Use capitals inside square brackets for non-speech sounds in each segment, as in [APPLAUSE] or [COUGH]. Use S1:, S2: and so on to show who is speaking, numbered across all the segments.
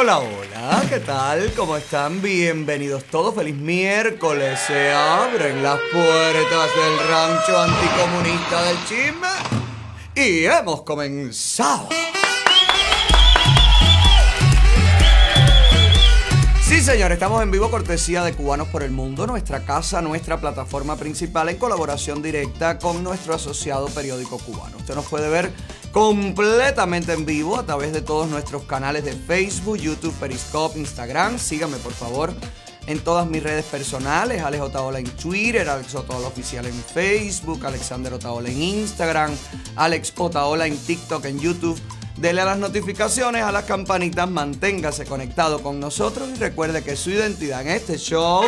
S1: Hola, hola, ¿qué tal? ¿Cómo están? Bienvenidos todos. Feliz miércoles. Se abren las puertas del rancho anticomunista del chisme. Y hemos comenzado. Señor, estamos en vivo cortesía de Cubanos por el Mundo, nuestra casa, nuestra plataforma principal en colaboración directa con nuestro asociado periódico cubano. Usted nos puede ver completamente en vivo a través de todos nuestros canales de Facebook, YouTube, Periscope, Instagram. Síganme por favor en todas mis redes personales, Alex Otaola en Twitter, Alex Otaola Oficial en Facebook, Alexander Otaola en Instagram, Alex Otaola en TikTok, en YouTube. Dele a las notificaciones, a las campanitas, manténgase conectado con nosotros y recuerde que su identidad en este show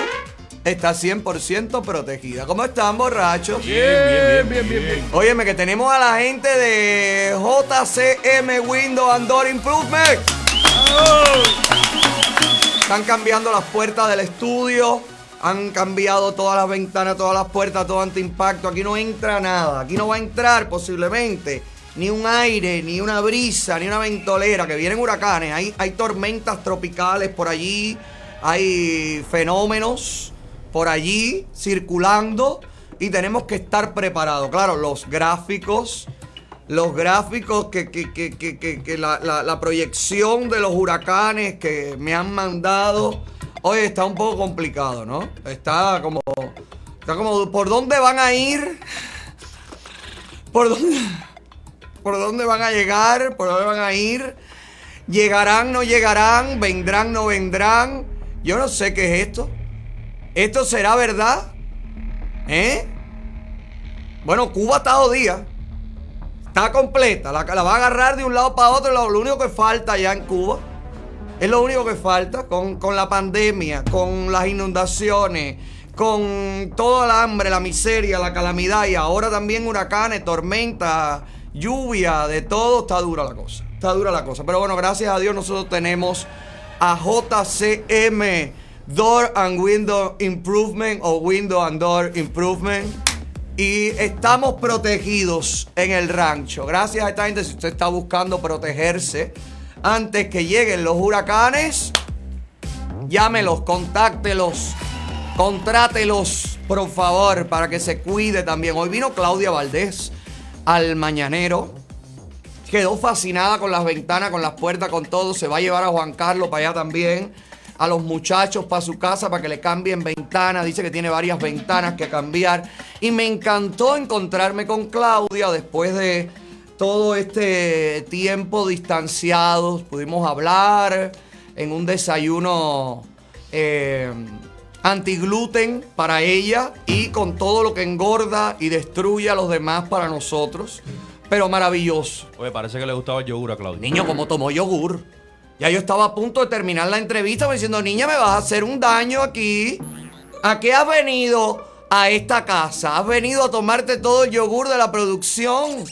S1: está 100% protegida. ¿Cómo están, borrachos?
S2: Bien, bien, bien, bien, bien.
S1: Óyeme, que tenemos a la gente de JCM Window and Door Improvement. Están cambiando las puertas del estudio. Han cambiado todas las ventanas, todas las puertas, todo antiimpacto. Aquí no entra nada. Aquí no va a entrar posiblemente ni un aire, ni una brisa, ni una ventolera. Que vienen huracanes. Hay, hay tormentas tropicales por allí. Hay fenómenos por allí circulando. Y tenemos que estar preparados. Claro, los gráficos los gráficos, que, que, que, que, la, la- la proyección de los huracanes que me han mandado. Oye, está un poco complicado, ¿no? Está como. Está como. ¿Por dónde van a ir? ¿Por dónde? ¿Por dónde van a llegar? ¿Por dónde van a ir? ¿Llegarán, no llegarán? ¿Vendrán, no vendrán? Yo no sé qué es esto. ¿Esto será verdad? ¿Eh? Bueno, Cuba está jodida. Está completa. La, va a agarrar de un lado para otro. Lo, lo único que falta ya en Cuba. Es lo único que falta con, con la pandemia, con las inundaciones, con todo el hambre, la miseria, la calamidad y ahora también huracanes, tormentas, lluvia, de todo. Está dura la cosa. Está dura la cosa. Pero bueno, gracias a Dios nosotros tenemos a JCM Door and Window Improvement o Window and Door Improvement. Y estamos protegidos en el rancho. Gracias a esta gente, si usted está buscando protegerse antes que lleguen los huracanes, llámelos, contáctelos, contrátelos, por favor, para que se cuide también. Hoy vino Claudia Valdés al mañanero. Quedó fascinada con las ventanas, con las puertas, con todo. Se va a llevar a Juan Carlos para allá también. A los muchachos para su casa para que le cambien ventanas. Dice que tiene varias ventanas que cambiar. Y me encantó encontrarme con Claudia después de todo este tiempo distanciados. Pudimos hablar en un desayuno eh, antigluten para ella y con todo lo que engorda y destruye a los demás para nosotros. Pero maravilloso.
S2: Oye, parece que le gustaba el yogur a Claudia.
S1: Niño, como tomó yogur. Ya yo estaba a punto de terminar la entrevista me diciendo, niña, me vas a hacer un daño aquí. ¿A qué has venido a esta casa? ¿Has venido a tomarte todo el yogur de la producción?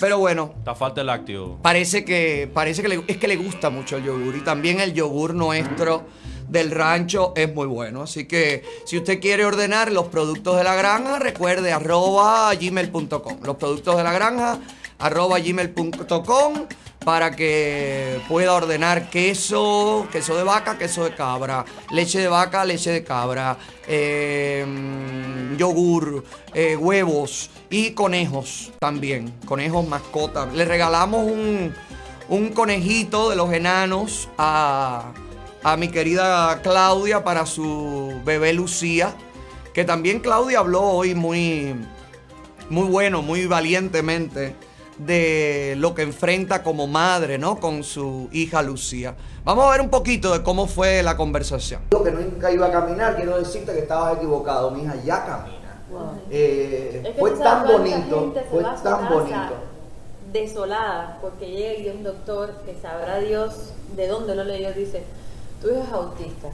S1: Pero bueno,
S2: Está falta el lácteo.
S1: parece que, parece que le, es que le gusta mucho el yogur. Y también el yogur nuestro del rancho es muy bueno. Así que si usted quiere ordenar los productos de la granja, recuerde arroba gmail.com. Los productos de la granja, arroba gmail.com para que pueda ordenar queso, queso de vaca, queso de cabra, leche de vaca, leche de cabra, mm, yogur, eh, huevos y conejos también, conejos mascotas. Le regalamos un, un conejito de los enanos a, a mi querida Claudia para su bebé Lucía, que también Claudia habló hoy muy, muy bueno, muy valientemente de lo que enfrenta como madre, ¿no? Con su hija Lucía. Vamos a ver un poquito de cómo fue la conversación. Lo que nunca iba a caminar, quiero decirte que estabas equivocado, mi hija ya camina. Eh,
S3: Es que
S1: fue tan bonito, fue tan bonito.
S3: Desolada, porque llega y un doctor que sabrá Dios de dónde lo leyó, dice, tu hijo es autista,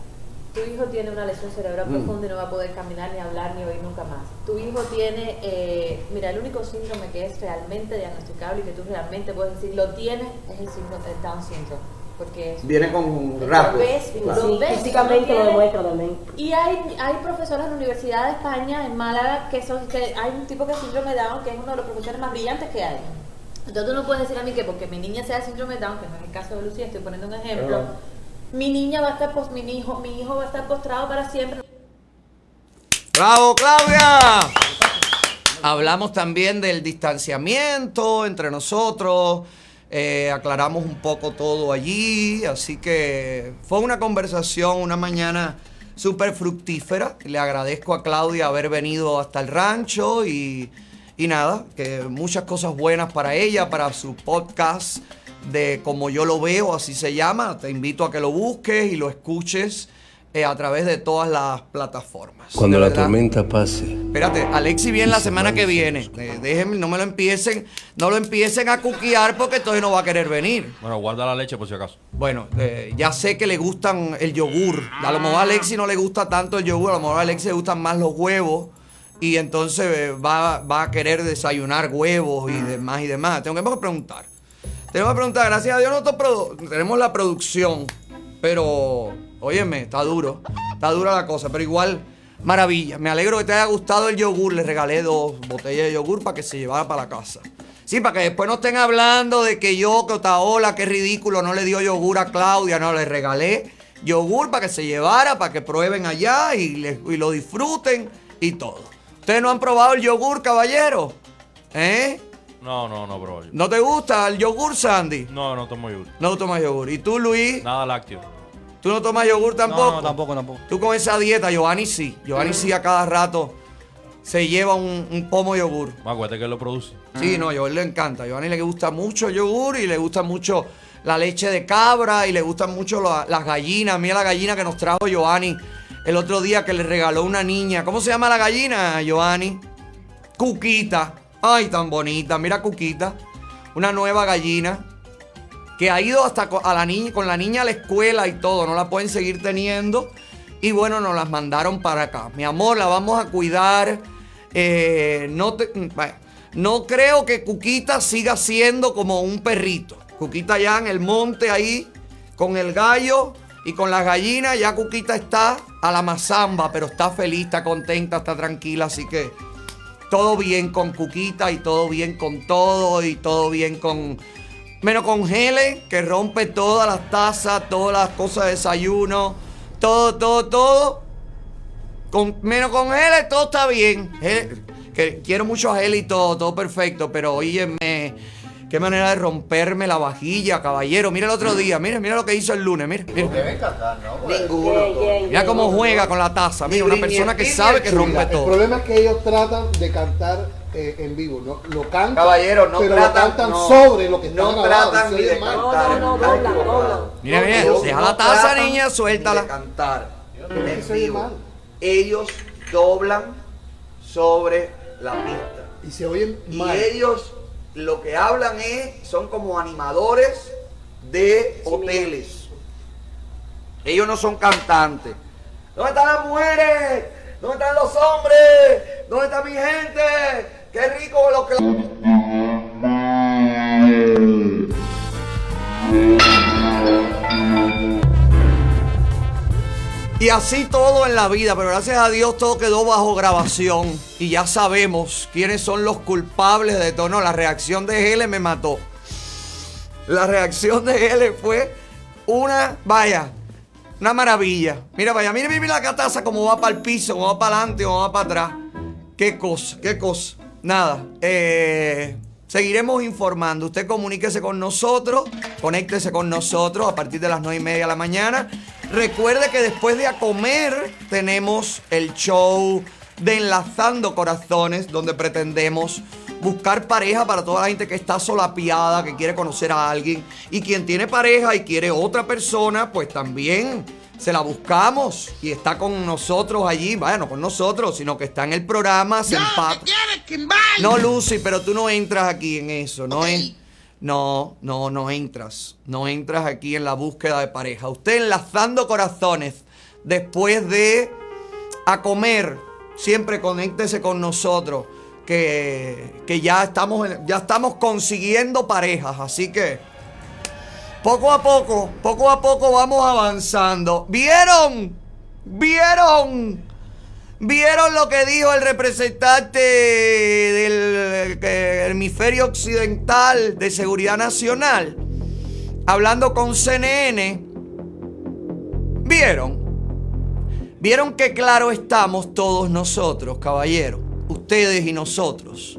S3: tu hijo tiene una lesión cerebral
S1: Mm.
S3: profunda y no va a poder caminar, ni hablar, ni oír nunca más. Tu hijo tiene, eh, mira, el único síndrome que es realmente diagnosticable y que tú realmente puedes decir, lo tienes, es el síndrome del Down syndrome. Porque es,
S1: Viene con
S3: lo
S1: rasgos.
S3: ves,
S1: claro.
S4: físicamente
S3: lo
S4: demuestra también.
S3: Y hay, hay profesores en la Universidad de España, en Málaga, que son que hay un tipo que es síndrome de Down, que es uno de los profesores más brillantes que hay. Entonces tú no puedes decir a mí que porque mi niña sea síndrome de Down, que no es el caso de Lucía, estoy poniendo un ejemplo. Mi niña va a estar, mi hijo, mi hijo va a estar postrado para siempre.
S1: ¡Bravo, Claudia! Hablamos también del distanciamiento entre nosotros, eh, aclaramos un poco todo allí, así que fue una conversación, una mañana súper fructífera. Le agradezco a Claudia haber venido hasta el rancho y, y nada, que muchas cosas buenas para ella, para su podcast de Como yo lo veo, así se llama. Te invito a que lo busques y lo escuches eh, a través de todas las plataformas.
S4: Cuando la tormenta pase.
S1: Espérate, Alexi viene la semana que viene. Eh, déjenme, no me lo empiecen, no lo empiecen a cuquear porque entonces no va a querer venir.
S2: Bueno, guarda la leche por si acaso.
S1: Bueno, eh, ya sé que le gustan el yogur. A lo mejor a Alexi no le gusta tanto el yogur, a lo mejor a Alexi le gustan más los huevos. Y entonces eh, va, va a querer desayunar huevos y demás y demás. Tengo que preguntar. Tenemos que preguntar, gracias a Dios nosotros tenemos la producción. Pero, óyeme, está duro. Está dura la cosa, pero igual, maravilla. Me alegro que te haya gustado el yogur. Le regalé dos botellas de yogur para que se llevara para la casa. Sí, para que después no estén hablando de que yo, que Otaola, qué ridículo, no le dio yogur a Claudia. No, le regalé yogur para que se llevara, para que prueben allá y, le- y lo disfruten y todo. ¿Ustedes no han probado el yogur, caballero? ¿Eh?
S2: No, no, no, bro.
S1: ¿No te gusta el yogur, Sandy?
S2: No, no tomo yogur.
S1: No tomas yogur. ¿Y tú, Luis?
S2: Nada lácteo.
S1: ¿Tú no tomas yogur tampoco?
S5: No, no, tampoco, tampoco.
S1: Tú con esa dieta, Giovanni sí. Giovanni sí a cada rato se lleva un, un pomo de yogur.
S2: Acuérdate que él lo produce.
S1: Sí, no, a Giovanni le encanta. A Giovanni le gusta mucho el yogur y le gusta mucho la leche de cabra y le gustan mucho la- las gallinas. Mira la gallina que nos trajo Giovanni el otro día que le regaló una niña. ¿Cómo se llama la gallina, Giovanni? Cuquita. Ay, tan bonita. Mira Cuquita. Una nueva gallina que ha ido hasta a la niña, con la niña a la escuela y todo, no la pueden seguir teniendo. Y bueno, nos las mandaron para acá. Mi amor, la vamos a cuidar. Eh, no, te- bueno, no creo que Cuquita siga siendo como un perrito. Cuquita ya en el monte ahí, con el gallo y con las gallinas, ya Cuquita está a la mazamba, pero está feliz, está contenta, está tranquila, así que todo bien con Cuquita y todo bien con todo y todo bien con... Menos con Hele, que rompe todas las tazas, todas las cosas de desayuno, todo, todo, todo. Con, menos con Hele todo está bien. Que quiero mucho a Hele y todo, todo perfecto, pero óyeme, qué manera de romperme la vajilla, caballero. Mira el otro día, mira, mira lo que hizo el lunes, mira, mira. Ninguno. Mira cómo juega con la taza. Mira, una persona que sabe que rompe
S6: El
S1: todo.
S6: problema es que ellos tratan de cantar eh, en vivo, ¿no? Lo cantan,
S1: Caballero, no
S6: pero
S1: tratan,
S6: lo cantan
S1: no,
S6: sobre lo que está
S1: no
S6: grabado.
S1: tratan ni de cantar.
S3: No, no, no, doblan, doblan.
S1: Mira, mira,
S6: Ellos
S1: deja la taza, niña, suéltala.
S7: de cantar. Ellos doblan sobre la pista.
S6: Y se oyen
S7: Y
S6: mal.
S7: ellos lo que hablan es, son como animadores de hoteles. Ellos no son cantantes. ¿Dónde están las mujeres? ¿Dónde están los hombres? ¿Dónde está mi gente? Qué rico lo que... [LAUGHS]
S1: Y así todo en la vida, pero gracias a Dios todo quedó bajo grabación y ya sabemos quiénes son los culpables de todo. No, la reacción de Hele me mató. La reacción de Hele fue una, vaya, una maravilla. Mira, vaya, mira, mira la taza como va para el piso, cómo va para adelante, cómo va para atrás. Qué cosa, qué cosa. Nada, eh, seguiremos informando. Usted comuníquese con nosotros, conéctese con nosotros a partir de las 9 y media de la mañana. Recuerde que después de a comer tenemos el show de Enlazando Corazones, donde pretendemos buscar pareja para toda la gente que está solapiada, que quiere conocer a alguien. Y quien tiene pareja y quiere otra persona, pues también se la buscamos y está con nosotros allí. Vaya, no con nosotros, sino que está en el programa, se empata. No, Lucy, pero tú no entras aquí en eso, no es. No, no, no entras. No entras aquí en la búsqueda de pareja. Usted enlazando corazones después de a comer, siempre conéctese con nosotros. Que, que ya, estamos, ya estamos consiguiendo parejas. Así que poco a poco, poco a poco vamos avanzando. ¿Vieron? ¿Vieron? ¿Vieron lo que dijo el representante del eh, hemisferio occidental de seguridad nacional? Hablando con CNN, ¿Vieron? ¿Vieron que claro estamos todos nosotros, caballeros? Ustedes y nosotros.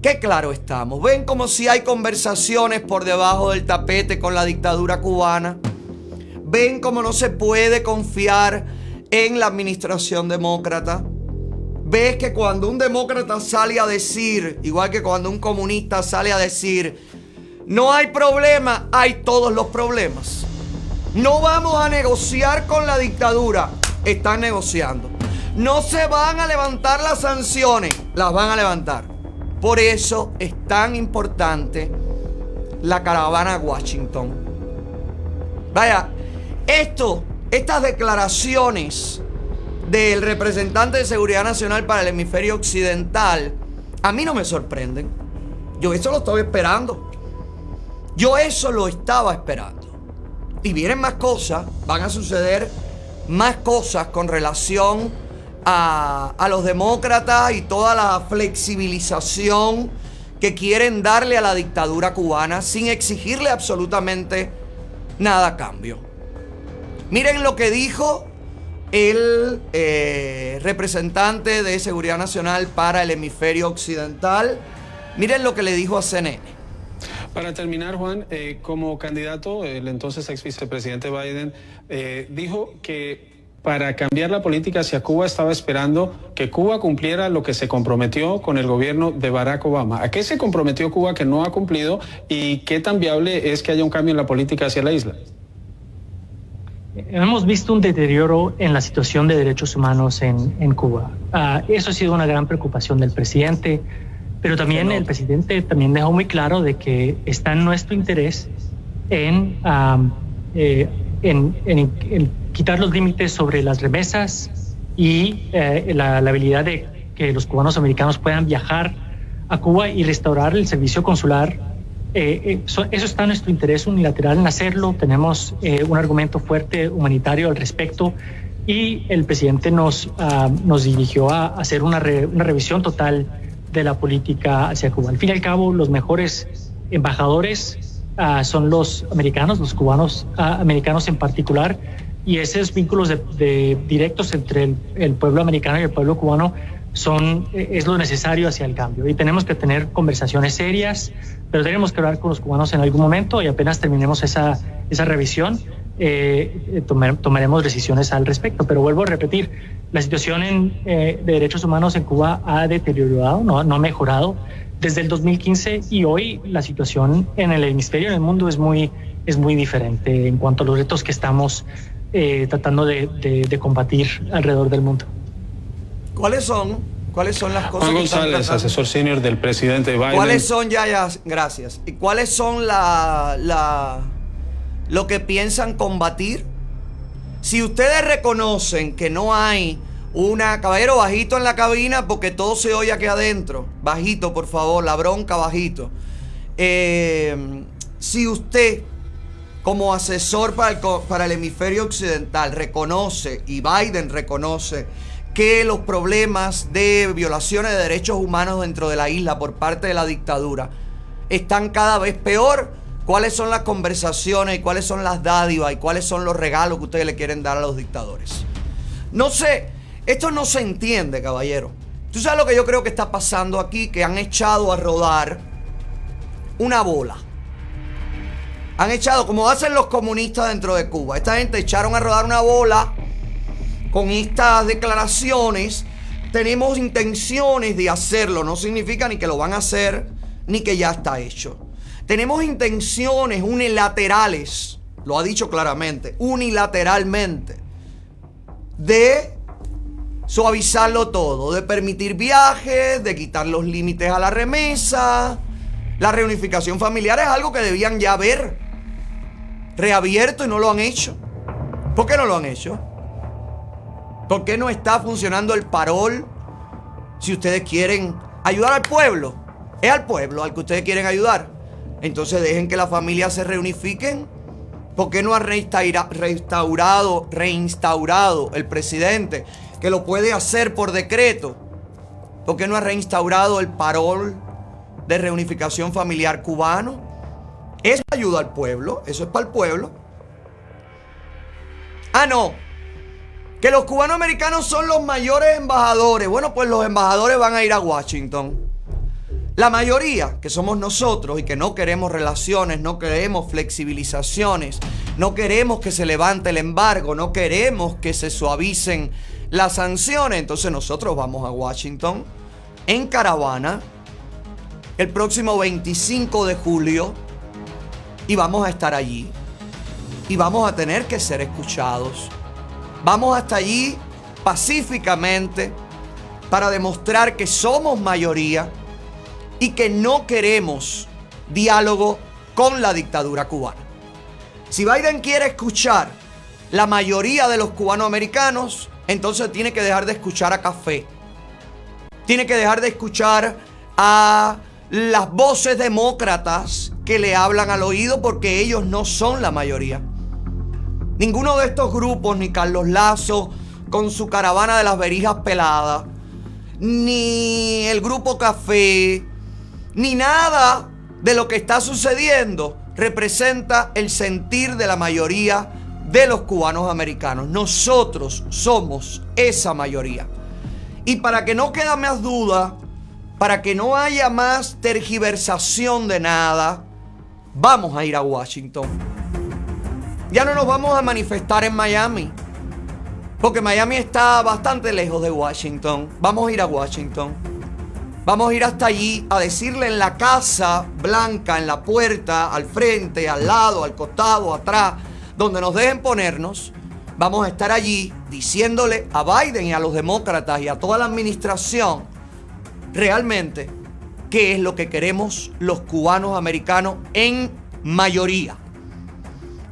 S1: Qué claro estamos. ¿Ven como si hay conversaciones por debajo del tapete con la dictadura cubana? ¿Ven cómo no se puede confiar en la administración demócrata? ¿Ves que cuando un demócrata sale a decir, igual que cuando un comunista sale a decir, no hay problema, hay todos los problemas? No vamos a negociar con la dictadura. Están negociando. No se van a levantar las sanciones. Las van a levantar. Por eso es tan importante la caravana a Washington. Vaya, esto, estas declaraciones del representante de Seguridad Nacional para el hemisferio occidental, a mí no me sorprenden. Yo eso lo estoy esperando. Yo eso lo estaba esperando. Y vienen más cosas, van a suceder más cosas con relación a, a los demócratas y toda la flexibilización que quieren darle a la dictadura cubana sin exigirle absolutamente nada a cambio. Miren lo que dijo el eh, representante de Seguridad Nacional para el hemisferio occidental. Miren lo que le dijo a CNN.
S4: Para terminar, Juan, eh, como candidato, el entonces ex vicepresidente Biden eh, dijo que para cambiar la política hacia Cuba estaba esperando que Cuba cumpliera lo que se comprometió con el gobierno de Barack Obama. ¿A qué se comprometió Cuba que no ha cumplido y qué tan viable es que haya un cambio en la política hacia la isla?
S5: Hemos visto un deterioro en la situación de derechos humanos en, en Cuba. Uh, eso ha sido una gran preocupación del presidente, pero también el presidente también dejó muy claro de que está en nuestro interés en, um, eh, en, en, en, quitar los límites sobre las remesas y eh, la, la habilidad de que los cubanos americanos puedan viajar a Cuba y restaurar el servicio consular eh, eso, eso, está nuestro interés unilateral en hacerlo. Tenemos eh, un argumento fuerte humanitario al respecto y el presidente nos, uh, nos dirigió a hacer una, una, revisión total de la política hacia Cuba. Al fin y al cabo, los mejores embajadores uh, son los americanos, los cubanos uh, americanos en particular, y esos vínculos directos entre el pueblo americano y el pueblo cubano son, es lo necesario hacia el cambio. Y tenemos que tener conversaciones serias, pero tenemos que hablar con los cubanos en algún momento y apenas terminemos esa, esa revisión, eh, tomar, tomaremos decisiones al respecto. Pero vuelvo a repetir, la situación en, eh, de derechos humanos en Cuba ha deteriorado, no, no ha mejorado desde el 2015 y hoy la situación en el hemisferio, en el mundo, es muy, es muy diferente en cuanto a los retos que estamos eh, tratando de, de combatir alrededor del mundo.
S1: ¿Cuáles son? ¿Cuáles son las cosas
S4: Juan González,
S1: que
S4: asesor senior del presidente Biden.
S1: ¿Cuáles son, ya, ya, gracias. ¿Y cuáles son la, la, lo que piensan combatir? Si ustedes reconocen que no hay una, caballero, bajito en la cabina porque todo se oye aquí adentro. Bajito, por favor, la bronca, bajito. Eh, si usted, como asesor para el, para el hemisferio occidental, reconoce y Biden reconoce que los problemas de violaciones de derechos humanos dentro de la isla por parte de la dictadura están cada vez peor. ¿Cuáles son las conversaciones y cuáles son las dádivas y cuáles son los regalos que ustedes le quieren dar a los dictadores? No sé, esto no se entiende, caballero. ¿Tú sabes lo que yo creo que está pasando aquí? Que han echado a rodar una bola. Han echado, como hacen los comunistas dentro de Cuba. Esta gente echaron a rodar una bola con estas declaraciones tenemos intenciones de hacerlo. No significa ni que lo van a hacer ni que ya está hecho. Tenemos intenciones unilaterales, lo ha dicho claramente, unilateralmente, de suavizarlo todo, de permitir viajes, de quitar los límites a la remesa. La reunificación familiar es algo que debían ya haber reabierto y no lo han hecho. ¿Por qué no lo han hecho? ¿Por qué no está funcionando el parol? Si ustedes quieren ayudar al pueblo, es al pueblo al que ustedes quieren ayudar. Entonces dejen que las familias se reunifiquen. ¿Por qué no ha restaurado, reinstaurado el presidente que lo puede hacer por decreto? ¿Por qué no ha reinstaurado el parol de reunificación familiar cubano? Es ayuda al pueblo, eso es para el pueblo. Ah, no. Que los cubanos americanos son los mayores embajadores. Bueno, pues los embajadores van a ir a Washington. La mayoría, que somos nosotros y que no queremos relaciones, no queremos flexibilizaciones, no queremos que se levante el embargo, no queremos que se suavicen las sanciones, entonces nosotros vamos a Washington en caravana el próximo 25 de julio y vamos a estar allí y vamos a tener que ser escuchados. Vamos hasta allí pacíficamente para demostrar que somos mayoría y que no queremos diálogo con la dictadura cubana. Si Biden quiere escuchar la mayoría de los cubanos americanos, entonces tiene que dejar de escuchar a Café. Tiene que dejar de escuchar a las voces demócratas que le hablan al oído porque ellos no son la mayoría. Ninguno de estos grupos, ni Carlos Lazo con su caravana de las verijas peladas, ni el grupo Café, ni nada de lo que está sucediendo representa el sentir de la mayoría de los cubanos americanos. Nosotros somos esa mayoría. Y para que no quede más duda, para que no haya más tergiversación de nada, vamos a ir a Washington. Ya no nos vamos a manifestar en Miami, porque Miami está bastante lejos de Washington. Vamos a ir a Washington. Vamos a ir hasta allí a decirle en la casa blanca, en la puerta, al frente, al lado, al costado, atrás, donde nos dejen ponernos. Vamos a estar allí diciéndole a Biden y a los demócratas y a toda la administración realmente qué es lo que queremos los cubanos americanos en mayoría.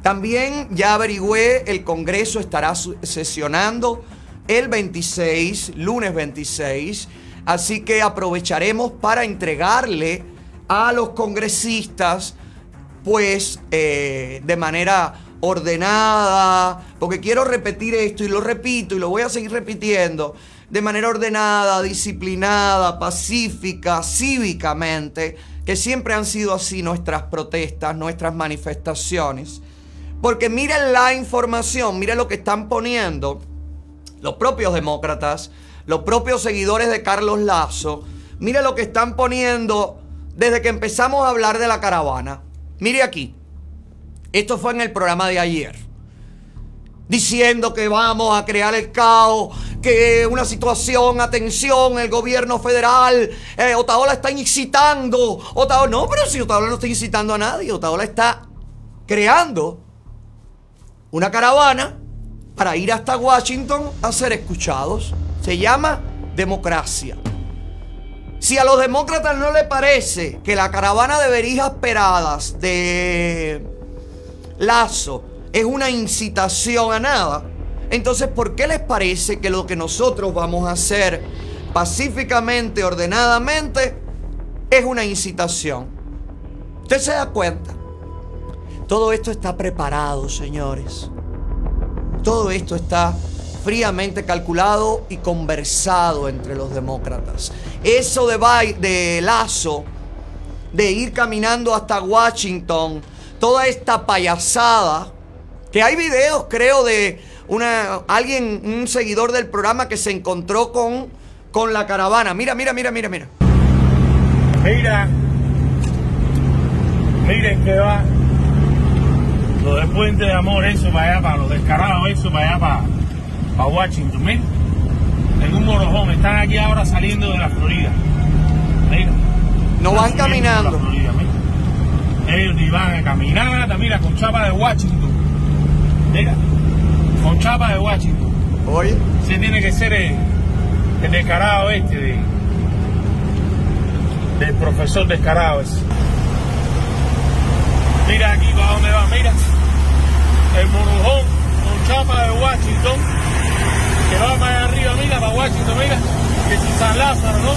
S1: También ya averigüé, el Congreso estará sesionando el 26, lunes 26 Así que aprovecharemos para entregarle a los congresistas, pues eh, de manera ordenada, porque quiero repetir esto y lo repito y lo voy a seguir repitiendo, de manera ordenada, disciplinada, pacífica, cívicamente, que siempre han sido así nuestras protestas, nuestras manifestaciones. Porque miren la información, miren lo que están poniendo los propios demócratas, los propios seguidores de Carlos Lazo, mire lo que están poniendo desde que empezamos a hablar de la caravana. Mire aquí, esto fue en el programa de ayer, diciendo que vamos a crear el caos, que una situación, atención, el gobierno federal, eh, Otaola está incitando, Otaola, no, pero si Otaola no está incitando a nadie, Otaola está creando una caravana para ir hasta Washington a ser escuchados. Se llama democracia. Si a los demócratas no les parece que la caravana de verijas peradas de Lazo es una incitación a nada, entonces ¿por qué les parece que lo que nosotros vamos a hacer pacíficamente, ordenadamente, es una incitación? Usted se da cuenta. Todo esto está preparado, señores. Todo esto está fríamente calculado y conversado entre los demócratas. Eso de, Lazo, de ir caminando hasta Washington, toda esta payasada, que hay videos, creo, de una, alguien, un seguidor del programa que se encontró con, con la caravana. Mira, mira, mira, mira, mira.
S8: Mira, miren que va lo del puente de amor, eso para allá, para los descarados, eso para allá, para para Washington, mira. En un morojón. Están aquí ahora saliendo de la Florida. Mira.
S1: No van caminando.
S8: Ellos ni van a caminar, mira, con chapa de Washington. Mira, con chapa de Washington.
S1: Oye.
S8: Se tiene que ser el, descarado este de, del profesor descarado ese. Mira aquí para dónde va, mira. El morojón con chapa de Washington que va más arriba, mira, para Washington, mira, que si San Lázaro, ¿no?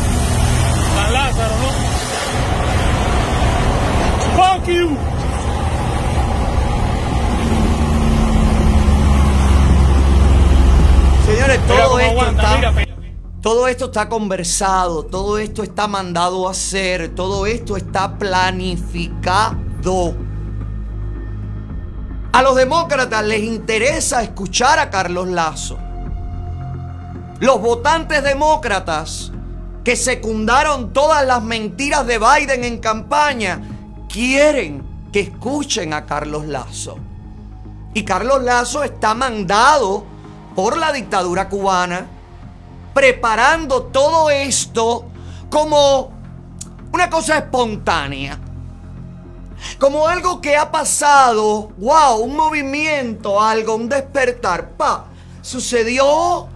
S8: San Lázaro, ¿no? Fuck you.
S1: Señores, todo esto está... todo esto está conversado, todo esto está mandado a hacer, todo esto está planificado. A los demócratas les interesa escuchar a Carlos Lazo. Los votantes demócratas que secundaron todas las mentiras de Biden en campaña quieren que escuchen a Carlos Lazo. Y Carlos Lazo está mandado por la dictadura cubana preparando todo esto como una cosa espontánea. Como algo que ha pasado, wow, un movimiento, algo, un despertar, pa, sucedió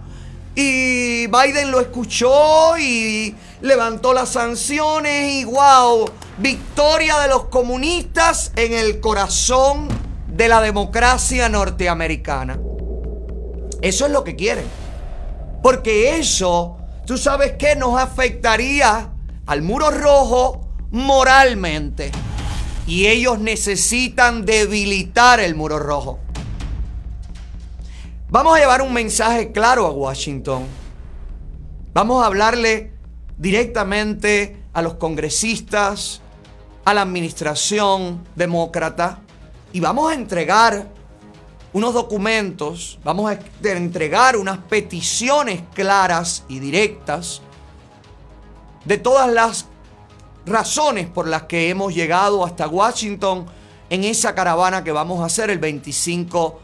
S1: y Biden lo escuchó y levantó las sanciones y wow, victoria de los comunistas en el corazón de la democracia norteamericana. Eso es lo que quieren. Porque eso, tú sabes que nos afectaría al muro rojo moralmente. Y ellos necesitan debilitar el muro rojo. Vamos a llevar un mensaje claro a Washington. Vamos a hablarle directamente a los congresistas, a la administración demócrata y vamos a entregar unos documentos, vamos a entregar unas peticiones claras y directas de todas las razones por las que hemos llegado hasta Washington en esa caravana que vamos a hacer el 25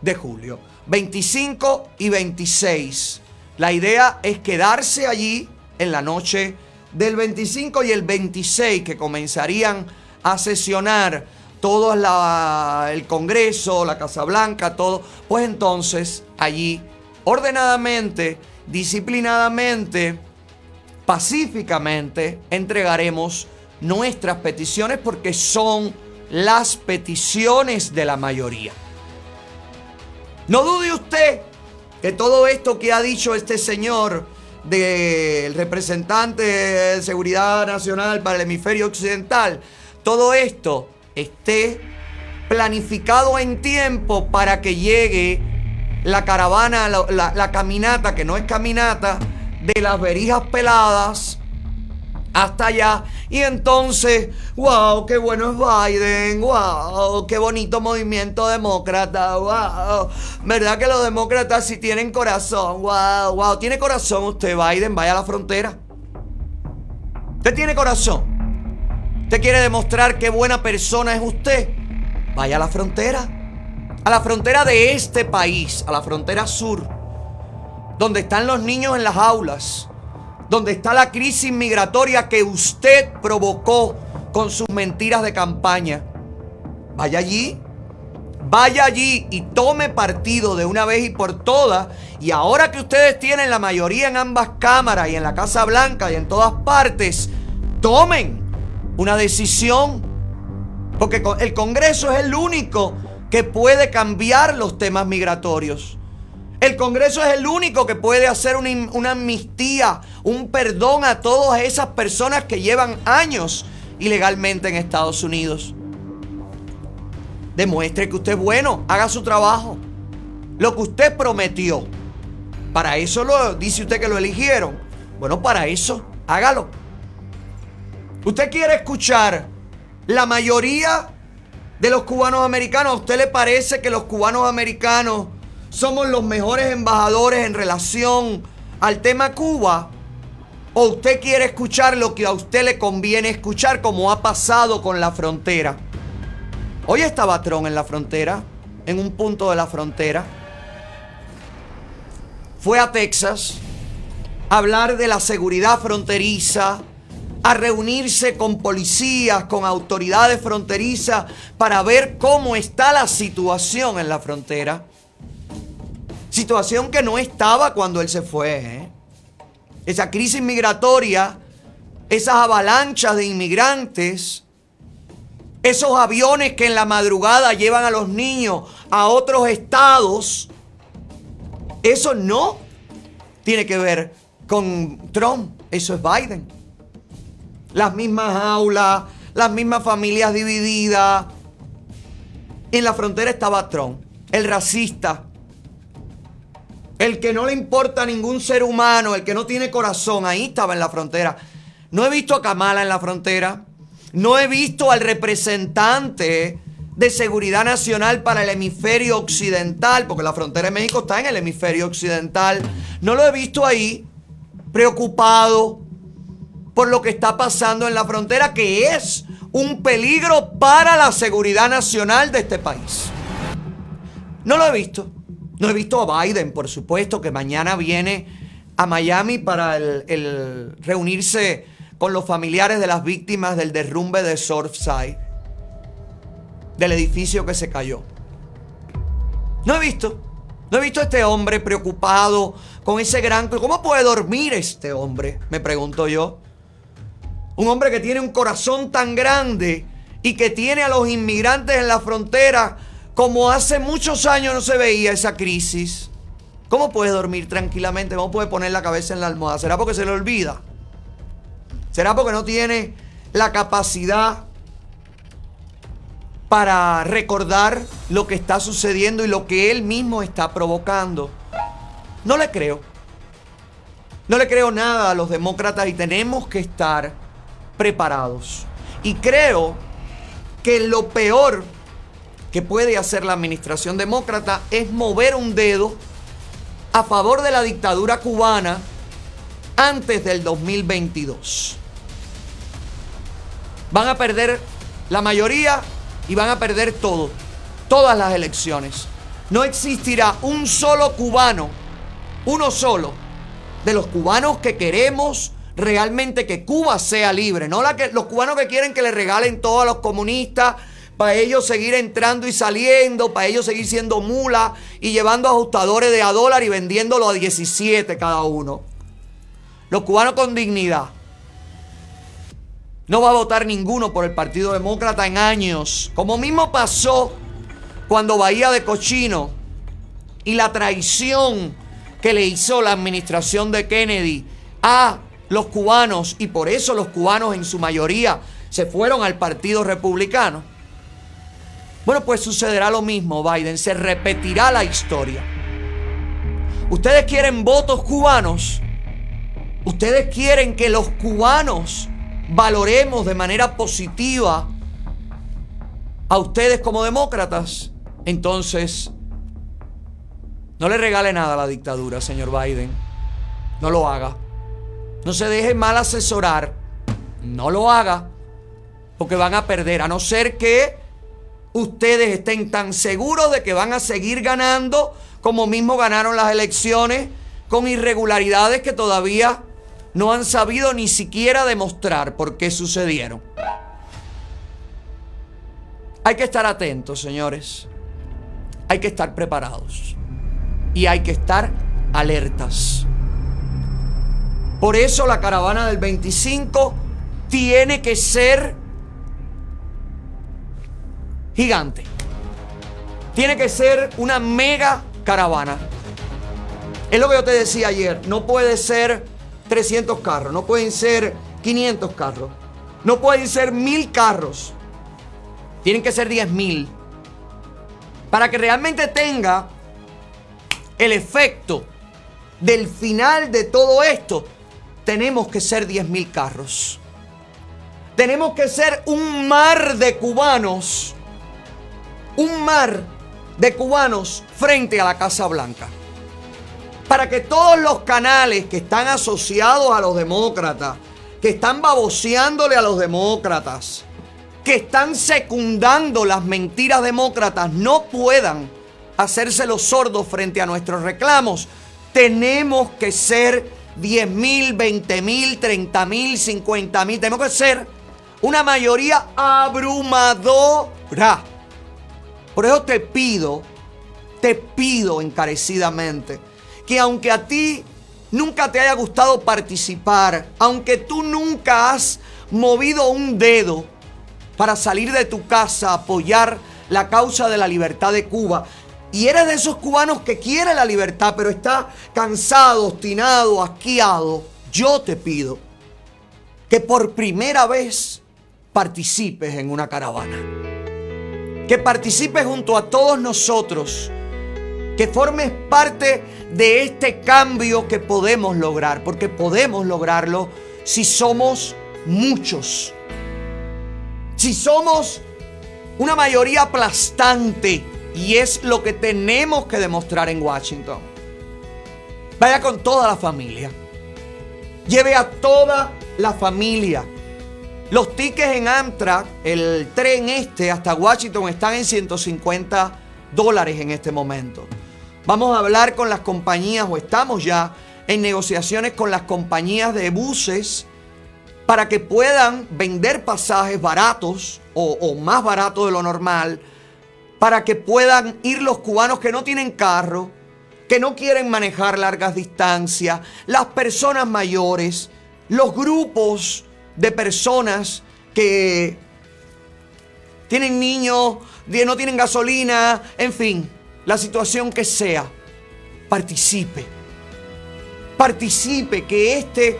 S1: de julio. 25 y 26. La idea es quedarse allí en la noche del 25 y el 26 que comenzarían a sesionar todo el Congreso, la Casa Blanca, todo. Pues entonces allí ordenadamente, disciplinadamente, pacíficamente entregaremos nuestras peticiones porque son las peticiones de la mayoría. No dude usted que todo esto que ha dicho este señor del representante de seguridad nacional para el hemisferio occidental, todo esto esté planificado en tiempo para que llegue la caravana, la, la caminata, que no es caminata, de las verijas peladas hasta allá. Y entonces, wow, qué bueno es Biden, wow, qué bonito movimiento demócrata, wow. ¿Verdad que los demócratas sí tienen corazón? Wow, wow, tiene corazón usted, Biden, vaya a la frontera. Usted tiene corazón. Usted quiere demostrar qué buena persona es usted. Vaya a la frontera. A la frontera de este país, a la frontera sur, donde están los niños en las aulas donde está la crisis migratoria que usted provocó con sus mentiras de campaña. Vaya allí, vaya allí y tome partido de una vez y por todas. Y ahora que ustedes tienen la mayoría en ambas cámaras y en la Casa Blanca y en todas partes, tomen una decisión. Porque el Congreso es el único que puede cambiar los temas migratorios. El Congreso es el único que puede hacer una, amnistía, un perdón a todas esas personas que llevan años ilegalmente en Estados Unidos. Demuestre que usted es bueno, haga su trabajo. Lo que usted prometió. Para eso lo dice usted que lo eligieron. Bueno, para eso, hágalo. Usted quiere escuchar la mayoría de los cubanos americanos. ¿A usted le parece que los cubanos americanos somos los mejores embajadores en relación al tema Cuba? ¿O usted quiere escuchar lo que a usted le conviene escuchar como ha pasado con la frontera? Hoy estaba Trump en la frontera, en un punto de la frontera. Fue a Texas a hablar de la seguridad fronteriza, a reunirse con policías, con autoridades fronterizas para ver cómo está la situación en la frontera. Situación que no estaba cuando él se fue. ¿eh? Esa crisis migratoria, esas avalanchas de inmigrantes, esos aviones que en la madrugada llevan a los niños a otros estados, eso no tiene que ver con Trump, eso es Biden. Las mismas aulas, las mismas familias divididas. En la frontera estaba Trump, el racista, el que no le importa a ningún ser humano, el que no tiene corazón, ahí estaba en la frontera. No he visto a Kamala en la frontera. No he visto al representante de seguridad nacional para el hemisferio occidental, porque la frontera de México está en el hemisferio occidental. No lo he visto ahí preocupado por lo que está pasando en la frontera, que es un peligro para la seguridad nacional de este país. No lo he visto. No he visto a Biden, por supuesto, que mañana viene a Miami para el, reunirse con los familiares de las víctimas del derrumbe de Surfside, del edificio que se cayó. No he visto. No he visto a este hombre preocupado con ese gran... ¿Cómo puede dormir este hombre? Me pregunto yo. Un hombre que tiene un corazón tan grande y que tiene a los inmigrantes en la frontera como hace muchos años no se veía esa crisis. ¿Cómo puede dormir tranquilamente? ¿Cómo puede poner la cabeza en la almohada? ¿Será porque se le olvida? ¿Será porque no tiene la capacidad para recordar lo que está sucediendo y lo que él mismo está provocando? No le creo. No le creo nada a los demócratas y tenemos que estar preparados. Y creo que lo peor que puede hacer la administración demócrata es mover un dedo a favor de la dictadura cubana antes del 2022. Van a perder la mayoría y van a perder todo, todas las elecciones. No existirá un solo cubano, uno solo, de los cubanos que queremos realmente que Cuba sea libre, no la que, los cubanos que quieren que le regalen todo a los comunistas, para ellos seguir entrando y saliendo, para ellos seguir siendo mula y llevando ajustadores de a dólar y vendiéndolo a 17 cada uno. Los cubanos con dignidad. No va a votar ninguno por el Partido Demócrata en años. Como mismo pasó cuando Bahía de Cochino y la traición que le hizo la administración de Kennedy a los cubanos y por eso los cubanos en su mayoría se fueron al Partido Republicano. Bueno, pues sucederá lo mismo, Biden. Se repetirá la historia. Ustedes quieren votos cubanos. Ustedes quieren que los cubanos valoremos de manera positiva a ustedes como demócratas. Entonces, no le regale nada a la dictadura, señor Biden. No lo haga. No se deje mal asesorar. No lo haga. Porque van a perder. A no ser que ustedes estén tan seguros de que van a seguir ganando como mismo ganaron las elecciones con irregularidades que todavía no han sabido ni siquiera demostrar por qué sucedieron. Hay que estar atentos, señores. Hay que estar preparados. Y hay que estar alertas. Por eso la caravana del 25 tiene que ser gigante. Tiene que ser una mega caravana. Es lo que yo te decía ayer. No puede ser 300 carros, no pueden ser 500 carros, no pueden ser mil carros. Tienen que ser 10 mil. Para que realmente tenga el efecto del final de todo esto, tenemos que ser 10 mil carros. Tenemos que ser un mar de cubanos un mar de cubanos frente a la Casa Blanca. Para que todos los canales que están asociados a los demócratas, que están baboseándole a los demócratas, que están secundando las mentiras demócratas, no puedan hacerse los sordos frente a nuestros reclamos. Tenemos que ser 10 mil, 20 mil, 30 mil, 50 mil. Tenemos que ser una mayoría abrumadora por eso te pido, te pido encarecidamente que aunque a ti nunca te haya gustado participar, aunque tú nunca has movido un dedo para salir de tu casa a apoyar la causa de la libertad de Cuba, y eres de esos cubanos que quiere la libertad, pero está cansado, obstinado, asqueado, yo te pido que por primera vez participes en una caravana que participes junto a todos nosotros, que formes parte de este cambio que podemos lograr, porque podemos lograrlo si somos muchos, si somos Una mayoría aplastante. Y es lo que tenemos que demostrar en Washington. Vaya con toda la familia. Lleve a toda la familia. Los tickets en Amtrak, el tren este hasta Washington están en 150 dólares en este momento. Vamos a hablar con las compañías o estamos ya en negociaciones con las compañías de buses para que puedan vender pasajes baratos o, o más baratos de lo normal, para que puedan ir los cubanos que no tienen carro, que no quieren manejar largas distancias, las personas mayores, los grupos de personas que tienen niños, no tienen gasolina, en fin, la situación que sea, participe. Participe, que este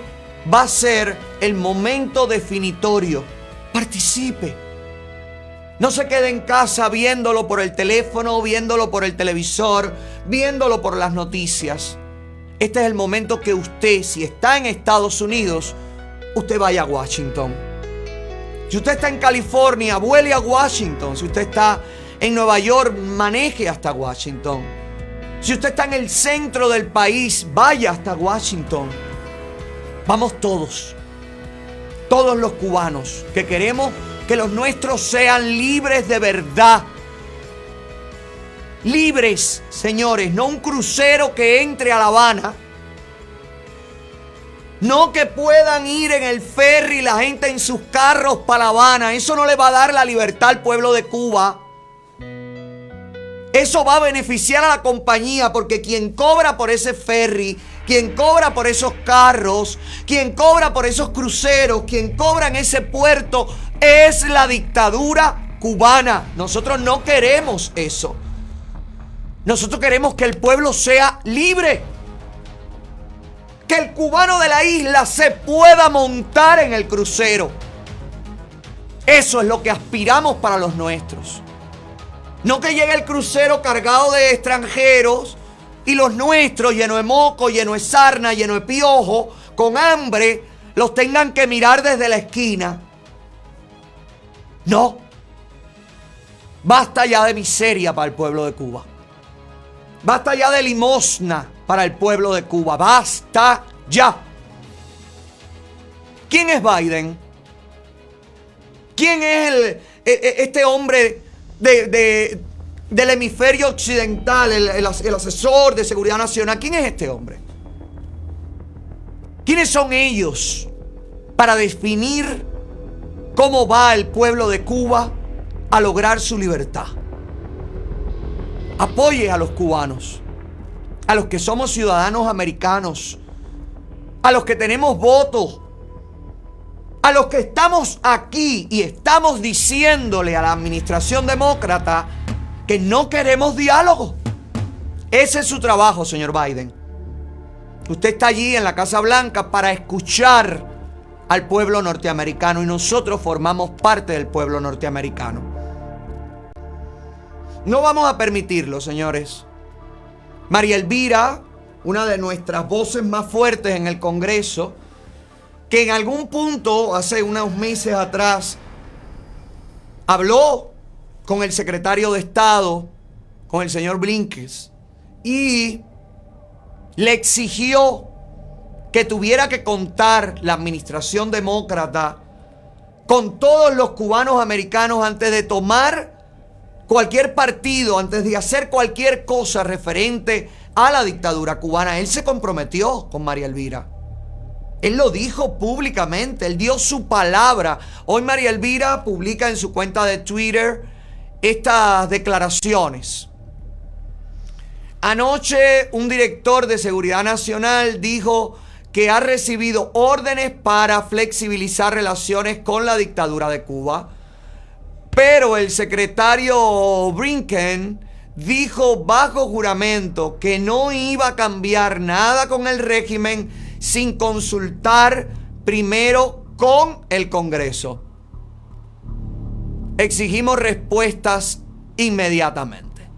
S1: va a ser el momento definitorio. Participe. No se quede en casa viéndolo por el teléfono, viéndolo por el televisor, viéndolo por las noticias. Este es el momento que usted, si está en Estados Unidos, usted vaya a Washington. Si usted está en California, vuele a Washington. Si usted está en Nueva York, maneje hasta Washington. Si usted está en el centro del país, vaya hasta Washington. Vamos todos, todos los cubanos que queremos que los nuestros sean libres de verdad. Libres, señores, no un crucero que entre a La Habana. No que puedan ir en el ferry la gente en sus carros para La Habana. Eso no le va a dar la libertad al pueblo de Cuba. Eso va a beneficiar a la compañía porque quien cobra por ese ferry, quien cobra por esos carros, quien cobra por esos cruceros, quien cobra en ese puerto es la dictadura cubana. Nosotros no queremos eso. Nosotros queremos que el pueblo sea libre. Que el cubano de la isla se pueda montar en el crucero. Eso es lo que aspiramos para los nuestros. No que llegue el crucero cargado de extranjeros y los nuestros, lleno de moco, lleno de sarna, lleno de piojo, con hambre, los tengan que mirar desde la esquina. No. Basta ya de miseria para el pueblo de Cuba. Basta ya de limosna para el pueblo de Cuba. Basta ya. ¿Quién es Biden? ¿Quién es e- e- este hombre de- de- del hemisferio occidental, el, el asesor de seguridad nacional? ¿Quién es este hombre? ¿Quiénes son ellos para definir cómo va el pueblo de Cuba a lograr su libertad? Apoye a los cubanos, a los que somos ciudadanos americanos, a los que tenemos votos, a los que estamos aquí y estamos diciéndole a la administración demócrata que no queremos diálogo. Ese es su trabajo, señor Biden. Usted está allí en la Casa Blanca para escuchar al pueblo norteamericano y nosotros formamos parte del pueblo norteamericano. No vamos a permitirlo, señores. María Elvira, una de nuestras voces más fuertes en el Congreso, que en algún punto, hace unos meses atrás, habló con el secretario de Estado, con el señor Blinkes, y le exigió que tuviera que contar la administración demócrata con todos los cubanos americanos antes de tomar cualquier partido, antes de hacer cualquier cosa referente a la dictadura cubana. Él se comprometió con María Elvira. Él lo dijo públicamente, él dio su palabra. Hoy María Elvira publica en su cuenta de Twitter estas declaraciones. Anoche un director de Seguridad Nacional dijo que ha recibido órdenes para flexibilizar relaciones con la dictadura de Cuba. Pero el secretario Brinken dijo bajo juramento que no iba a cambiar nada con el régimen sin consultar primero con el Congreso. Exigimos respuestas inmediatamente.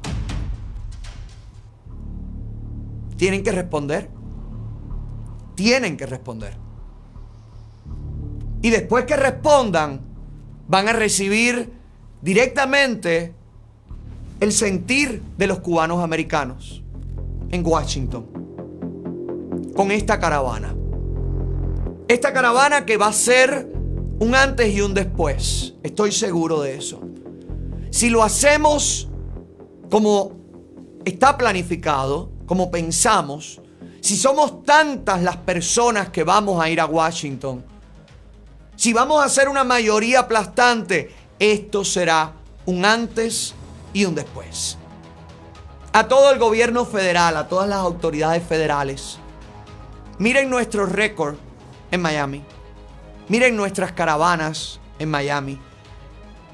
S1: Tienen que responder. Tienen que responder. Y después que respondan, van a recibir directamente el sentir de los cubanos americanos en Washington con esta caravana. Esta caravana que va a ser un antes y un después. Estoy seguro de eso. Si lo hacemos como está planificado, como pensamos, si somos tantas las personas que vamos a ir a Washington, si vamos a hacer una mayoría aplastante, esto será un antes y un después. A todo el gobierno federal, a todas las autoridades federales, miren nuestro récord en Miami. Miren nuestras caravanas en Miami.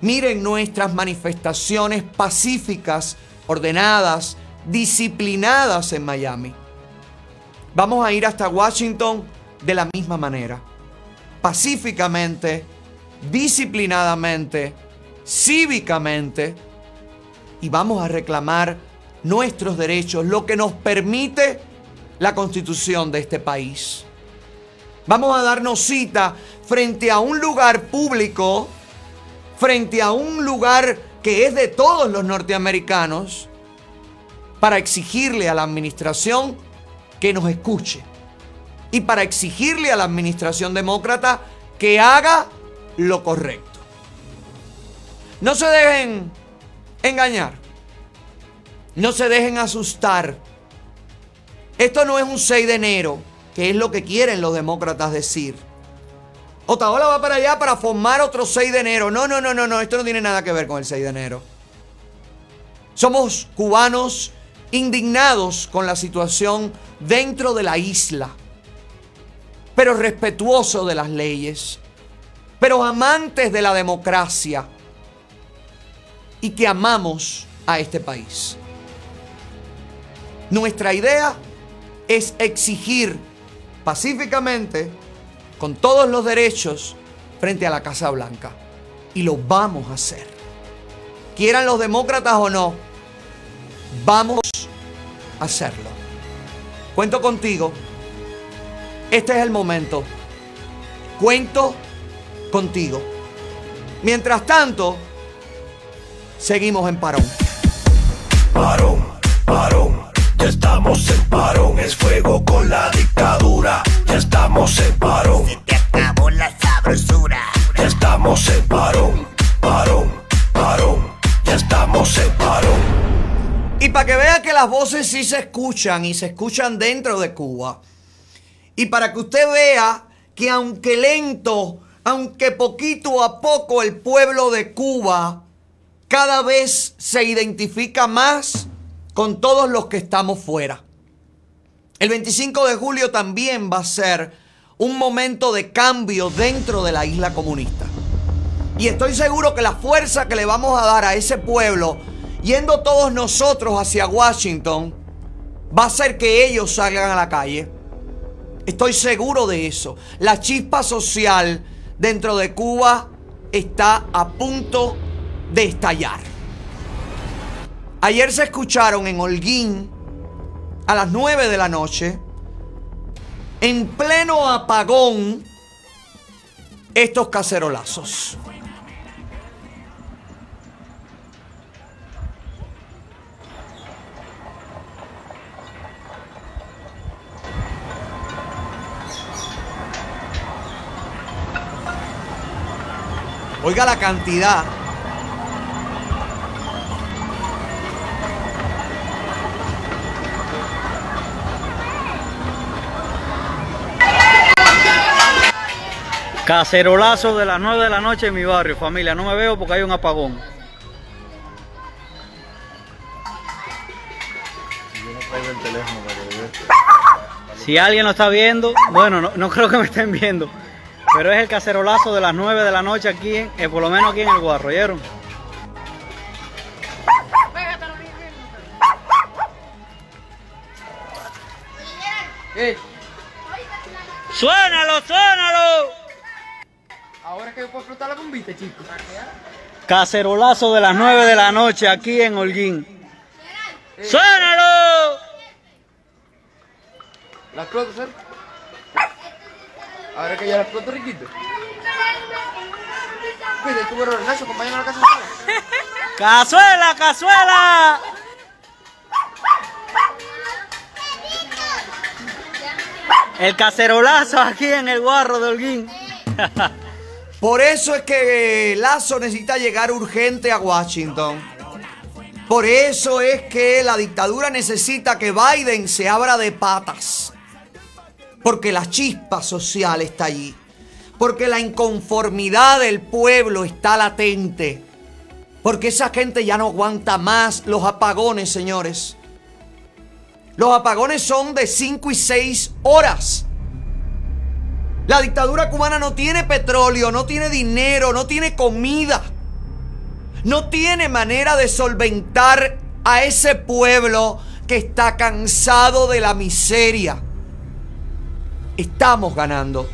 S1: Miren nuestras manifestaciones pacíficas, ordenadas, disciplinadas en Miami. Vamos a ir hasta Washington de la misma manera. Pacíficamente, disciplinadamente, cívicamente. Y vamos a reclamar nuestros derechos, lo que nos permite la constitución de este país. Vamos a darnos cita frente a un lugar público, frente a un lugar que es de todos los norteamericanos, para exigirle a la administración que nos escuche y para exigirle a la administración demócrata que haga lo correcto. No se dejen engañar, no se dejen asustar. Esto no es un 6 de enero, que es lo que quieren los demócratas decir. Otaola va para allá para formar otro 6 de enero. No, no, no, no, no, esto no tiene nada que ver con el 6 de enero. Somos cubanos indignados con la situación dentro de la isla, pero respetuosos de las leyes, pero amantes de la democracia y que amamos a este país. Nuestra idea es exigir pacíficamente, con todos los derechos, frente a la Casa Blanca. Y lo vamos a hacer. Quieran los demócratas o no, vamos a hacerlo. Cuento contigo. Este es el momento. Cuento contigo. Mientras tanto, seguimos en parón.
S9: Parón, parón. Ya estamos en parón. Es fuego con la dictadura. Ya estamos en parón.
S10: Se te acabó la sabrosura.
S9: Ya estamos en parón. Parón, parón. Ya estamos en parón.
S1: Y para que vea que las voces sí se escuchan y se escuchan dentro de Cuba. Y para que usted vea que aunque lento, aunque poquito a poco el pueblo de Cuba cada vez se identifica más con todos los que estamos fuera. El 25 de julio también va a ser un momento de cambio dentro de la isla comunista. Y estoy seguro que la fuerza que le vamos a dar a ese pueblo, yendo todos nosotros hacia Washington, va a hacer que ellos salgan a la calle. Estoy seguro de eso. La chispa social dentro de Cuba está a punto de estallar. Ayer se escucharon en Holguín a las 9 de la noche, en pleno apagón, estos cacerolazos. Oiga la cantidad.
S11: Cacerolazo de las 9 de la noche en mi barrio, familia. No me veo porque hay un apagón. Si alguien lo está viendo, bueno, no, no creo que me estén viendo. Pero es el cacerolazo de las 9 de la noche aquí, en, eh, por lo menos aquí en el Guarro, ¿oyeron? ¡Suénalo, suénalo!
S12: Ahora que puedo explotar la bombita, chicos.
S11: Cacerolazo de las 9 de la noche aquí en Holguín. ¡Suénalo!
S12: ¿La? Ahora que ya la exploto, riquito. Bro, Nacho, acompáñame a la casa.
S11: ¡Cazuela, cazuela! El cacerolazo aquí en el guarro de Holguín. [LAUGHS]
S1: Por eso es que Lazo necesita llegar urgente a Washington. Por eso es que la dictadura necesita que Biden se abra de patas. Porque la chispa social está allí. Porque la inconformidad del pueblo está latente. Porque esa gente ya no aguanta más los apagones, señores. Los apagones son de 5 y 6 horas. La dictadura cubana no tiene petróleo, no tiene dinero, no tiene comida. No tiene manera de solventar a ese pueblo que está cansado de la miseria. Estamos ganando.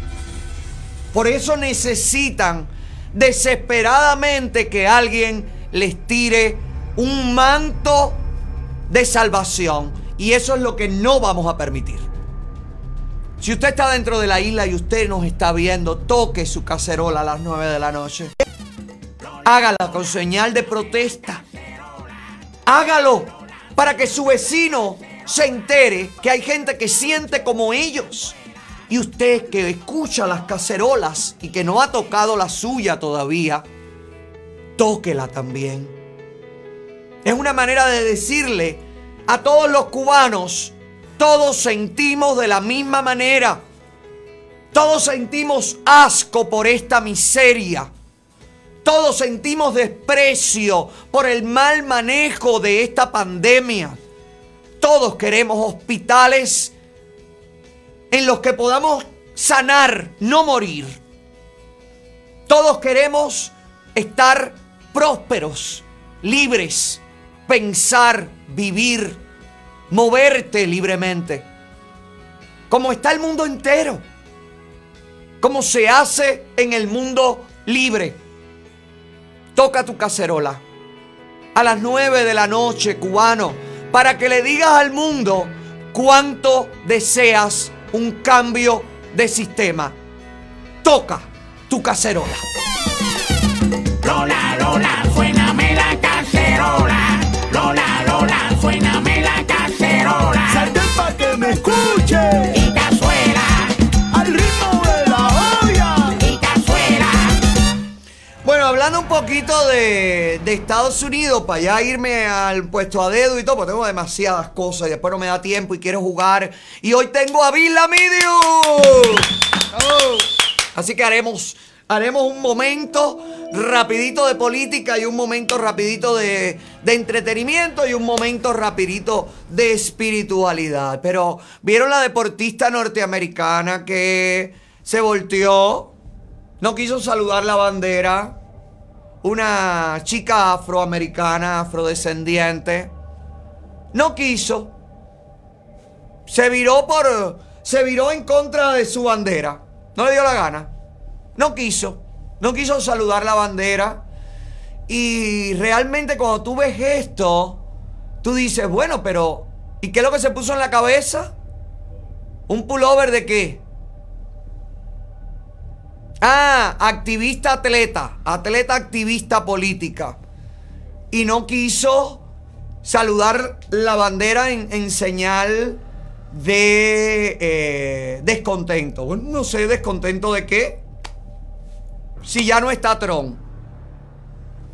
S1: Por eso necesitan desesperadamente que alguien les tire un manto de salvación. Y eso es lo que no vamos a permitir. Si usted está dentro de la isla y usted nos está viendo, toque su cacerola a las 9 de la noche. Hágala con señal de protesta. Hágalo para que su vecino se entere que hay gente que siente como ellos. Y usted que escucha las cacerolas y que no ha tocado la suya todavía, tóquela también. Es una manera de decirle a todos los cubanos, todos sentimos de la misma manera. Todos sentimos asco por esta miseria. Todos sentimos desprecio por el mal manejo de esta pandemia. Todos queremos hospitales en los que podamos sanar, no morir. Todos queremos estar prósperos, libres, pensar, vivir, moverte libremente. Como está el mundo entero. Como se hace en el mundo libre. Toca tu cacerola a las 9 de la noche, cubano, para que le digas al mundo cuánto deseas un cambio de sistema. Toca tu cacerola.
S13: Lola, Lola, suéname la cacerola. Lola, Lola, suéname la cacerola.
S9: Salte pa' que me escuche.
S1: Poquito de, de Estados Unidos, para ya irme al puesto a dedo y todo, porque tengo demasiadas cosas y después no me da tiempo y quiero jugar. Y hoy tengo a Villa Medium. Así que haremos, haremos un momento rapidito de política y un momento rapidito de, de entretenimiento y un momento rapidito de espiritualidad. Pero, ¿vieron la deportista norteamericana que se volteó? No quiso saludar la bandera. Una chica afroamericana, afrodescendiente. No quiso. Se viró por. Se viró en contra de su bandera. No le dio la gana. No quiso. No quiso saludar la bandera. Y realmente cuando tú ves esto, tú dices, bueno, pero. ¿Y qué es lo que se puso en la cabeza? ¿Un pullover de qué? Ah, activista atleta, atleta activista política. Y no quiso saludar la bandera en, señal de eh, descontento. Bueno, no sé, descontento de qué. Si ya no está Trump.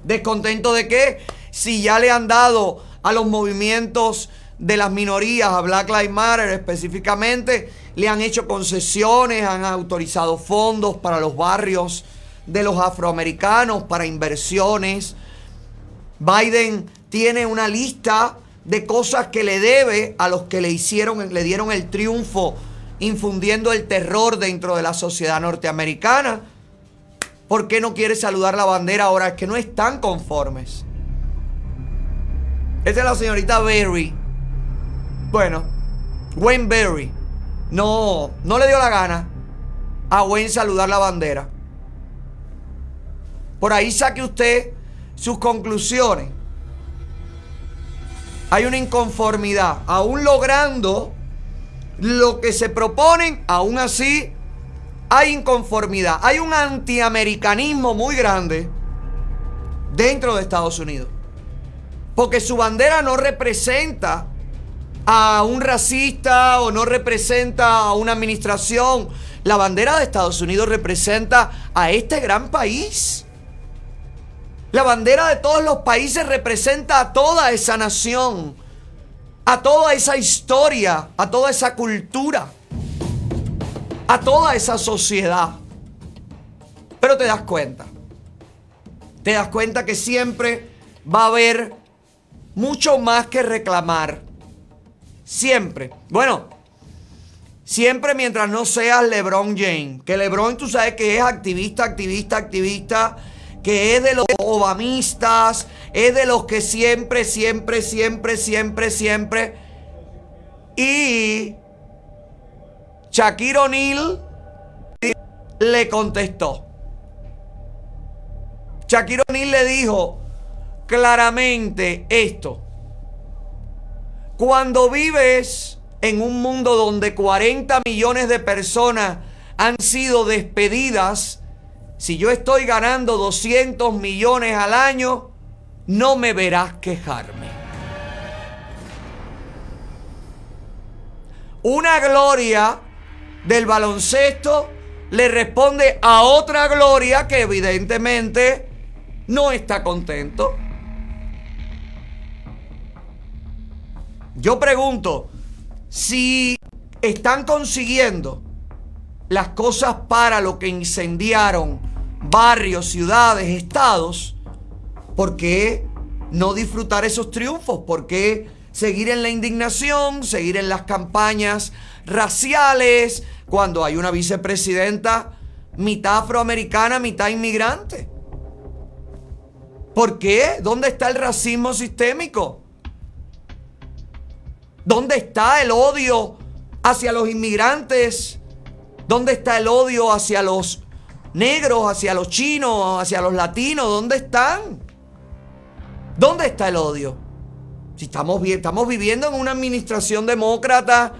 S1: Descontento de qué. Si ya le han dado a los movimientos de las minorías, a Black Lives Matter específicamente, le han hecho concesiones, han autorizado fondos para los barrios de los afroamericanos, para inversiones. Biden tiene una lista de cosas que le debe a los que le hicieron, le dieron el triunfo, infundiendo el terror dentro de la sociedad norteamericana. ¿Por qué no quiere saludar la bandera ahora? Es que no están conformes. Esta es la señorita Berry. Bueno, Wayne Berry. No, no le dio la gana a Wayne saludar la bandera. Por ahí saque usted sus conclusiones. Hay una inconformidad. Aún logrando lo que se proponen, aún así hay inconformidad. Hay un antiamericanismo muy grande. dentro de Estados Unidos. Porque su bandera no representa a un racista o no representa a una administración. La bandera de Estados Unidos representa a este gran país. La bandera de todos los países representa a toda esa nación, a toda esa historia, a toda esa cultura, a toda esa sociedad. Pero te das cuenta, te das cuenta que siempre va a haber mucho más que reclamar. Siempre. Bueno, siempre mientras no seas LeBron James. Que LeBron tú sabes que es activista, activista, activista. Que es de los obamistas. Es de los que siempre, siempre, siempre, siempre, siempre. Y Shaquille O'Neal le contestó. Shaquille O'Neal le dijo claramente esto. Cuando vives en un mundo donde 40 millones de personas han sido despedidas, si yo estoy ganando 200 millones al año, no me verás quejarme. Una gloria del baloncesto le responde a otra gloria que evidentemente no está contento. Yo pregunto, si están consiguiendo las cosas para lo que incendiaron barrios, ciudades, estados, ¿por qué no disfrutar esos triunfos? ¿Por qué seguir en la indignación, seguir en las campañas raciales, cuando hay una vicepresidenta mitad afroamericana, mitad inmigrante? ¿Por qué? ¿Dónde está el racismo sistémico? ¿Dónde está el odio hacia los inmigrantes? ¿Dónde está el odio hacia los negros, hacia los chinos, hacia los latinos? ¿Dónde están? ¿Dónde está el odio? Si estamos, estamos viviendo en una administración demócrata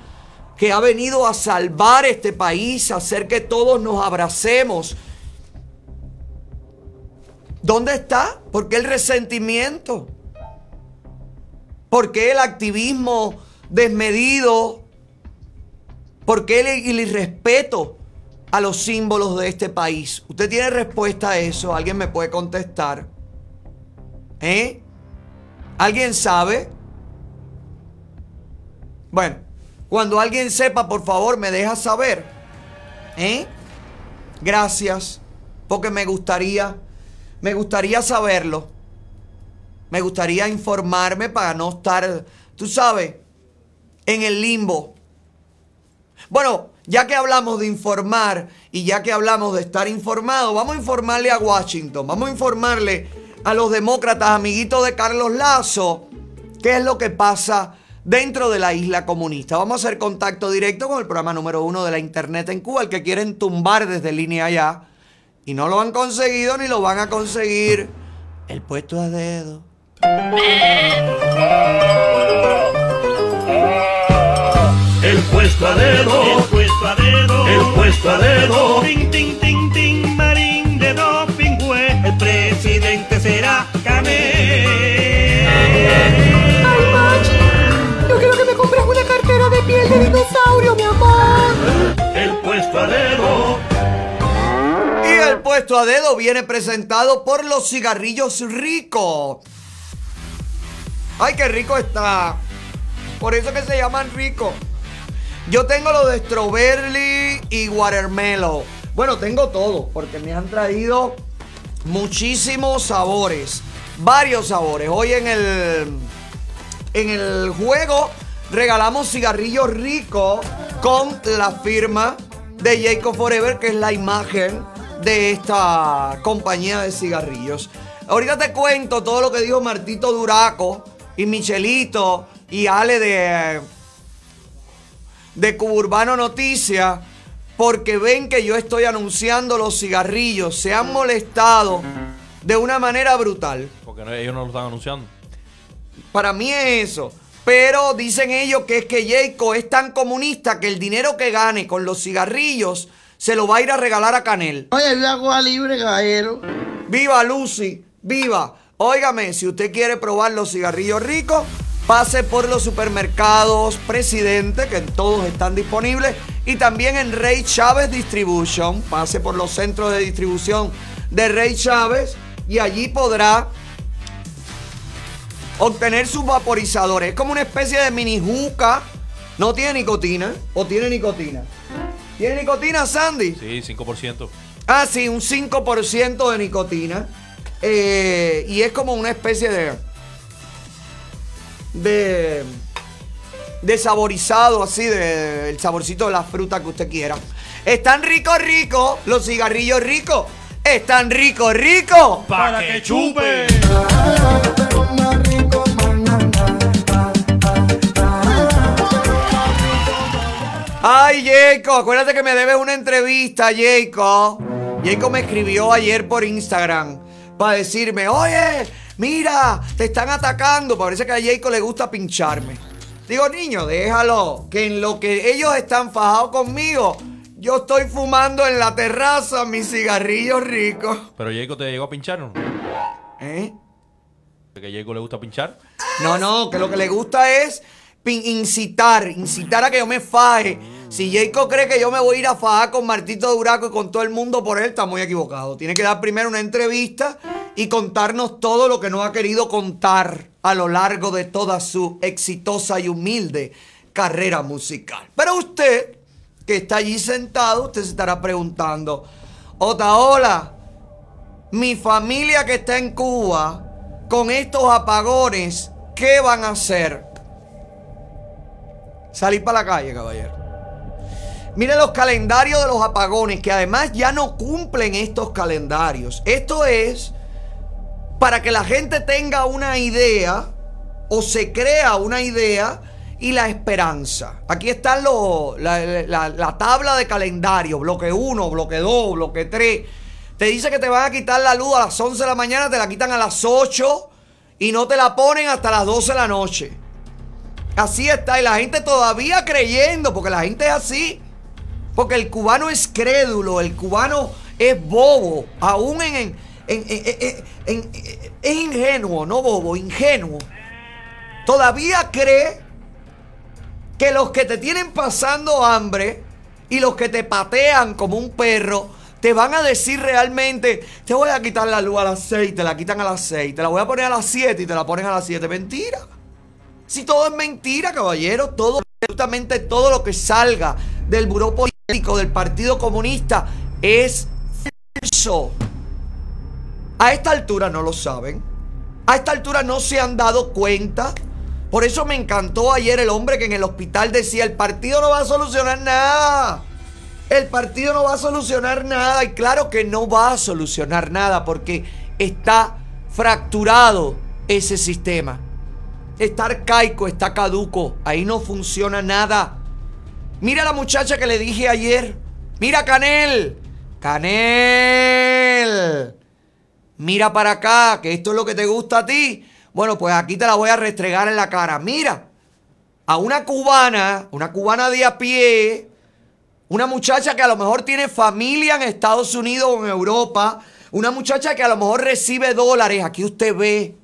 S1: que ha venido a salvar este país, a hacer que todos nos abracemos. ¿Dónde está? ¿Por qué el resentimiento? ¿Por qué el activismo desmedido? ¿Por qué el, el irrespeto a los símbolos de este país? ¿Usted tiene respuesta a eso? ¿Alguien me puede contestar? ¿Eh? ¿Alguien sabe? Bueno, cuando alguien sepa, por favor, me deja saber. ¿Eh? Gracias, porque me gustaría, me gustaría saberlo. Me gustaría informarme para no estar, tú sabes, en el limbo. Bueno, ya que hablamos de informar y ya que hablamos de estar informado, vamos a informarle a Washington, vamos a informarle a los demócratas, amiguitos de Carlos Lazo, qué es lo que pasa dentro de la isla comunista. Vamos a hacer contacto directo con el programa número uno de la internet en Cuba, el que quieren tumbar desde línea allá. Y no lo han conseguido ni lo van a conseguir. El puesto a dedo.
S9: El puesto a dedo, el puesto a dedo, el puesto a dedo. Tin, tin, tin, tin, marín de doping fue. El presidente será Canel.
S14: Ay, Machi, yo quiero que me compres una cartera de piel de dinosaurio, mi amor.
S9: El puesto a dedo.
S1: Y el puesto a dedo viene presentado por los cigarrillos Rico. Ay, qué rico está. Por eso que se llaman Rico. Yo tengo los de strawberry y watermelon. Bueno, tengo todo porque me han traído muchísimos sabores. Varios sabores. Hoy en el en el juego regalamos cigarrillos Rico con la firma de Jacob Forever, que es la imagen de esta compañía de cigarrillos. Ahorita te cuento todo lo que dijo Martito Duraco y Michelito y Ale de, de Cuburbano Noticias, porque ven que yo estoy anunciando los cigarrillos. Se han molestado de una manera brutal.
S2: Porque no- ellos no lo están anunciando.
S1: Para mí es eso. Pero dicen ellos que es que Jayco es tan comunista que el dinero que gane con los cigarrillos se lo va a ir a regalar a Canel.
S15: Oye, viva Cuba libre, caballero.
S1: Viva Lucy, Viva. Óigame, si usted quiere probar los cigarrillos ricos, pase por los supermercados Presidente, que todos están disponibles, y también en Rey Chávez Distribution. Pase por los centros de distribución de Rey Chávez y allí podrá obtener sus vaporizadores. Es como una especie de mini juca. No tiene nicotina. ¿O tiene nicotina? ¿Tiene nicotina, Sandy?
S2: Sí, 5%.
S1: Ah, sí, un 5% de nicotina. Eh, y es como una especie de. De. de saborizado, así, de, el saborcito de la fruta que usted quiera. Están ricos, ricos, los cigarrillos ricos. Están ricos, ricos.
S9: Pa' que chupe.
S1: Ay, Jacob, acuérdate que me debes una entrevista, Jacob. Jacob me escribió ayer por Instagram para decirme, oye, mira, te están atacando. Parece que a Jacob le gusta pincharme. Digo, niño, déjalo, que en lo que ellos están fajados conmigo, yo estoy fumando en la terraza mis cigarrillos ricos.
S2: Pero Jacob te llegó a pinchar, ¿no?
S1: ¿Eh?
S2: ¿Que a Jacob le gusta pinchar?
S1: No, no, que lo que le gusta es incitar, incitar a que yo me faje. Si Jacob cree que yo me voy a ir a fajar con Martito Duraco y con todo el mundo por él, está muy equivocado. Tiene que dar primero una entrevista y contarnos todo lo que no ha querido contar a lo largo de toda su exitosa y humilde carrera musical. Pero usted, que está allí sentado, usted se estará preguntando, Otaola, mi familia que está en Cuba, con estos apagones, ¿qué van a hacer? Salir para la calle, caballero. Mire los calendarios de los apagones, que además ya no cumplen estos calendarios. Esto es para que la gente tenga una idea o se crea una idea y la esperanza. Aquí la, la- la tabla de calendario, bloque 1, bloque 2, bloque 3. Te dice que te van a quitar la luz a las 11 de la mañana, te la quitan a las 8 y no te la ponen hasta las 12 de la noche. Así está, y la gente todavía creyendo, porque la gente es así. Porque el cubano es crédulo, el cubano es bobo, aún en, en- en- es ingenuo, no bobo, ingenuo. Todavía cree que los que te tienen pasando hambre y los que te patean como un perro, te van a decir realmente, te voy a quitar la luz a las 6, te la quitan a las 6, te la voy a poner a las 7 y te la ponen a las 7. Mentira. Si todo es mentira, caballero, todo, absolutamente todo lo que salga del buró político del Partido Comunista es falso. A esta altura no lo saben. A esta altura no se han dado cuenta. Por eso me encantó ayer el hombre que en el hospital decía, el partido no va a solucionar nada. El partido no va a solucionar nada. Y claro que no va a solucionar nada porque está fracturado ese sistema. Está arcaico, está caduco. Ahí no funciona nada. Mira a la muchacha que le dije ayer. Mira, Canel. Canel. Mira para acá, que esto es lo que te gusta a ti. Bueno, pues aquí te la voy a restregar en la cara. Mira, a una cubana, una cubana de a pie, una muchacha que a lo mejor tiene familia en Estados Unidos o en Europa, una muchacha que a lo mejor recibe dólares. Aquí usted ve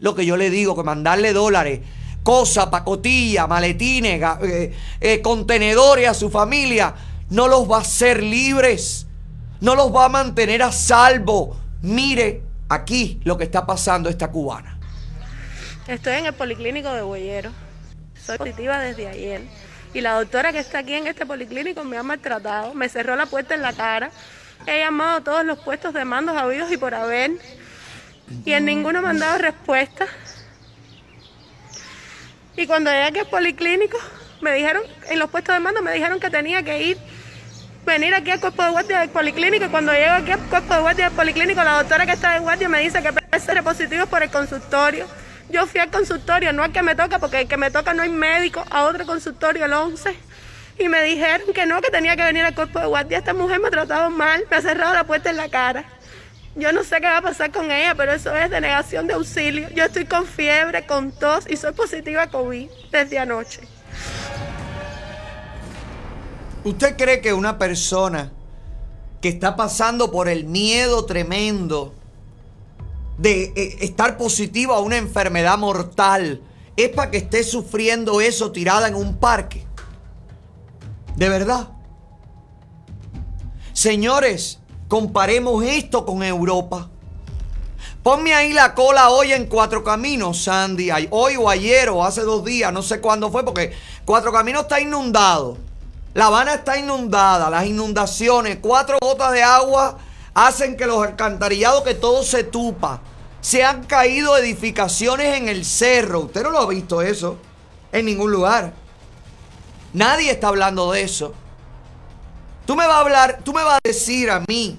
S1: lo que yo le digo, que mandarle dólares, cosas, pacotilla, maletines, eh, eh, contenedores a su familia, no los va a hacer libres, no los va a mantener a salvo. Mire aquí lo que está pasando esta cubana.
S15: Estoy en el policlínico de Boyero. Soy positiva desde ayer. Y la doctora que está aquí en este policlínico me ha maltratado, me cerró la puerta en la cara. He llamado a todos los puestos de mandos habidos y por haber. Y en ninguno me han dado respuesta. Y cuando llegué aquí al policlínico, me dijeron, en los puestos de mando me dijeron que tenía que ir, venir aquí al cuerpo de guardia del policlínico. Y cuando llego aquí al cuerpo de guardia del policlínico, la doctora que está de guardia me dice que ser positivo por el consultorio. Yo fui al consultorio, no al que me toca, porque el que me toca no hay médico, a otro consultorio, el 11. Y me dijeron que no, que tenía que venir al cuerpo de guardia. Esta mujer me ha tratado mal, me ha cerrado la puerta en la cara. Yo no sé qué va a pasar con ella, pero eso es denegación de auxilio. Yo estoy con fiebre, con tos y soy positiva a COVID desde anoche.
S1: ¿Usted cree que una persona que está pasando por el miedo tremendo de eh, estar positivo a una enfermedad mortal es para que estés sufriendo eso tirada en un parque. De verdad. Señores, comparemos esto con Europa. Ponme ahí la cola hoy en Cuatro Caminos, Sandy. Hoy o ayer o hace dos días, no sé cuándo fue, porque Cuatro Caminos está inundado. La Habana está inundada. Las inundaciones, cuatro gotas de agua hacen que los alcantarillados, que todo se tupa. Se han caído edificaciones en el cerro. Usted no lo ha visto eso en ningún lugar. Nadie está hablando de eso. Tú me vas a hablar, tú me vas a decir a mí,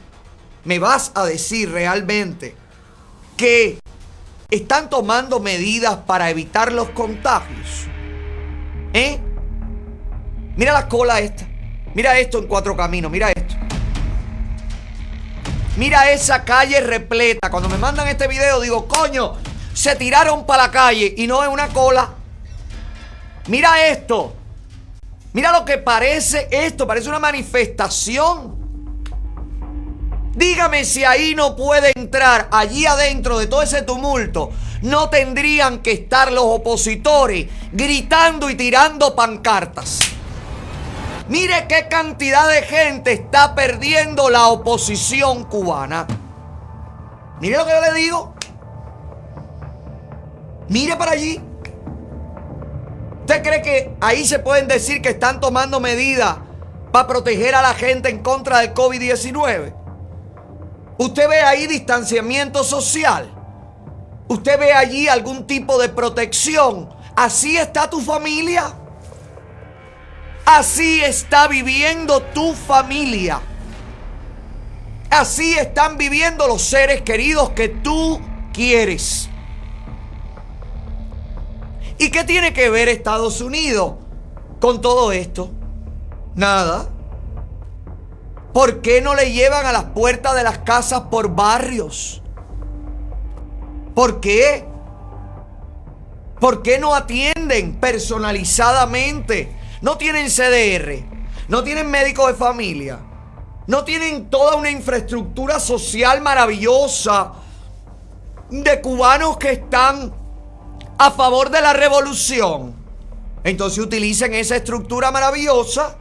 S1: me vas a decir realmente que están tomando medidas para evitar los contagios. ¿Eh? Mira la cola esta. Mira esto en cuatro caminos, mira esto. Mira esa calle repleta. Cuando me mandan este video digo, coño, se tiraron para la calle y no es una cola. Mira esto. Mira lo que parece esto, parece una manifestación. Dígame si ahí no puede entrar, allí adentro de todo ese tumulto, no tendrían que estar los opositores gritando y tirando pancartas. Mire qué cantidad de gente está perdiendo la oposición cubana. Mire lo que yo le digo. Mire para allí. ¿Usted cree que ahí se pueden decir que están tomando medidas para proteger a la gente en contra del COVID-19? Usted ve ahí distanciamiento social. Usted ve allí algún tipo de protección. Así está tu familia. Así está viviendo tu familia. Así están viviendo los seres queridos que tú quieres. ¿Y qué tiene que ver Estados Unidos con todo esto? Nada. ¿Por qué no le llevan a las puertas de las casas por barrios? ¿Por qué? ¿Por qué no atienden personalizadamente? No tienen CDR, no tienen médicos de familia, no tienen toda una infraestructura social maravillosa de cubanos que están a favor de la revolución. Entonces utilicen esa estructura maravillosa,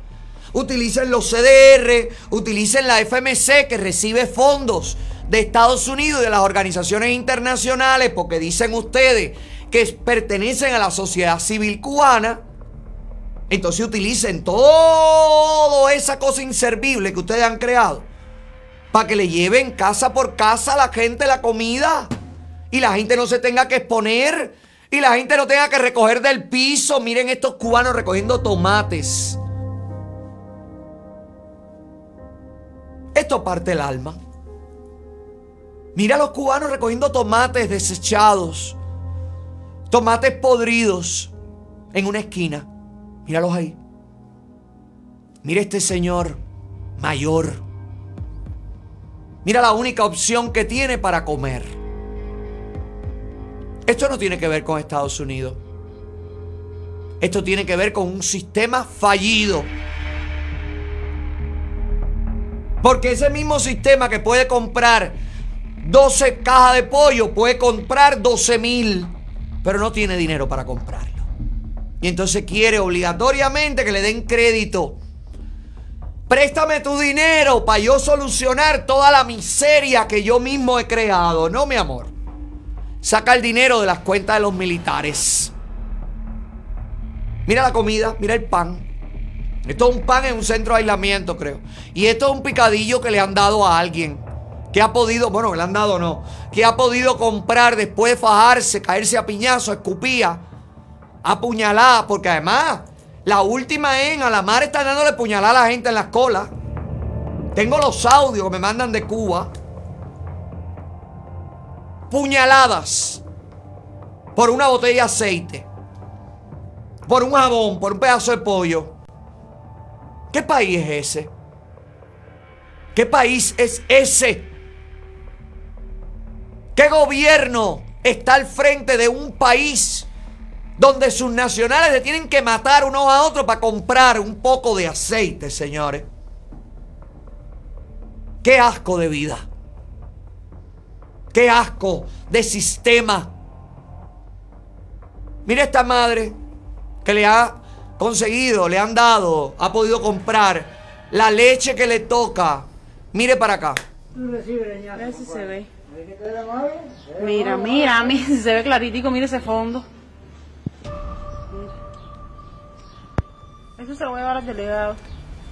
S1: utilicen los CDR, utilicen la FMC que recibe fondos de Estados Unidos y de las organizaciones internacionales porque dicen ustedes que pertenecen a la sociedad civil cubana. Entonces utilicen toda esa cosa inservible que ustedes han creado para que le lleven casa por casa a la gente la comida y la gente no se tenga que exponer y la gente no tenga que recoger del piso. Miren estos cubanos recogiendo tomates. Esto parte el alma. Mira a los cubanos recogiendo tomates desechados, tomates podridos en una esquina. Míralos ahí. Mira este señor mayor. Mira la única opción que tiene para comer. Esto no tiene que ver con Estados Unidos. Esto tiene que ver con un sistema fallido. Porque ese mismo sistema que puede comprar 12 cajas de pollo puede comprar 12 mil, pero no tiene dinero para comprarlo. Y entonces quiere obligatoriamente que le den crédito. Préstame tu dinero para yo solucionar toda la miseria que yo mismo he creado. No, mi amor. Saca el dinero de las cuentas de los militares. Mira la comida, mira el pan. Esto es un pan en un centro de aislamiento, creo. Y esto es un picadillo que le han dado a alguien. Que ha podido, bueno, le han dado no. Que ha podido comprar después de fajarse, caerse a piñazo, escupía, apuñalada. Porque además, la última en a la mar están dándole puñalada a la gente en las colas. Tengo los audios que me mandan de Cuba. Puñaladas. Por una botella de aceite. Por un jabón, por un pedazo de pollo. ¿Qué país es ese? ¿Qué país es ese? ¿Qué gobierno está al frente de un país donde sus nacionales se tienen que matar unos a otros para comprar un poco de aceite, señores? Qué asco de vida. Qué asco de sistema. Mira esta madre que le ha conseguido, le han dado, ha podido comprar la leche que le toca. Mire para acá.
S15: Mira si se ve. Mira, mira, mira si [LAUGHS] se ve claritico, mira ese fondo. Eso se lo voy a llevar al delegado.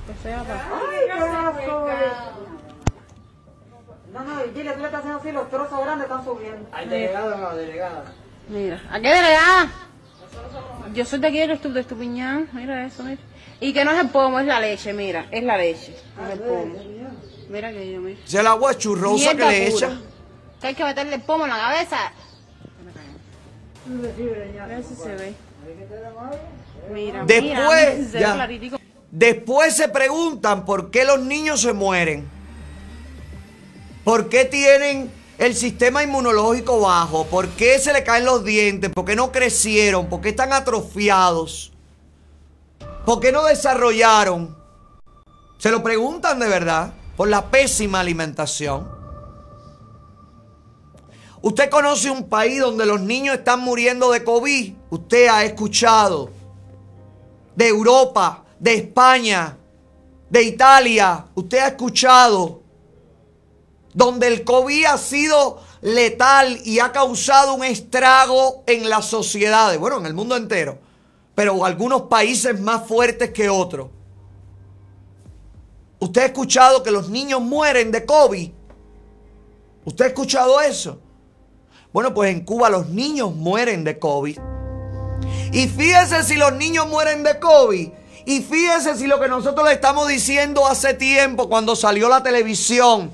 S15: Que sea para...
S16: No, no, y dile, tú le estás haciendo así, los trozos grandes están subiendo. Al
S15: delegado
S16: o no, delegada.
S15: Mira, ¿a qué delegada? Yo soy de aquí de Estu- de Estupiñán, mira eso, mira. Y que no es el pomo, es la leche, mira, es la leche, no es el pomo. Mira que yo, mira.
S1: Es el agua churrosa que le
S15: pura.
S1: echa.
S15: Que hay que meterle el pomo en la cabeza. Mira si se ve. Mira, mira, mira
S1: Después,
S15: se ve
S1: ya.
S15: claritico.
S1: Después se preguntan por qué los niños se mueren. ¿Por qué tienen el sistema inmunológico bajo? ¿Por qué se le caen los dientes? ¿Por qué no crecieron? ¿Por qué están atrofiados? ¿Por qué no desarrollaron? Se lo preguntan de verdad por la pésima alimentación. ¿Usted conoce un país donde los niños están muriendo de COVID? Usted ha escuchado de Europa, de España, de Italia. Usted ha escuchado donde el COVID ha sido letal y ha causado un estrago en las sociedades, bueno, en el mundo entero, pero algunos países más fuertes que otros. ¿Usted ha escuchado que los niños mueren de COVID? ¿Usted ha escuchado eso? Bueno, pues en Cuba los niños mueren de COVID. Y fíjese si los niños mueren de COVID. Y fíjese si lo que nosotros le estamos diciendo hace tiempo cuando salió la televisión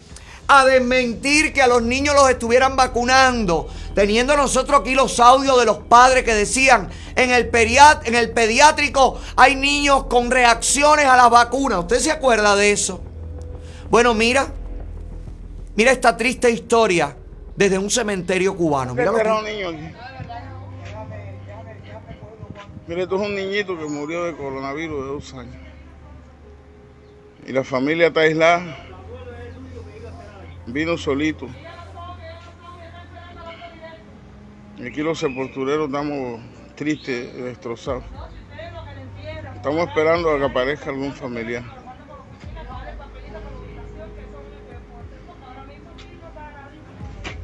S1: a desmentir que a los niños los estuvieran vacunando. Teniendo nosotros aquí los audios de los padres que decían, en el, periat- en el pediátrico hay niños con reacciones a las vacunas. ¿Usted se acuerda de eso? Bueno, mira, mira esta triste historia desde un cementerio cubano. Mira
S17: esto es un niñito que murió de coronavirus de dos años. Y la familia está aislada. Vino solito. Aquí los sepultureros estamos tristes, destrozados. Estamos esperando a que aparezca algún familiar.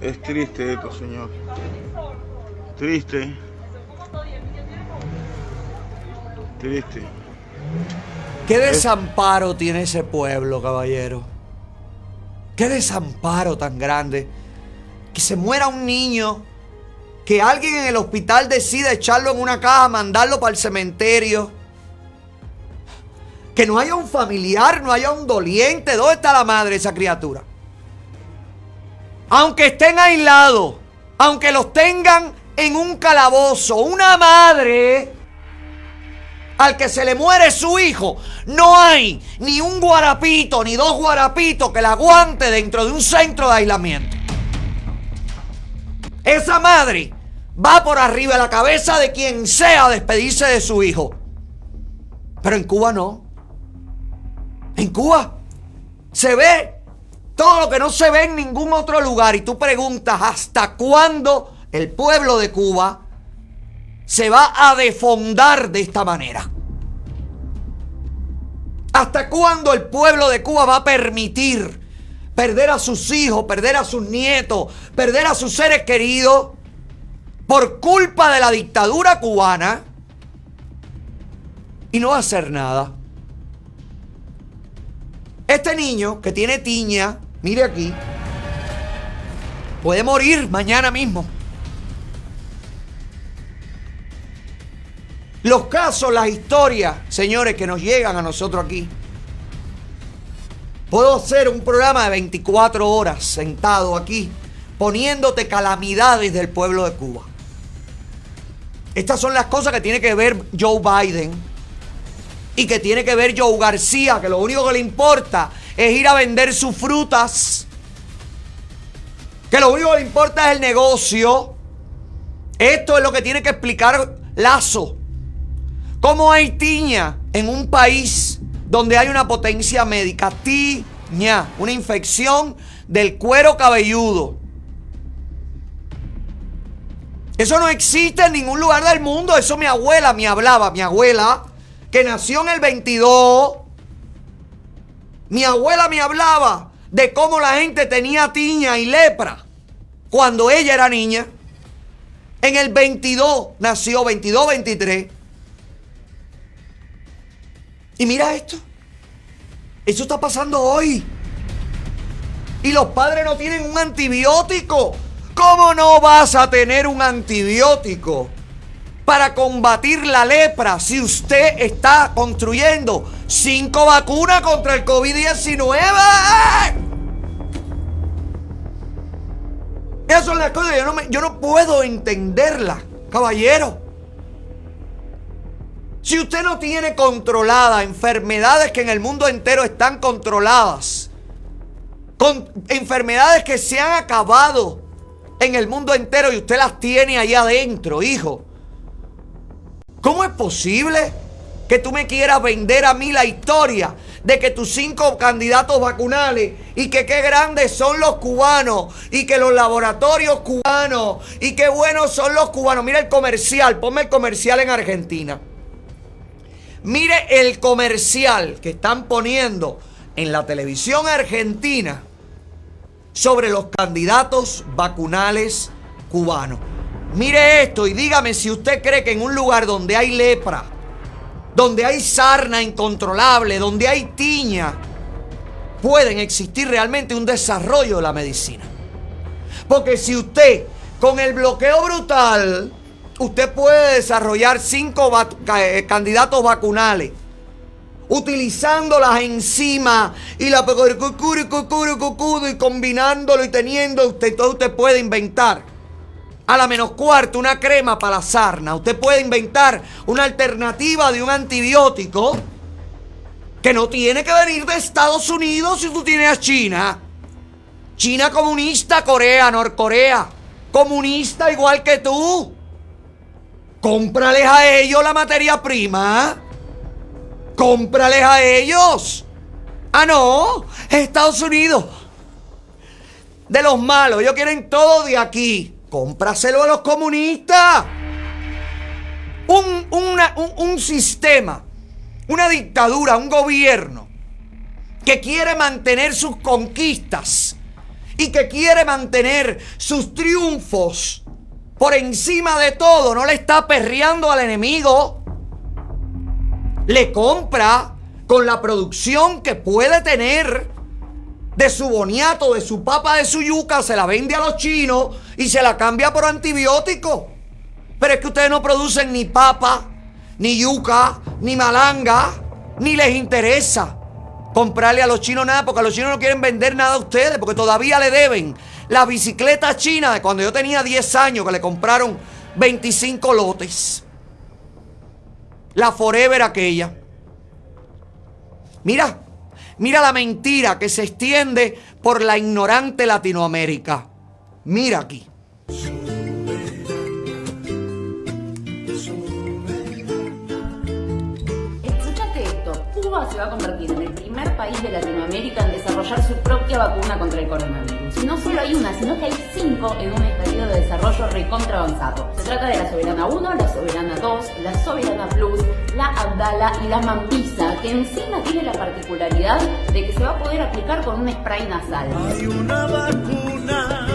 S17: Es triste esto, señor. Triste. Triste.
S1: ¿Qué desamparo tiene ese pueblo, caballero? ¿Qué desamparo tan grande? Que se muera un niño, que alguien en el hospital decida echarlo en una caja, mandarlo para el cementerio. Que no haya un familiar, no haya un doliente. ¿Dónde está la madre de esa criatura? Aunque estén aislados, aunque los tengan en un calabozo, una madre al que se le muere su hijo, no hay ni un guarapito ni dos guarapitos que la aguante dentro de un centro de aislamiento. Esa madre va por arriba de la cabeza de quien sea a despedirse de su hijo. Pero en Cuba no. En Cuba se ve todo lo que no se ve en ningún otro lugar. Y tú preguntas hasta cuándo el pueblo de Cuba se va a defondar de esta manera. ¿Hasta cuándo el pueblo de Cuba va a permitir perder a sus hijos, perder a sus nietos, perder a sus seres queridos por culpa de la dictadura cubana y no hacer nada? Este niño que tiene tiña, mire aquí, puede morir mañana mismo. Los casos, las historias, señores, que nos llegan a nosotros aquí. Puedo hacer un programa de 24 horas sentado aquí, poniéndote calamidades del pueblo de Cuba. Estas son las cosas que tiene que ver Joe Biden y que tiene que ver Joe García, que lo único que le importa es ir a vender sus frutas. Que lo único que le importa es el negocio. Esto es lo que tiene que explicar Lazo. ¿Cómo hay tiña en un país donde hay una potencia médica? Tiña, una infección del cuero cabelludo. Eso no existe en ningún lugar del mundo. Eso mi abuela me hablaba. Mi abuela, que nació en el 22. Mi abuela me hablaba de cómo la gente tenía tiña y lepra cuando ella era niña. En el 22 nació, 22, 23. Y mira esto. Eso está pasando hoy. Y los padres no tienen un antibiótico. ¿Cómo no vas a tener un antibiótico para combatir la lepra si usted está construyendo cinco vacunas contra el COVID-19? Esas son las cosas yo no, me- yo no puedo entenderlas, caballero. Si usted no tiene controlada enfermedades que en el mundo entero están controladas, con enfermedades que se han acabado en el mundo entero y usted las tiene ahí adentro, hijo. ¿Cómo es posible que tú me quieras vender a mí la historia de que tus cinco candidatos vacunales y que qué grandes son los cubanos y que los laboratorios cubanos y qué buenos son los cubanos? Mira el comercial, ponme el comercial en Argentina. Mire el comercial que están poniendo en la televisión argentina sobre los candidatos vacunales cubanos. Mire esto y dígame si usted cree que en un lugar donde hay lepra, donde hay sarna incontrolable, donde hay tiña, pueden existir realmente un desarrollo de la medicina. Porque si usted, con el bloqueo brutal, usted puede desarrollar cinco eh, candidatos vacunales utilizando las enzimas y la y combinándolo y teniendo usted, entonces usted puede inventar a la menos cuarto una crema para la sarna. Usted puede inventar una alternativa de un antibiótico que no tiene que venir de Estados Unidos si tú tienes a China. China comunista, Corea, Norcorea, comunista igual que tú. Cómprales a ellos la materia prima. Cómprales a ellos. Ah, no. Estados Unidos. De los malos. Ellos quieren todo de aquí. Cómpraselo a los comunistas. Un, un- un sistema, una dictadura, un gobierno que quiere mantener sus conquistas y que quiere mantener sus triunfos por encima de todo, no le está perreando al enemigo, le compra con la producción que puede tener de su boniato, de su papa, de su yuca, se la vende a los chinos y se la cambia por antibiótico. Pero es que ustedes no producen ni papa, ni yuca, ni malanga, ni les interesa comprarle a los chinos nada, porque a los chinos no quieren vender nada a ustedes, porque todavía le deben la bicicleta china de cuando yo tenía 10 años, que le compraron 25 lotes. La Forever aquella. Mira, mira la mentira que se extiende por la ignorante Latinoamérica. Mira aquí.
S18: País de Latinoamérica en desarrollar su propia vacuna contra el coronavirus. No solo hay una, sino que hay cinco en un estadio de desarrollo recontra avanzado. Se trata de la Soberana 1, la Soberana 2, la Soberana Plus, la Abdala y la Mampisa, que encima tiene la particularidad de que se va a poder aplicar con un spray nasal.
S9: Hay una vacuna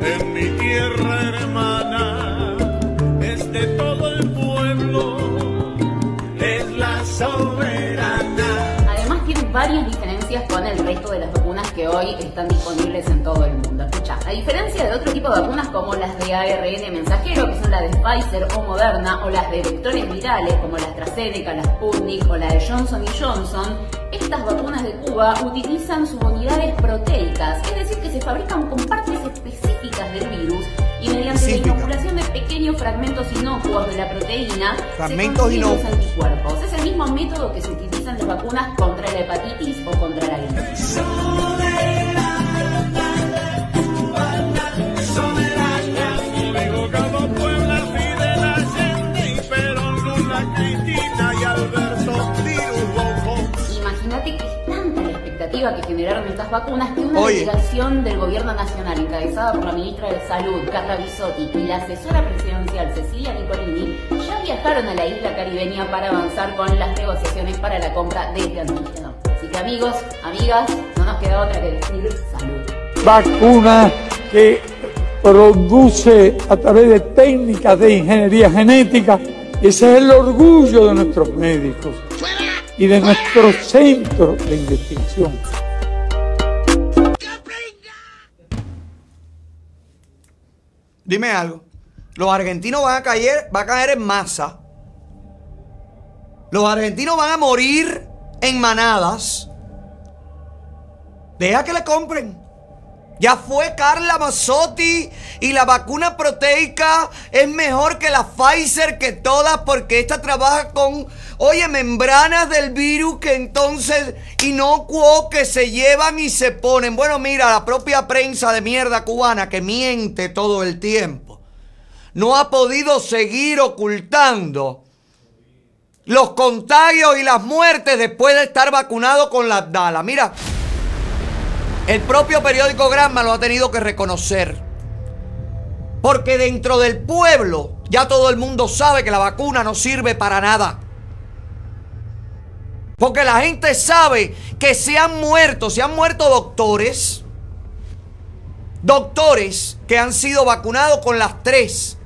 S9: en mi tierra hermana, es de todo el pueblo, es la soberana.
S18: Varias diferencias con el resto de las vacunas que hoy están disponibles en todo el mundo. Escucha, a diferencia de otro tipo de vacunas como las de ARN mensajero, que son las de Pfizer o Moderna, o las de vectores virales como la AstraZeneca, la Sputnik o la de Johnson Johnson, estas vacunas de Cuba utilizan subunidades proteicas, es decir, que se fabrican con partes específicas del virus y mediante la inoculación de pequeños fragmentos inocuos de la proteína
S1: Fragmentos
S18: se consiguen los
S1: inocuos.
S18: anticuerpos. Es el mismo método que se utiliza en las vacunas contra la hepatitis o contra la Que generaron estas vacunas que una
S1: Oye.
S18: delegación del gobierno nacional encabezada por la ministra de Salud, Carla Bisotti, y la asesora presidencial, Cecilia Nicolini, ya viajaron a la isla caribeña para avanzar con las negociaciones para la compra de este antígeno. Así que amigos, amigas, no nos queda otra que decir salud.
S19: vacuna que produce a través de técnicas de ingeniería genética. Ese es el orgullo de nuestros médicos y de nuestros centros de investigación.
S1: Dime algo. Los argentinos van a caer, va a caer en masa. Los argentinos van a morir en manadas. Deja que le compren. Ya fue Carla Mazzotti y la vacuna proteica es mejor que la Pfizer que todas porque esta trabaja con, oye, membranas del virus que entonces inocuo que se llevan y se ponen. Bueno, mira, la propia prensa de mierda cubana que miente todo el tiempo no ha podido seguir ocultando los contagios y las muertes después de estar vacunado con la Abdala. Mira, el propio periódico Granma lo ha tenido que reconocer. Porque dentro del pueblo ya todo el mundo sabe que la vacuna no sirve para nada. Porque la gente sabe que se han muerto, se han muerto doctores. Doctores que han sido vacunados con las tres.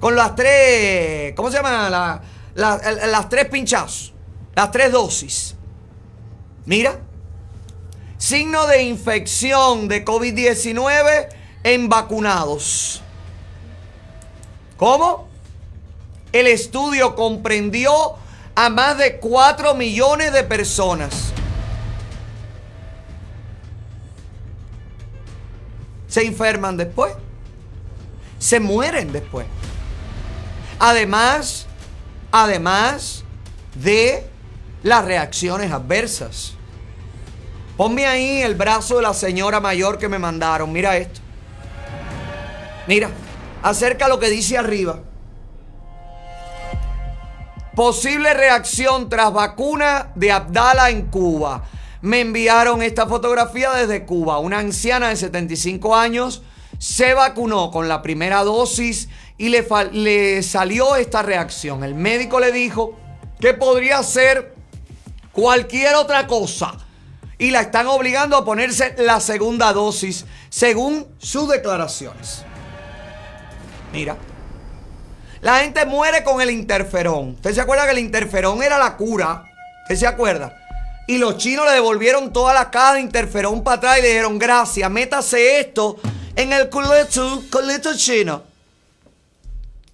S1: Con las tres. ¿Cómo se llama? La- la- las tres pinchazos. Las tres dosis. Mira. Signo de infección de COVID-19 en vacunados. ¿Cómo? El estudio comprendió a más de 4 millones de personas. Se enferman después. Se mueren después. Además, además de las reacciones adversas. Ponme ahí el brazo de la señora mayor que me mandaron. Mira esto. Mira, acerca lo que dice arriba. Posible reacción tras vacuna de Abdala en Cuba. Me enviaron esta fotografía desde Cuba. Una anciana de 75 años se vacunó con la primera dosis y le, le salió esta reacción. El médico le dijo que podría ser cualquier otra cosa y la están obligando a ponerse la segunda dosis según sus declaraciones. Mira. La gente muere con el interferón. ¿Usted se acuerda que el interferón era la cura? ¿Usted se acuerda? Y los chinos le devolvieron toda la caja de interferón para atrás y le dijeron, gracias, métase esto en el culito, culito chino.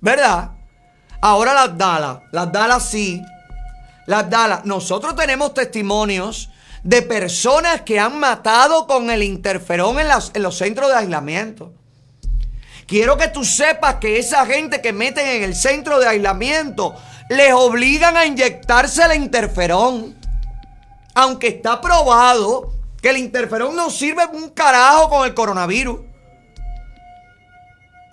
S1: ¿Verdad? Ahora las Dalas, las Dalas sí. Las Dalas, nosotros tenemos testimonios de personas que han matado con el interferón en, los centros de aislamiento. Quiero que tú sepas que esa gente que meten en el centro de aislamiento les obligan a inyectarse el interferón. Aunque está probado que el interferón no sirve un carajo con el coronavirus.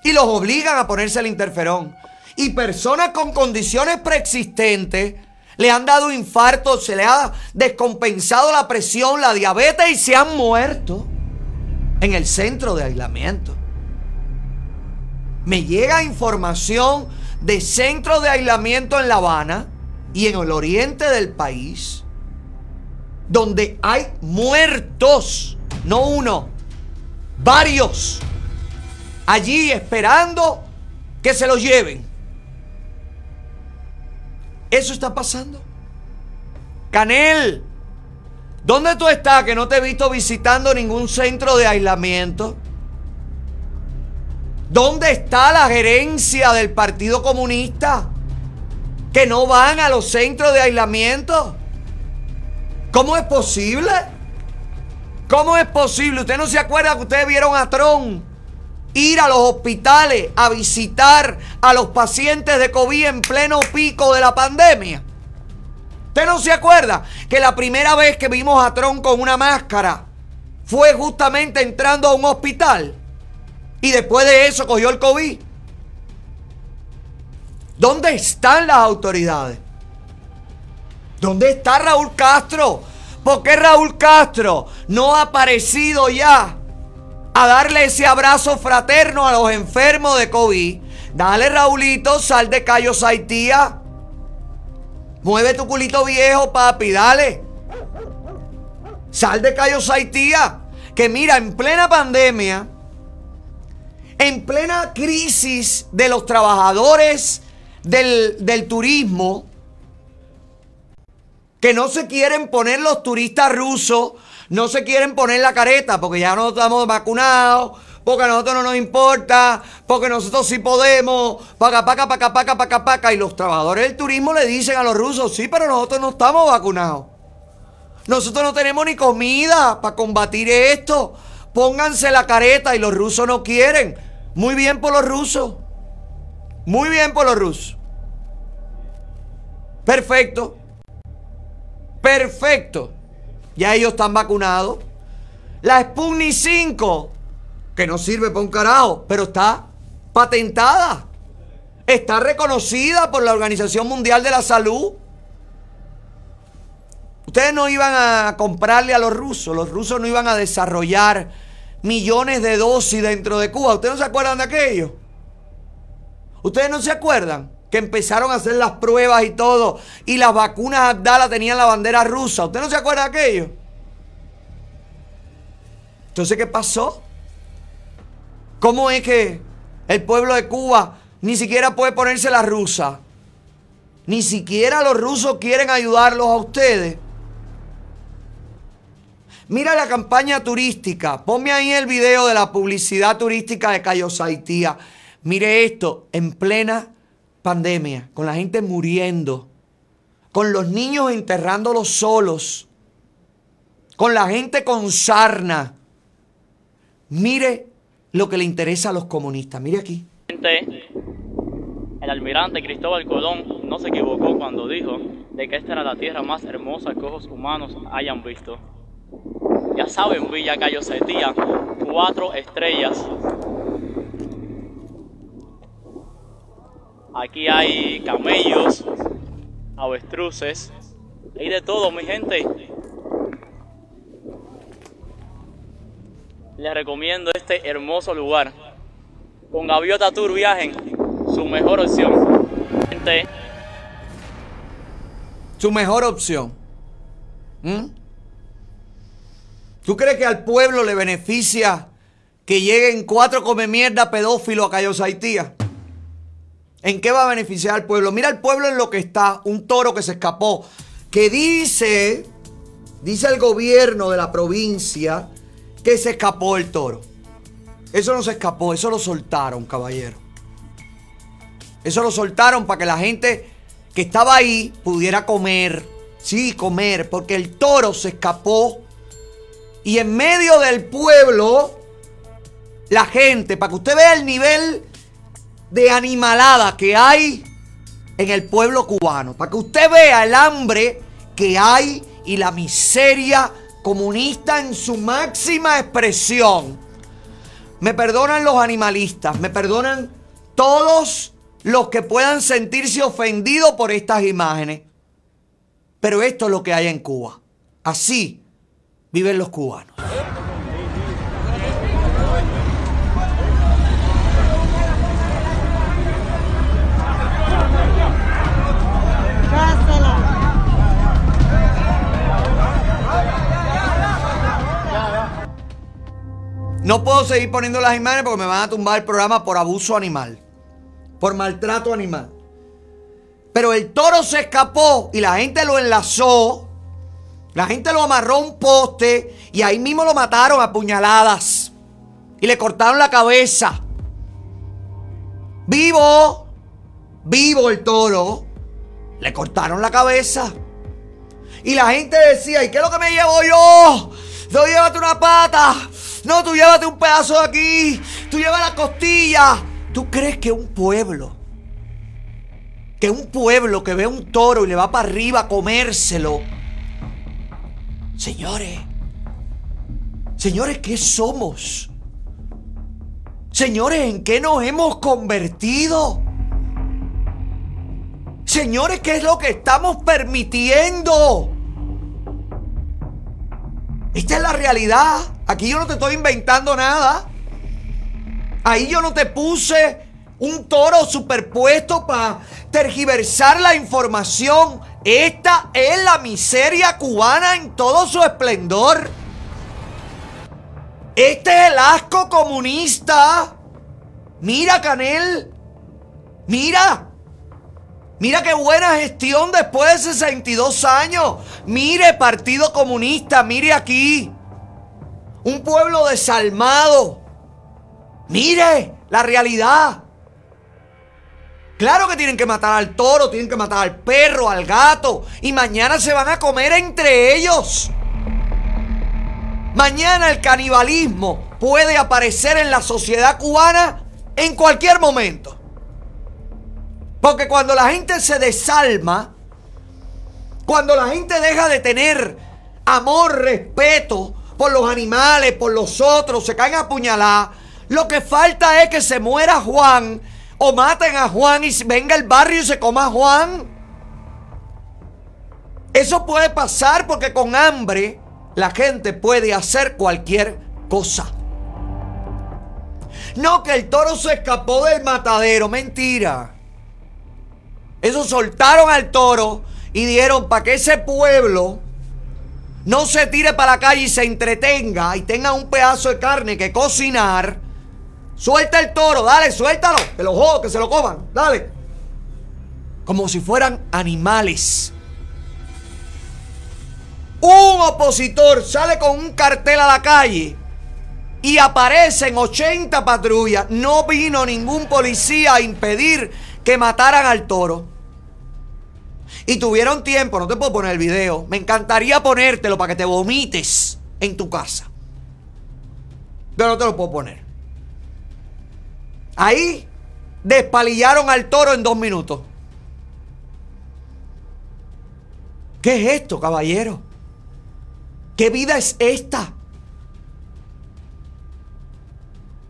S1: Y los obligan a ponerse el interferón. Y personas con condiciones preexistentes le han dado infarto, se le ha descompensado la presión, la diabetes y se han muerto en el centro de aislamiento. Me llega información de centros de aislamiento en La Habana y en el oriente del país, donde hay muertos, no uno, varios, allí esperando que se los lleven. Eso está pasando. Canel, ¿dónde tú estás que no te he visto visitando ningún centro de aislamiento? ¿Dónde está la gerencia del Partido Comunista? Que no van a los centros de aislamiento. ¿Cómo es posible? ¿Cómo es posible? ¿Usted no se acuerda que ustedes vieron a Trump ir a los hospitales a visitar a los pacientes de COVID en pleno pico de la pandemia? ¿Usted no se acuerda que la primera vez que vimos a Trump con una máscara fue justamente entrando a un hospital? Y después de eso cogió el COVID. ¿Dónde están las autoridades? ¿Dónde está Raúl Castro? ¿Por qué Raúl Castro no ha aparecido ya a darle ese abrazo fraterno a los enfermos de COVID? Dale, Raulito, sal de Cayo Saitía. Mueve tu culito viejo, papi, dale. Sal de Cayo Saitía. Que mira, en plena pandemia, en plena crisis de los trabajadores del, del turismo, que no se quieren poner los turistas rusos, no se quieren poner la careta porque ya no estamos vacunados, porque a nosotros no nos importa, porque nosotros sí podemos, paca, paca, paca, paca, paca, paca. Y los trabajadores del turismo le dicen a los rusos, sí, pero nosotros no estamos vacunados. Nosotros no tenemos ni comida para combatir esto. Pónganse la careta y los rusos no quieren. Muy bien por los rusos. Muy bien por los rusos. Perfecto. Perfecto. Ya ellos están vacunados. La Sputnik 5, que no sirve para un carajo, pero está patentada. Está reconocida por la Organización Mundial de la Salud. Ustedes no iban a comprarle a los rusos, los rusos no iban a desarrollar millones de dosis dentro de Cuba. ¿Ustedes no se acuerdan de aquello? ¿Ustedes no se acuerdan? Que empezaron a hacer las pruebas y todo. Y las vacunas Abdala tenían la bandera rusa. ¿Usted no se acuerda de aquello? Entonces, ¿qué pasó? ¿Cómo es que el pueblo de Cuba ni siquiera puede ponerse la rusa? Ni siquiera los rusos quieren ayudarlos a ustedes. Mira la campaña turística. Ponme ahí el video de la publicidad turística de Cayo Saitía. Mire esto, en plena pandemia, con la gente muriendo, con los niños enterrándolos solos, con la gente con sarna. Mire lo que le interesa a los comunistas. Mire aquí.
S20: El almirante Cristóbal Colón no se equivocó cuando dijo de que esta era la tierra más hermosa que ojos humanos hayan visto. Ya saben, Villa Cayo Saitía, cuatro estrellas. Aquí hay camellos, avestruces, hay de todo, mi gente. Les recomiendo este hermoso lugar. Con Gaviota Tour viajen, su mejor opción. Gente,
S1: Su mejor opción. ¿Mm? ¿Tú crees que al pueblo le beneficia que lleguen cuatro come mierda pedófilos a Cayo Saitía? ¿En qué va a beneficiar al pueblo? Mira el pueblo en lo que está, un toro que se escapó, que dice, dice el gobierno de la provincia que se escapó el toro. Eso no se escapó, eso lo soltaron, caballero. Eso lo soltaron para que la gente que estaba ahí pudiera comer. Sí, comer, porque el toro se escapó. Y en medio del pueblo, la gente, para que usted vea el nivel de animalada que hay en el pueblo cubano, para que usted vea el hambre que hay y la miseria comunista en su máxima expresión. Me perdonan los animalistas, me perdonan todos los que puedan sentirse ofendidos por estas imágenes. Pero esto es lo que hay en Cuba. Así viven los cubanos. No puedo seguir poniendo las imágenes porque me van a tumbar el programa por abuso animal. Por maltrato animal. Pero el toro se escapó y la gente lo enlazó. La gente lo amarró a un poste y ahí mismo lo mataron a puñaladas. Y le cortaron la cabeza. Vivo. Vivo el toro. Le cortaron la cabeza. Y la gente decía, ¿y qué es lo que me llevo yo? No, llévate una pata. No, tú llévate un pedazo de aquí. Tú llevas la costilla. ¿Tú crees que un pueblo, que un pueblo que ve un toro y le va para arriba a comérselo? Señores, señores, ¿qué somos? Señores, ¿en qué nos hemos convertido? Señores, ¿qué es lo que estamos permitiendo? Esta es la realidad. Aquí yo no te estoy inventando nada. Ahí yo no te puse un toro superpuesto para tergiversar la información. Esta es la miseria cubana en todo su esplendor. Este es el asco comunista. Mira, Canel. Mira. Mira qué buena gestión después de 62 años. Mire, Partido Comunista, mire aquí. Un pueblo desalmado. Mire la realidad. Claro que tienen que matar al toro, tienen que matar al perro, al gato. Y mañana se van a comer entre ellos. Mañana el canibalismo puede aparecer en la sociedad cubana en cualquier momento. Porque cuando la gente se desalma, cuando la gente deja de tener amor, respeto por los animales, por los otros, se caen a puñalar, lo que falta es que se muera Juan o maten a Juan y venga el barrio y se coma a Juan. Eso puede pasar porque con hambre la gente puede hacer cualquier cosa. No que el toro se escapó del matadero, mentira. Eso soltaron al toro y dieron para que ese pueblo no se tire para la calle y se entretenga y tenga un pedazo de carne que cocinar. Suelta el toro, dale, suéltalo. Que lo jodo, que se lo coman, dale. Como si fueran animales. Un opositor sale con un cartel a la calle y aparecen 80 patrullas. No vino ningún policía a impedir que mataran al toro. Y tuvieron tiempo, no te puedo poner el video. Me encantaría ponértelo para que te vomites en tu casa. Pero no te lo puedo poner. Ahí despalillaron al toro en dos minutos. ¿Qué es esto, caballero? ¿Qué vida es esta?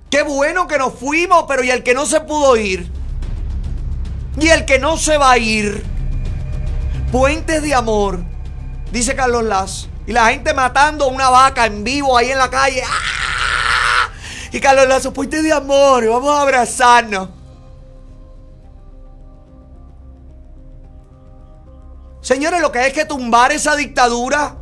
S1: Qué bueno que nos fuimos, pero ¿y el que no se pudo ir? ¿Y el que no se va a ir? Puentes de amor, dice Carlos Lazo. Y la gente matando una vaca en vivo ahí en la calle. ¡Ah! Y Carlos Lazo, puentes de amor, vamos a abrazarnos. Señores, lo que hay que tumbar esa dictadura.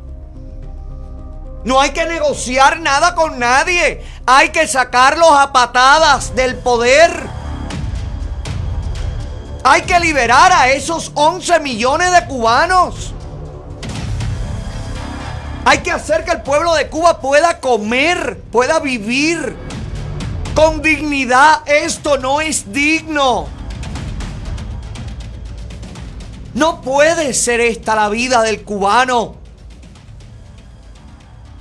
S1: No hay que negociar nada con nadie. Hay que sacarlos a patadas del poder. Hay que liberar a esos 11 millones de cubanos. Hay que hacer que el pueblo de Cuba pueda comer, pueda vivir con dignidad. Esto no es digno. No puede ser esta la vida del cubano.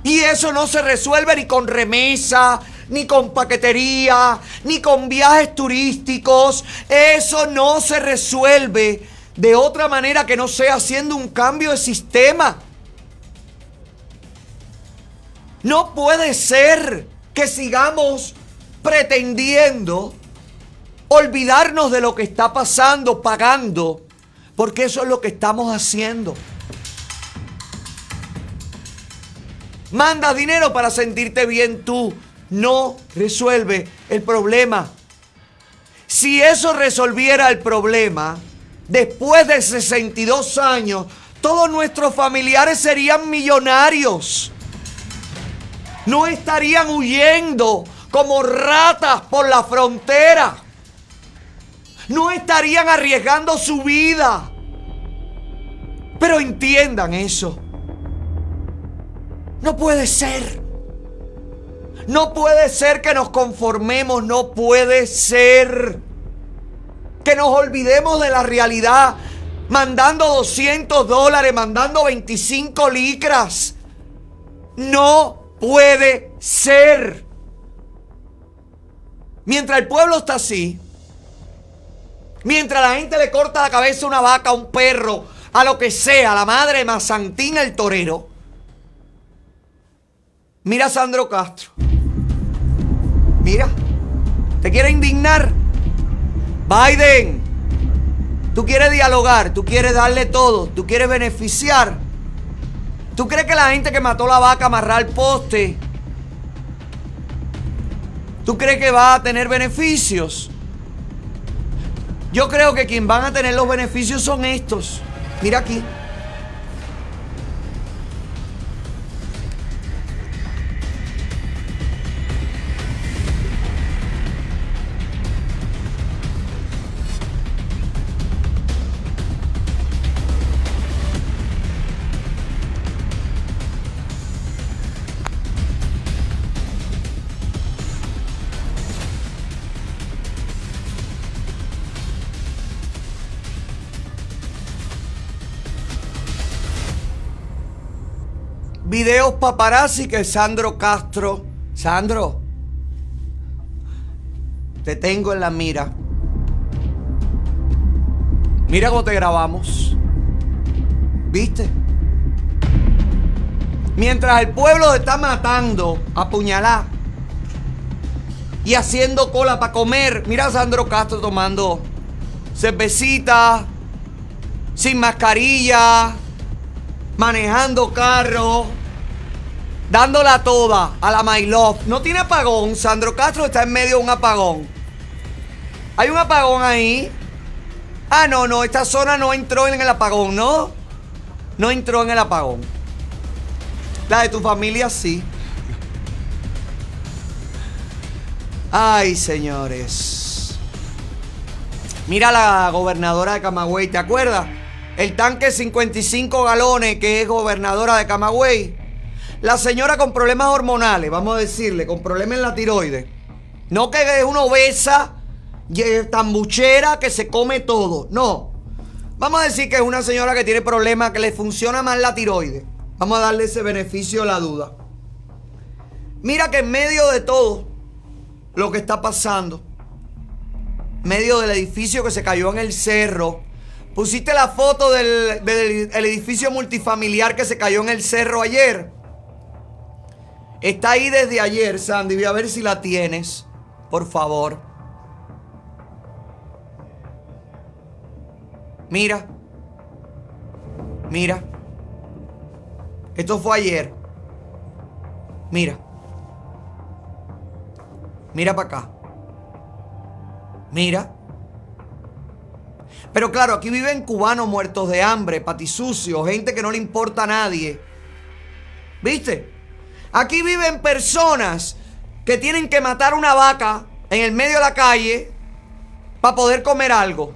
S1: Y eso no se resuelve ni con remesa, ni con paquetería, ni con viajes turísticos. Eso no se resuelve de otra manera que no sea haciendo un cambio de sistema. No puede ser que sigamos pretendiendo olvidarnos de lo que está pasando, pagando, porque eso es lo que estamos haciendo. Manda dinero para sentirte bien tú. No resuelve el problema. Si eso resolviera el problema, después de 62 años, todos nuestros familiares serían millonarios. No estarían huyendo como ratas por la frontera. No estarían arriesgando su vida. Pero entiendan eso. No puede ser. No puede ser que nos conformemos, no puede ser que nos olvidemos de la realidad, mandando 200 dólares, mandando 25 licras. No puede ser. Mientras el pueblo está así, mientras la gente le corta la cabeza a una vaca, a un perro, a lo que sea, a la madre de Mazantín el torero, Mira a Sandro Castro. Mira. ¿Te quiere indignar? Biden. Tú quieres dialogar, tú quieres darle todo, tú quieres beneficiar. ¿Tú crees que la gente que mató la vaca amarrar al poste? ¿Tú crees que va a tener beneficios? Yo creo que quien van a tener los beneficios son estos. Mira aquí. Videos paparazzi que Sandro Castro. Sandro, te tengo en la mira. Mira cómo te grabamos. ¿Viste? Mientras el pueblo está matando a puñalar y haciendo cola para comer, mira a Sandro Castro tomando cervecita, sin mascarilla, manejando carro, dándola toda a la My Love. No tiene apagón, Sandro Castro está en medio de un apagón. Hay un apagón ahí. Ah, no, no, esta zona no entró en el apagón, ¿no? No entró en el apagón. La de tu familia sí. Ay, señores. Mira la gobernadora de Camagüey, ¿te acuerdas? El tanque 55 galones que es gobernadora de Camagüey. La señora con problemas hormonales, vamos a decirle, con problemas en la tiroides. No que es una obesa, tambuchera que se come todo. No. Vamos a decir que es una señora que tiene problemas, que le funciona mal la tiroides. Vamos a darle ese beneficio a la duda. Mira que en medio de todo lo que está pasando, medio del edificio que se cayó en el cerro, pusiste la foto del, del- el edificio multifamiliar que se cayó en el cerro ayer. Está ahí desde ayer, Sandy. Voy a ver si la tienes. Por favor. Mira. Mira. Esto fue ayer. Mira. Mira para acá. Mira. Pero claro, aquí viven cubanos muertos de hambre, patisucios, gente que no le importa a nadie. ¿Viste? Aquí viven personas que tienen que matar una vaca en el medio de la calle para poder comer algo.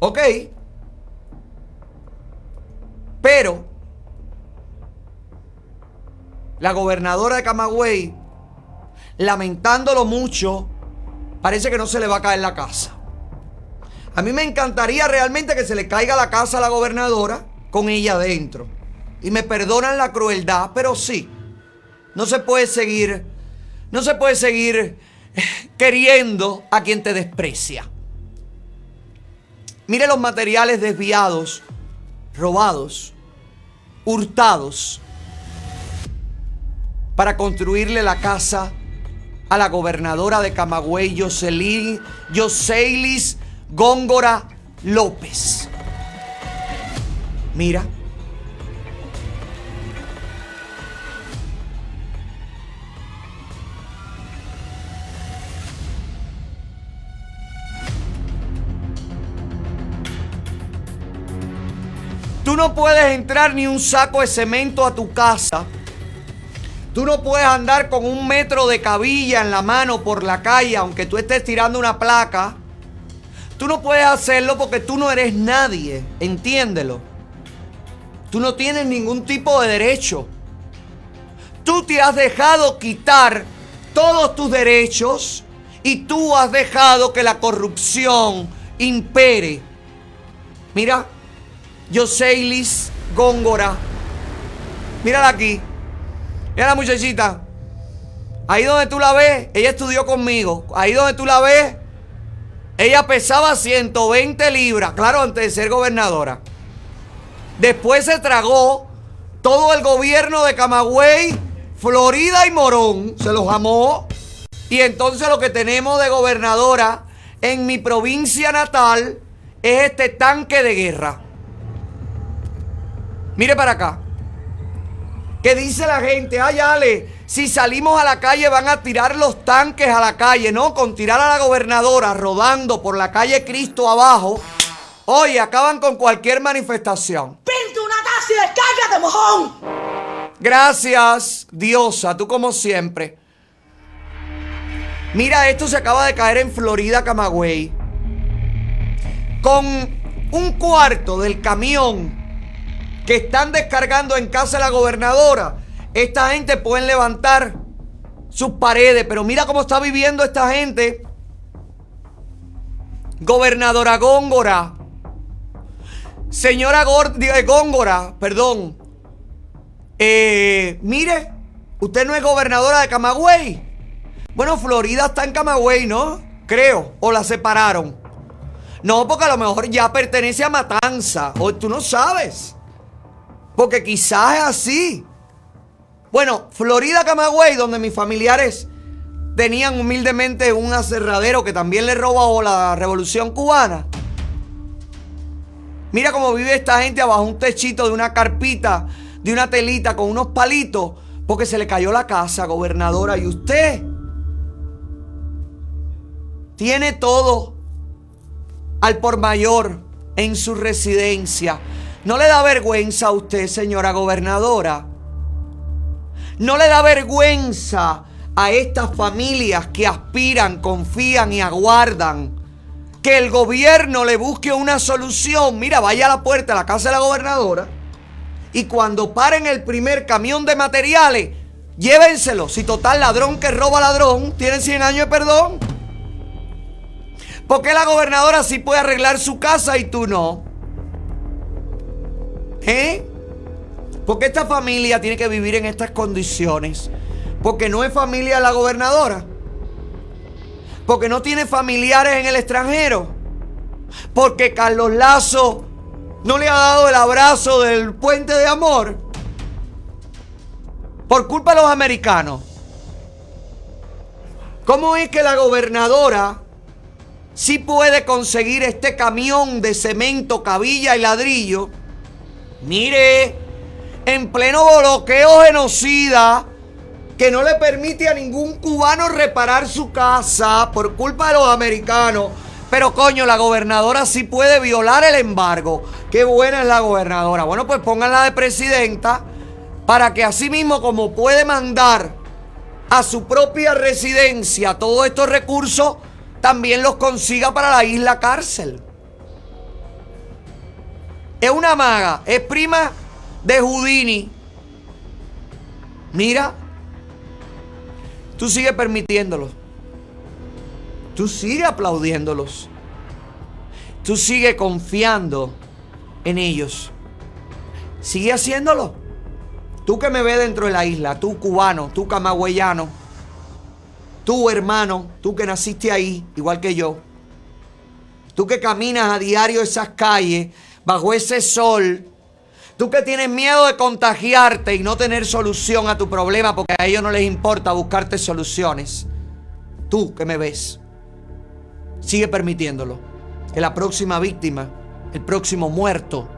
S1: ¿Ok? Pero la gobernadora de Camagüey, lamentándolo mucho, parece que no se le va a caer la casa. A mí me encantaría realmente que se le caiga la casa a la gobernadora con ella adentro. Y me perdonan la crueldad, pero sí. No se puede seguir, no se puede seguir eh, queriendo a quien te desprecia. Mire los materiales desviados, robados, hurtados para construirle la casa a la gobernadora de Camagüey, Jocelyn, Joseilis Góngora López. Mira. Tú no puedes entrar ni un saco de cemento a tu casa. Tú no puedes andar con un metro de cabilla en la mano por la calle, aunque tú estés tirando una placa. Tú no puedes hacerlo porque tú no eres nadie. Entiéndelo. Tú no tienes ningún tipo de derecho. Tú te has dejado quitar todos tus derechos y tú has dejado que la corrupción impere. Mira, Joseilis Góngora. Mírala aquí. Mira la muchachita. Ahí donde tú la ves, ella estudió conmigo. Ahí donde tú la ves, ella pesaba 120 libras, claro, antes de ser gobernadora. Después se tragó todo el gobierno de Camagüey, Florida y Morón. Se los amó. Y entonces lo que tenemos de gobernadora en mi provincia natal es este tanque de guerra. Mire para acá. ¿Qué dice la gente? Ay, Ale, si salimos a la calle van a tirar los tanques a la calle, ¿no? Con tirar a la gobernadora rodando por la calle Cristo abajo. Oye, acaban con cualquier manifestación.
S14: ¡Pinta una taza y descárgate, mojón!
S1: Gracias, diosa, tú como siempre. Mira, esto se acaba de caer en Florida, Camagüey. Con un cuarto del camión que están descargando en casa la gobernadora, esta gente pueden levantar sus paredes, pero mira cómo está viviendo esta gente. Gobernadora Góngora. Señora eh, Góngora, perdón. Eh, mire, usted no es gobernadora de Camagüey. Bueno, Florida está en Camagüey, ¿no? Creo. O la separaron. No, porque a lo mejor ya pertenece a Matanza. O tú no sabes. Porque quizás es así. Bueno, Florida, Camagüey, donde mis familiares tenían humildemente un aserradero que también le robó la revolución cubana. Mira cómo vive esta gente abajo un techito de una carpita, de una telita con unos palitos, porque se le cayó la casa, gobernadora. Y usted tiene todo al por mayor en su residencia. ¿No le da vergüenza a usted, señora gobernadora? ¿No le da vergüenza a estas familias que aspiran, confían y aguardan que el gobierno le busque una solución? Mira, vaya a la puerta de la casa de la gobernadora y cuando paren el primer camión de materiales, llévenselo. Si total ladrón que roba ladrón, tiene 100 años de perdón. ¿Por qué la gobernadora sí puede arreglar su casa y tú no? ¿Eh? Porque esta familia tiene que vivir en estas condiciones. Porque no es familia la gobernadora. Porque no tiene familiares en el extranjero. Porque Carlos Lazo no le ha dado el abrazo del puente de amor. Por culpa de los americanos. ¿Cómo es que la gobernadora sí puede conseguir este camión de cemento, cabilla y ladrillo? Mire, en pleno bloqueo genocida que no le permite a ningún cubano reparar su casa por culpa de los americanos. Pero coño, la gobernadora sí puede violar el embargo. Qué buena es la gobernadora. Bueno, pues pónganla de presidenta para que así mismo como puede mandar a su propia residencia todos estos recursos, también los consiga para la isla cárcel. Es una maga, es prima de Houdini. Mira, tú sigues permitiéndolo. Tú sigues aplaudiéndolos. Tú sigues confiando en ellos. Sigue haciéndolo. Tú que me ves dentro de la isla, tú cubano, tú camagüeyano, tú hermano, tú que naciste ahí, igual que yo. Tú que caminas a diario esas calles, bajo ese sol. Tú que tienes miedo de contagiarte y no tener solución a tu problema porque a ellos no les importa buscarte soluciones. Tú que me ves, sigue permitiéndolo. Que la próxima víctima, el próximo muerto,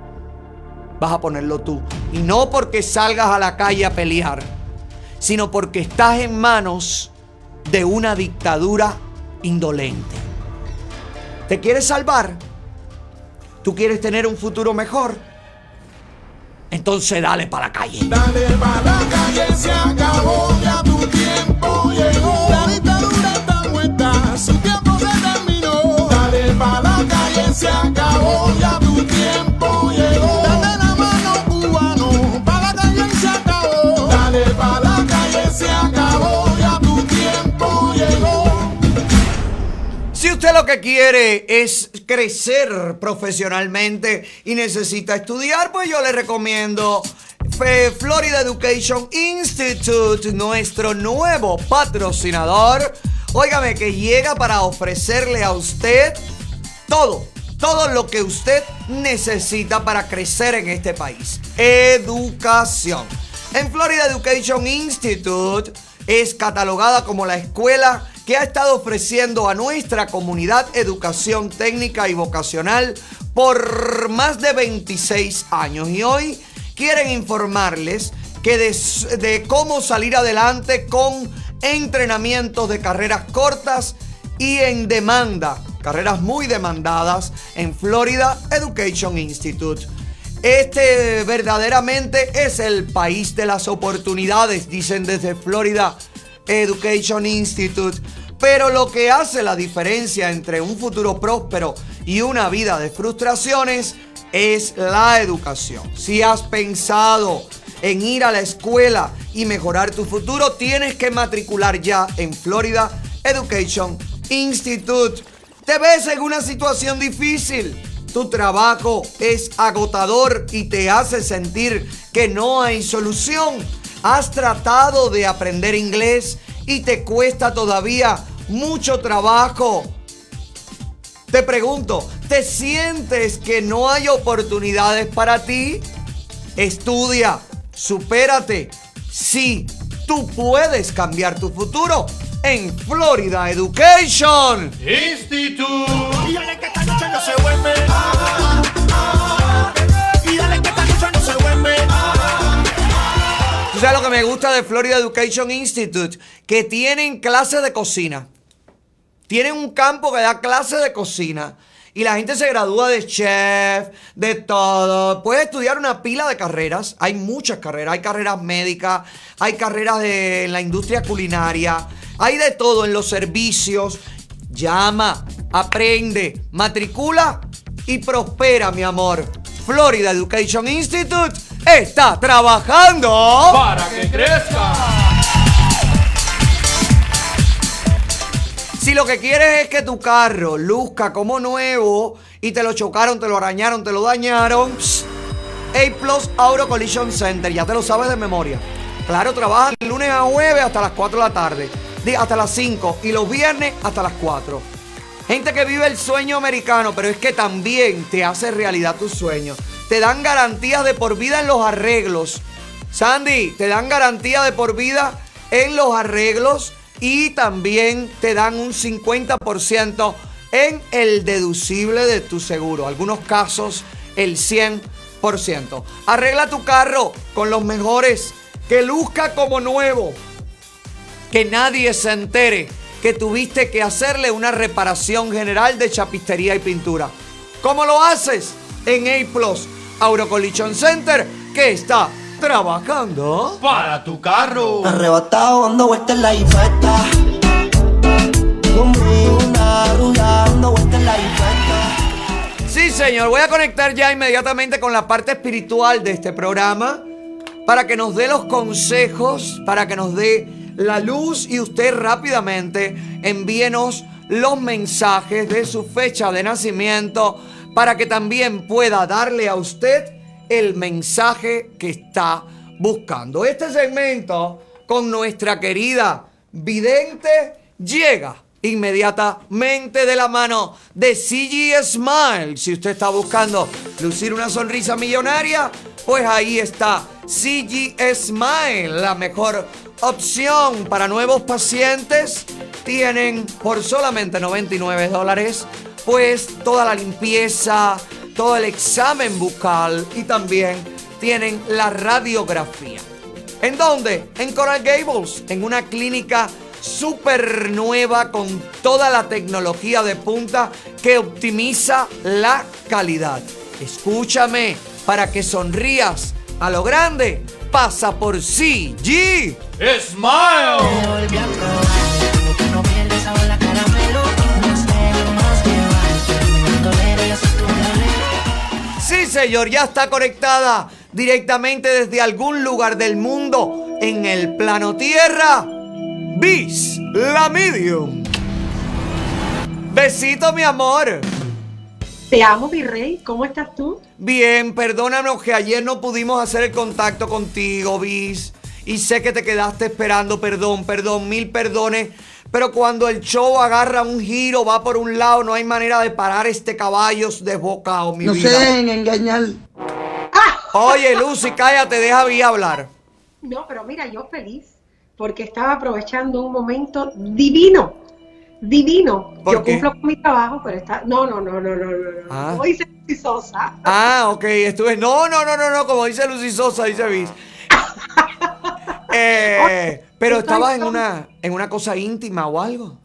S1: vas a ponerlo tú. Y no porque salgas a la calle a pelear, sino porque estás en manos de una dictadura indolente. ¿Te quieres salvar? ¿Tú quieres tener un futuro mejor? Entonces dale para la calle.
S14: Dale pa' la calle, se acabó, ya tu tiempo llegó. La dictadura está muerta, su tiempo se terminó. Dale pa' la calle, se acabó, ya tu tiempo llegó.
S1: Usted lo que quiere es crecer profesionalmente y necesita estudiar, pues yo le recomiendo Fe- Florida Education Institute, nuestro nuevo patrocinador. Óigame, que llega para ofrecerle a usted todo, todo lo que usted necesita para crecer en este país. Educación. En Florida Education Institute es catalogada como la escuela que ha estado ofreciendo a nuestra comunidad educación técnica y vocacional por más de 26 años. Y hoy quieren informarles que de, de cómo salir adelante con entrenamientos de carreras cortas y en demanda, carreras muy demandadas en Florida Education Institute. Este verdaderamente es el país de las oportunidades, dicen desde Florida Education Institute. Pero lo que hace la diferencia entre un futuro próspero y una vida de frustraciones es la educación. Si has pensado en ir a la escuela y mejorar tu futuro, tienes que matricular ya en Florida Education Institute. Te ves en una situación difícil. Tu trabajo es agotador y te hace sentir que no hay solución. Has tratado de aprender inglés y te cuesta todavía mucho trabajo. Te pregunto, ¿te sientes que no hay oportunidades para ti? Estudia, supérate. Sí, tú puedes cambiar tu futuro en Florida Education
S14: Institute.
S1: ¿Tú sabes lo que me gusta de Florida Education Institute? Que tienen clases de cocina. Tienen un campo que da clases de cocina. Y la gente se gradúa de chef, de todo. Puedes estudiar una pila de carreras. Hay muchas carreras. Hay carreras médicas, hay carreras de en la industria culinaria. Hay de todo en los servicios. Llama, aprende, matricula y prospera, mi amor. Florida Education Institute está trabajando
S2: Para que crezca.
S1: Si lo que quieres es que tu carro luzca como nuevo y te lo chocaron, te lo arañaron, te lo dañaron, pss, A Plus Auto Collision Center, ya te lo sabes de memoria. Claro, trabajan de lunes a jueves hasta las 4 de la tarde, hasta las 5 y los viernes hasta las 4. Gente que vive el sueño americano, pero es que también te hace realidad tus sueños. Te dan garantías de por vida en los arreglos. Sandy, te dan garantía de por vida en los arreglos y también te dan un 50% en el deducible de tu seguro. Algunos casos el 100%. Arregla tu carro con los mejores, que luzca como nuevo que nadie se entere que tuviste que hacerle una reparación general de chapistería y pintura. ¿Cómo lo haces? En A Plus Auto Collision Center, que está trabajando
S2: para tu carro.
S21: Arrebatado dando vueltas en la infesta. Conmigo una rubia dando vueltas en la infesta.
S1: Sí, señor. Voy a conectar ya inmediatamente con la parte espiritual de este programa para que nos dé los consejos, para que nos dé la luz y usted rápidamente envíenos los mensajes de su fecha de nacimiento para que también pueda darle a usted el mensaje que está buscando. Este segmento con nuestra querida vidente llega inmediatamente de la mano de CG Smile. Si usted está buscando lucir una sonrisa millonaria, pues ahí está CG Smile, la mejor opción para nuevos pacientes. Tienen por solamente 99 dólares, pues toda la limpieza, todo el examen bucal y también tienen la radiografía. ¿En dónde? En Coral Gables, en una clínica súper nueva con toda la tecnología de punta que optimiza la calidad. Escúchame, para que sonrías a lo grande, pasa por CG
S2: Smile.
S1: Sí, señor, ya está conectada directamente desde algún lugar del mundo en el plano Tierra. Bis, la medium. Besito, mi amor.
S22: Te amo, mi rey. ¿Cómo estás tú?
S1: Bien, perdónanos que ayer no pudimos hacer el contacto contigo, Bis. Y sé que te quedaste esperando, perdón, perdón, mil perdones. Pero cuando el show agarra un giro, va por un lado, no hay manera de parar este caballo desbocado, mi
S21: No
S1: vida.
S21: se dejen engañar.
S1: Oye, Lucy, cállate, deja a Vi hablar.
S22: No, pero mira, yo feliz porque estaba aprovechando un momento divino Divino.
S1: ¿Por
S22: Yo
S1: qué?
S22: cumplo con mi trabajo, pero está. No, no, no, no, no, no. no.
S1: Ah.
S22: Como dice Lucy Sosa.
S1: Ah, ok, estuve. No, no, no, no, no, como dice Lucy Sosa, dice Bis. [LAUGHS] Eh, pero estabas en una, en una cosa íntima o algo.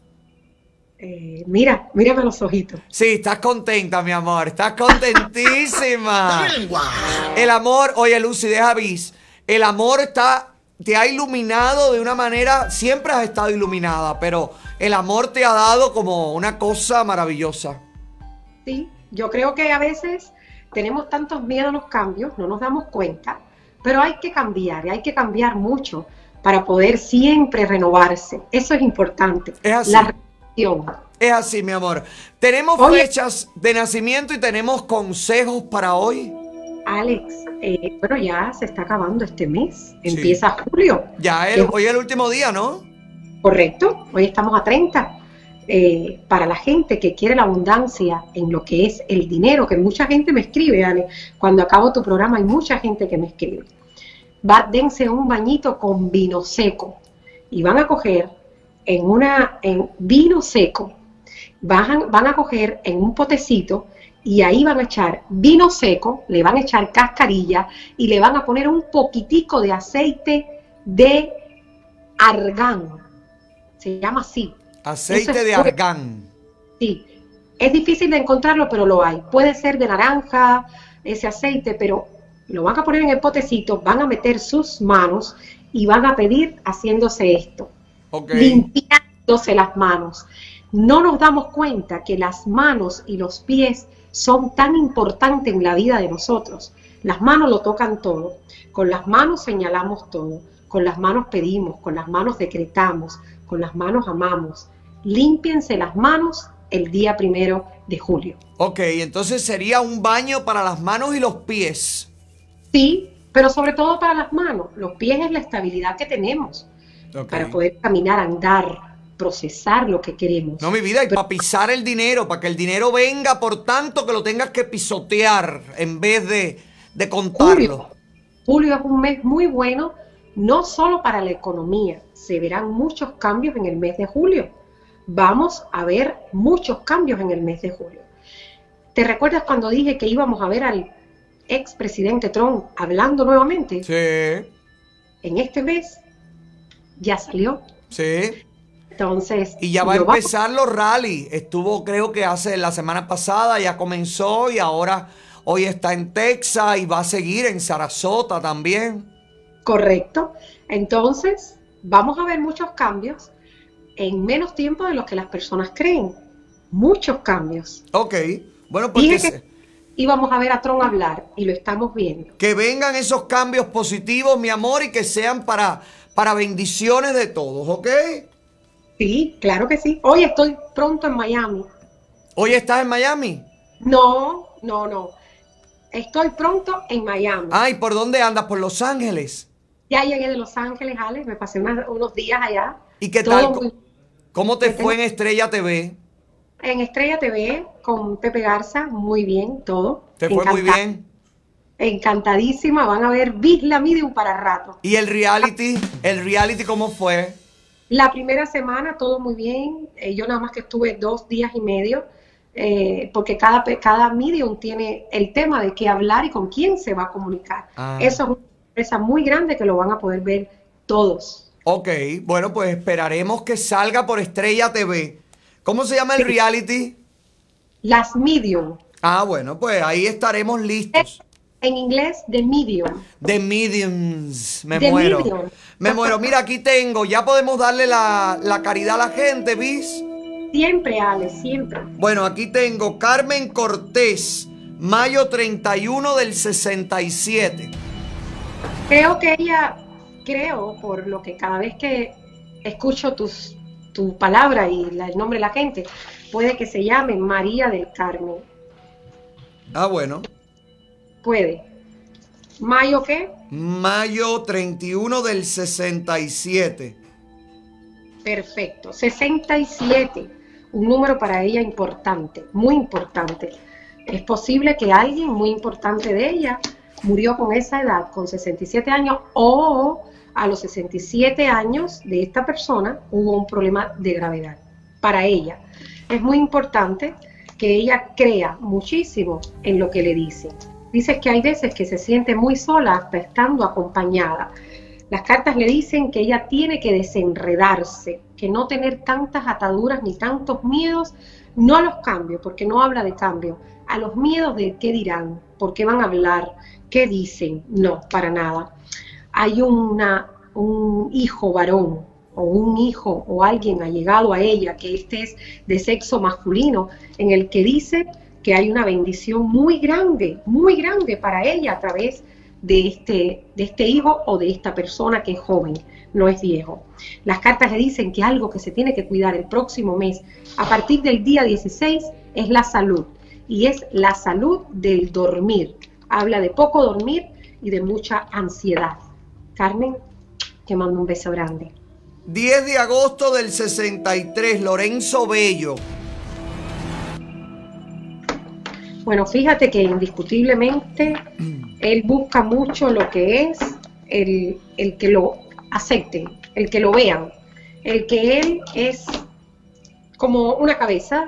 S22: Eh, mira, mírame los ojitos.
S1: Sí, estás contenta, mi amor. Estás contentísima. [LAUGHS] El amor, oye, Lucy, deja bis. El amor está, te ha iluminado de una manera, siempre has estado iluminada, pero el amor te ha dado como una cosa maravillosa.
S22: Sí, yo creo que a veces tenemos tantos miedos a los cambios, no nos damos cuenta, pero hay que cambiar, y hay que cambiar mucho para poder siempre renovarse. Eso es importante.
S1: Es así.
S22: La renovación.
S1: Es así, mi amor. Tenemos
S22: Oye.
S1: fechas de nacimiento y tenemos consejos para hoy.
S22: Alex, eh, bueno, ya se está acabando este mes, empieza julio.
S1: Ya el, hoy es el último día, ¿no?
S22: Correcto, hoy estamos a 30. Eh, para la gente que quiere la abundancia en lo que es el dinero, que mucha gente me escribe, Ale, cuando acabo tu programa hay mucha gente que me escribe. Va, dense un bañito con vino seco y van a coger en una en vino seco, van, van a coger en un potecito y ahí van a echar vino seco, le van a echar cascarilla y le van a poner un poquitico de aceite de argán. Se llama así.
S1: Aceite
S22: es
S1: de argán.
S22: Sí, es difícil de encontrarlo, pero lo hay. Puede ser de naranja, ese aceite, pero lo van a poner en el potecito, van a meter sus manos y van a pedir haciéndose esto, limpiándose las manos. No nos damos cuenta que las manos y los pies son tan importantes en la vida de nosotros. Las manos lo tocan todo, con las manos señalamos todo, con las manos pedimos, con las manos decretamos, con las manos amamos. Límpiense las manos el día primero de julio.
S1: Ok, entonces sería un baño para las manos y los pies.
S22: Sí, pero sobre todo para las manos. Los pies es la estabilidad que tenemos
S1: Ok.
S22: para poder caminar, andar, procesar lo que queremos.
S1: No, mi vida, y para pisar el dinero, para que el dinero venga, por tanto que lo tengas que pisotear en vez de, de contarlo.
S22: Julio es un mes muy bueno, no solo para la economía, se verán muchos cambios en el mes de julio. Vamos a ver muchos cambios en el mes de julio. ¿Te recuerdas cuando dije que íbamos a ver al expresidente Trump hablando nuevamente?
S1: Sí,
S22: En este mes ya salió.
S1: sí.
S22: Entonces,
S1: Y ya va a
S22: vamos-
S1: empezar los rally. Estuvo, creo que hace la semana pasada, ya comenzó y ahora hoy está en Texas y va a seguir en Sarasota también.
S22: Correcto. Entonces, vamos a ver muchos cambios en menos tiempo de lo que las personas creen. Muchos cambios.
S1: Ok, bueno, pues
S22: Dije
S1: que,
S22: íbamos a ver a Trump hablar y lo estamos viendo.
S1: que vengan esos cambios positivos, mi amor, y que sean para, para bendiciones de todos, ¿ok?
S22: Sí, claro que sí. Hoy estoy pronto en Miami.
S1: ¿Hoy estás en Miami?
S22: No, no, no. Estoy pronto en Miami.
S1: Ay, ¿por dónde andas? ¿Por Los Ángeles?
S22: Ya llegué de Los Ángeles, Alex. Me pasé unas- unos días allá.
S1: ¿Y qué tal?
S22: muy-
S1: ¿Cómo te fue en Estrella TV?
S22: En Estrella TV con Pepe Garza, muy bien, todo.
S1: ¿Te fue muy bien?
S22: Encantadísima. Van a ver Bisla Medium para rato.
S1: ¿Y el reality? ¿El reality cómo fue?
S22: La primera semana todo muy bien. Eh, yo nada más que estuve dos días y medio, eh, porque cada, cada medium tiene el tema de qué hablar y con quién se va a comunicar.
S1: Ah.
S22: Eso es sorpresa muy grande que lo van a poder ver todos.
S1: Ok, bueno, pues esperaremos que salga por Estrella TV. ¿Cómo se llama el reality?
S22: Las medium.
S1: Ah, bueno, pues ahí estaremos listos.
S22: En inglés, The Medium.
S1: The Mediums. Me
S22: The
S1: muero.
S22: Medium.
S1: Me muero. Mira, aquí tengo. Ya podemos darle la, la caridad a la gente, ¿vis?
S22: Siempre, Ale, siempre.
S1: Bueno, aquí tengo Carmen Cortés, mayo 31 del 67.
S22: Creo que ella, creo, por lo que cada vez que escucho tus, tu palabra y la- el nombre de la gente, puede que se llame María del Carmen.
S1: Ah, bueno.
S22: Puede. ¿Mayo qué?
S1: Mayo 31 del 67.
S22: Perfecto. 67. Un número para ella importante, muy importante. Es posible que alguien muy importante de ella murió con esa edad, con 67 años, o a los 67 años de esta persona hubo un problema de gravedad. para ella. Es muy importante que ella crea muchísimo en lo que le dicen. Dice que hay veces que se siente muy sola hasta estando acompañada. Las cartas le dicen que ella tiene que desenredarse, que no tener tantas ataduras ni tantos miedos, no a los cambios, porque no habla de cambio, a los miedos de qué dirán, por qué van a hablar, qué dicen. No, para nada. Hay una, un hijo varón o un hijo o alguien ha llegado a ella, que este es de sexo masculino, en el que dice que hay una bendición muy grande, muy grande para ella a través de este, de este hijo o de esta persona que es joven, no es viejo. Las cartas le dicen que algo que se tiene que cuidar el próximo mes, a partir del día 16, es la salud. Y es la salud del dormir. Habla de poco dormir y de mucha ansiedad. Carmen, te mando un beso grande.
S1: 10 de agosto del 63, Lorenzo Bello.
S22: Bueno, fíjate que indiscutiblemente él busca mucho lo que es el, el que lo acepten, el que lo vean, el que él es como una cabeza,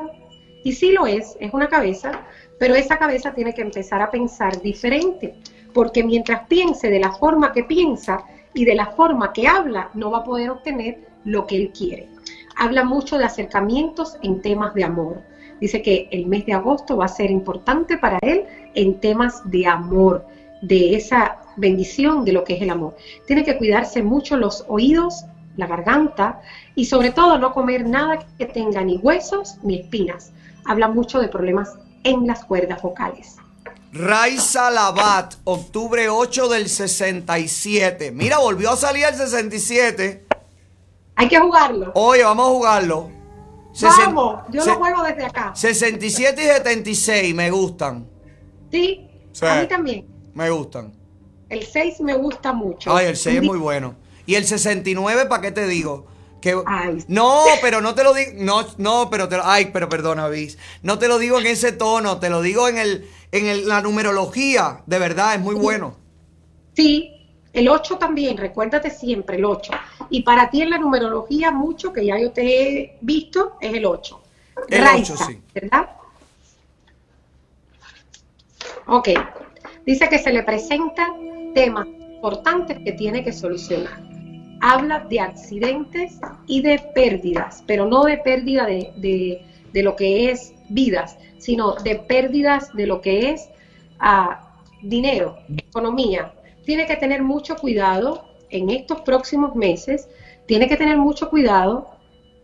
S22: y sí lo es, es una cabeza, pero esa cabeza tiene que empezar a pensar diferente, porque mientras piense de la forma que piensa y de la forma que habla, no va a poder obtener lo que él quiere. Habla mucho de acercamientos en temas de amor. Dice que el mes de agosto va a ser importante para él en temas de amor, de esa bendición de lo que es el amor. Tiene que cuidarse mucho los oídos, la garganta y sobre todo no comer nada que tenga ni huesos ni espinas. Habla mucho de problemas en las cuerdas vocales.
S1: Raiza Labat, octubre 8 del 67. Mira, volvió a salir el 67.
S22: Hay que jugarlo.
S1: Oye, vamos a jugarlo.
S22: Vamos, yo lo juego desde acá.
S1: 67 y 76 me gustan.
S22: Sí,
S1: Sí.
S22: a mí también.
S1: Me gustan.
S22: El 6 me gusta mucho.
S1: Ay, el 6 es muy bueno. Y el 69, ¿para qué te digo? Que, no, pero no te lo digo. No, no, pero te lo. Ay, pero perdona, Bis. No te lo digo en ese tono, te lo digo en el, en el- la numerología. De verdad, es muy bueno.
S22: Sí, el 8 también, recuérdate siempre el 8. Y para ti en la numerología, mucho que ya yo te he visto, es el 8.
S1: El
S22: Raiza,
S1: 8, sí.
S22: ¿Verdad? Ok. Dice que se le presentan temas importantes que tiene que solucionar. Habla de accidentes y de pérdidas, pero no de pérdida de, de- de lo que es vidas, sino de pérdidas de lo que es ah, dinero, economía. Tiene que tener mucho cuidado en estos próximos meses, tiene que tener mucho cuidado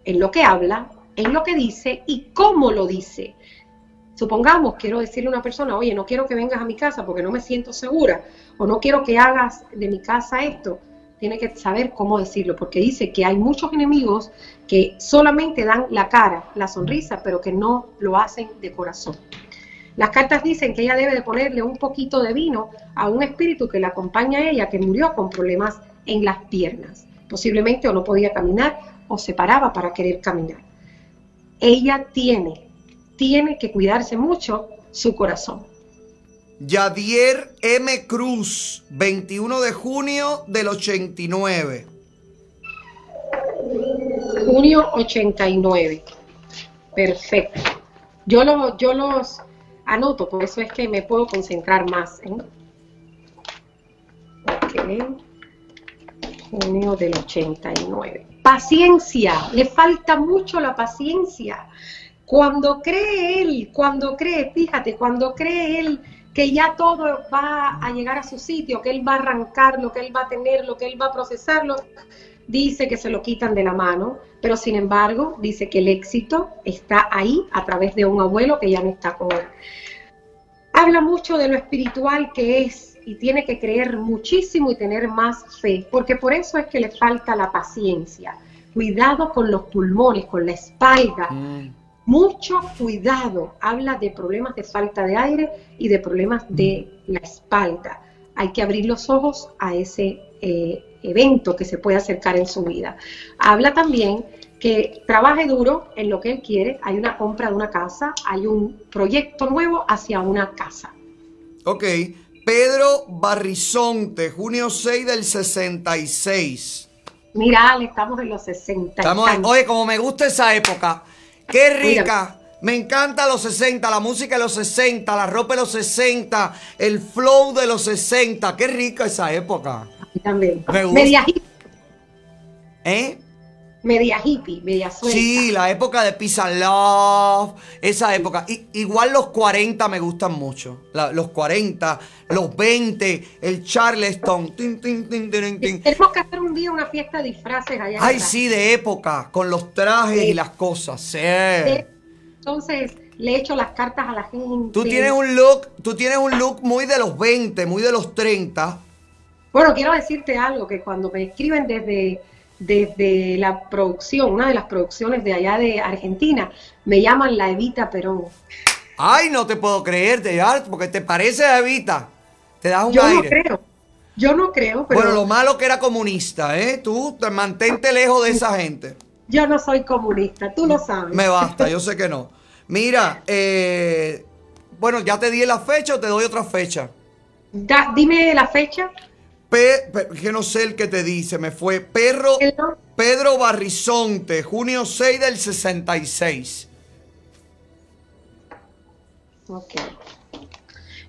S22: en lo que habla, en lo que dice y cómo lo dice. Supongamos, quiero decirle a una persona, oye, no quiero que vengas a mi casa porque no me siento segura, o no quiero que hagas de mi casa esto. Tiene que saber cómo decirlo, porque dice que hay muchos enemigos que solamente dan la cara, la sonrisa, pero que no lo hacen de corazón. Las cartas dicen que ella debe de ponerle un poquito de vino a un espíritu que la acompaña a ella, que murió con problemas en las piernas. Posiblemente o no podía caminar o se paraba para querer caminar. Ella tiene, tiene que cuidarse mucho su corazón.
S1: Yadier M. Cruz, 21 de junio del 89.
S22: Junio 89. Perfecto. Yo, lo, yo los anoto, por eso es que me puedo concentrar más. ¿eh? Ok. Junio del 89. Paciencia, le falta mucho la paciencia. Cuando cree él, cuando cree, fíjate, cuando cree él que ya todo va a llegar a su sitio, que él va a arrancar lo que él va a tener, lo que él va a procesarlo, dice que se lo quitan de la mano, pero sin embargo dice que el éxito está ahí a través de un abuelo que ya no está con él. Habla mucho de lo espiritual que es y tiene que creer muchísimo y tener más fe, porque por eso es que le falta la paciencia. Cuidado con los pulmones, con la espalda. Mucho cuidado. Habla de problemas de falta de aire y de problemas de la espalda. Hay que abrir los ojos a ese eh, evento que se puede acercar en su vida. Habla también que trabaje duro en lo que él quiere. Hay una compra de una casa, hay un proyecto nuevo hacia una casa.
S1: Ok. Pedro Barrizonte, junio 6 del 66.
S22: Mira, estamos en los 60. y
S1: Estamos, oye, como me gusta esa época. Qué rica. Me encanta los 60, la música de los 60, la ropa de los 60, el flow de los 60. Qué rica esa época.
S22: También.
S1: Me gusta.
S22: Media hippie,
S1: ¿Eh?
S22: Media hippie, media suelta.
S1: Sí, la época de Peace and Love, esa época. I- igual los 40 me gustan mucho. La- los 40, los 20, el Charleston. tin, tin, tin, tin, tin.
S22: Tenemos que hacer un día una fiesta de disfraces allá.
S1: Ay,
S22: atrás.
S1: sí, de época, con los trajes y las cosas. Sí.
S22: Entonces le echo las cartas a la gente.
S1: Tú tienes un look, tú tienes un look muy de los 20, muy de los 30.
S22: Bueno, quiero decirte algo, que cuando me escriben desde, desde la producción, una de las producciones de allá de Argentina, me llaman la Evita Perón.
S1: Ay, no te puedo creerte, ya, porque te parece a Evita. Te das un
S22: Yo no creo, yo no creo, pero
S1: Bueno, lo malo que era comunista, ¿eh? Tú te mantente lejos de esa gente.
S22: yo no soy comunista, tú lo sabes.
S1: Me basta, yo [LAUGHS] sé que no. Mira, eh, bueno, ya te di la fecha o te doy otra fecha.
S22: Da- dime la fecha.
S1: Pe- pe- que no sé el que te dice, me fue Perro, Pedro Barrizonte, junio 6 del 66.
S22: Ok.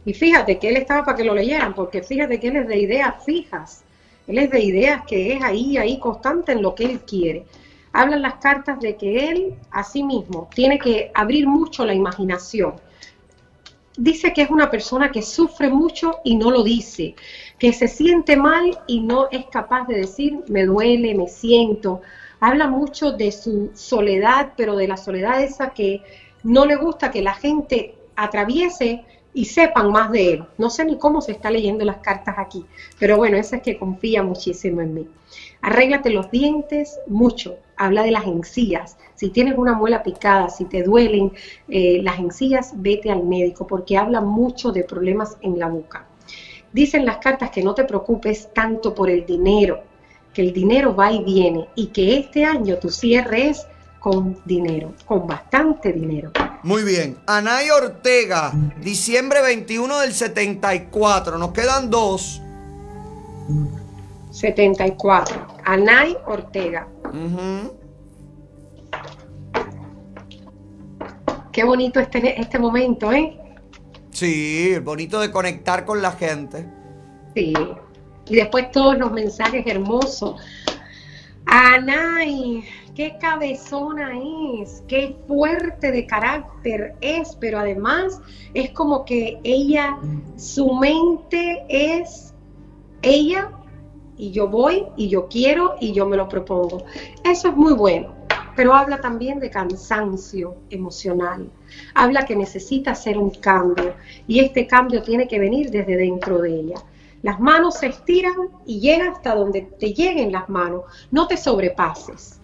S22: Y fíjate que él estaba para que lo leyeran, porque fíjate que él es de ideas fijas. Él es de ideas que es ahí, ahí constante en lo que él quiere. Hablan las cartas de que él, a sí mismo, tiene que abrir mucho la imaginación. Dice que es una persona que sufre mucho y no lo dice, que se siente mal y no es capaz de decir, me duele, me siento. Habla mucho de su soledad, pero de la soledad esa que no le gusta que la gente atraviese y sepan más de él. No sé ni cómo se está leyendo las cartas aquí, pero bueno, esa es que confía muchísimo en mí. Arréglate los dientes mucho. Habla de las encías. Si tienes una muela picada, si te duelen eh, las encías, vete al médico porque habla mucho de problemas en la boca. Dicen las cartas que no te preocupes tanto por el dinero, que el dinero va y viene y que este año tu cierre es con dinero, con bastante dinero.
S1: Muy bien. Anay Ortega, diciembre 21 del 74. Nos quedan dos.
S22: 74. Anay Ortega. Qué bonito este, este momento, ¿eh?
S1: Sí, bonito de conectar con la gente.
S22: Sí. Y después todos los mensajes hermosos. Anay, qué cabezona es, qué fuerte de carácter es, pero además es como que ella, su mente es ella y yo voy y yo quiero y yo me lo propongo. Eso es muy bueno, pero habla también de cansancio emocional. Habla que necesita hacer un cambio y este cambio tiene que venir desde dentro de ella. Las manos se estiran y llega hasta donde te lleguen las manos. No te sobrepases.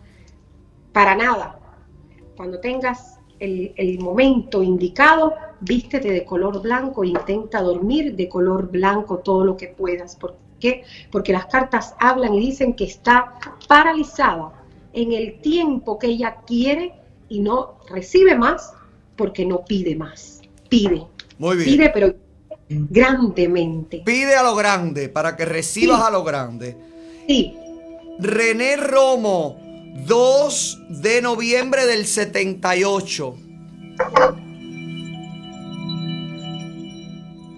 S22: Para nada. Cuando tengas el, el momento indicado, vístete de color blanco e intenta dormir de color blanco todo lo que puedas. ¿Por qué? Porque las cartas hablan y dicen que está paralizada en el tiempo que ella quiere y no recibe más porque no pide más. Pide.
S1: Muy bien.
S22: Pide, pero grandemente.
S1: Pide a lo grande para que recibas a lo grande.
S22: Sí.
S1: René Romo, 2 de noviembre del 78.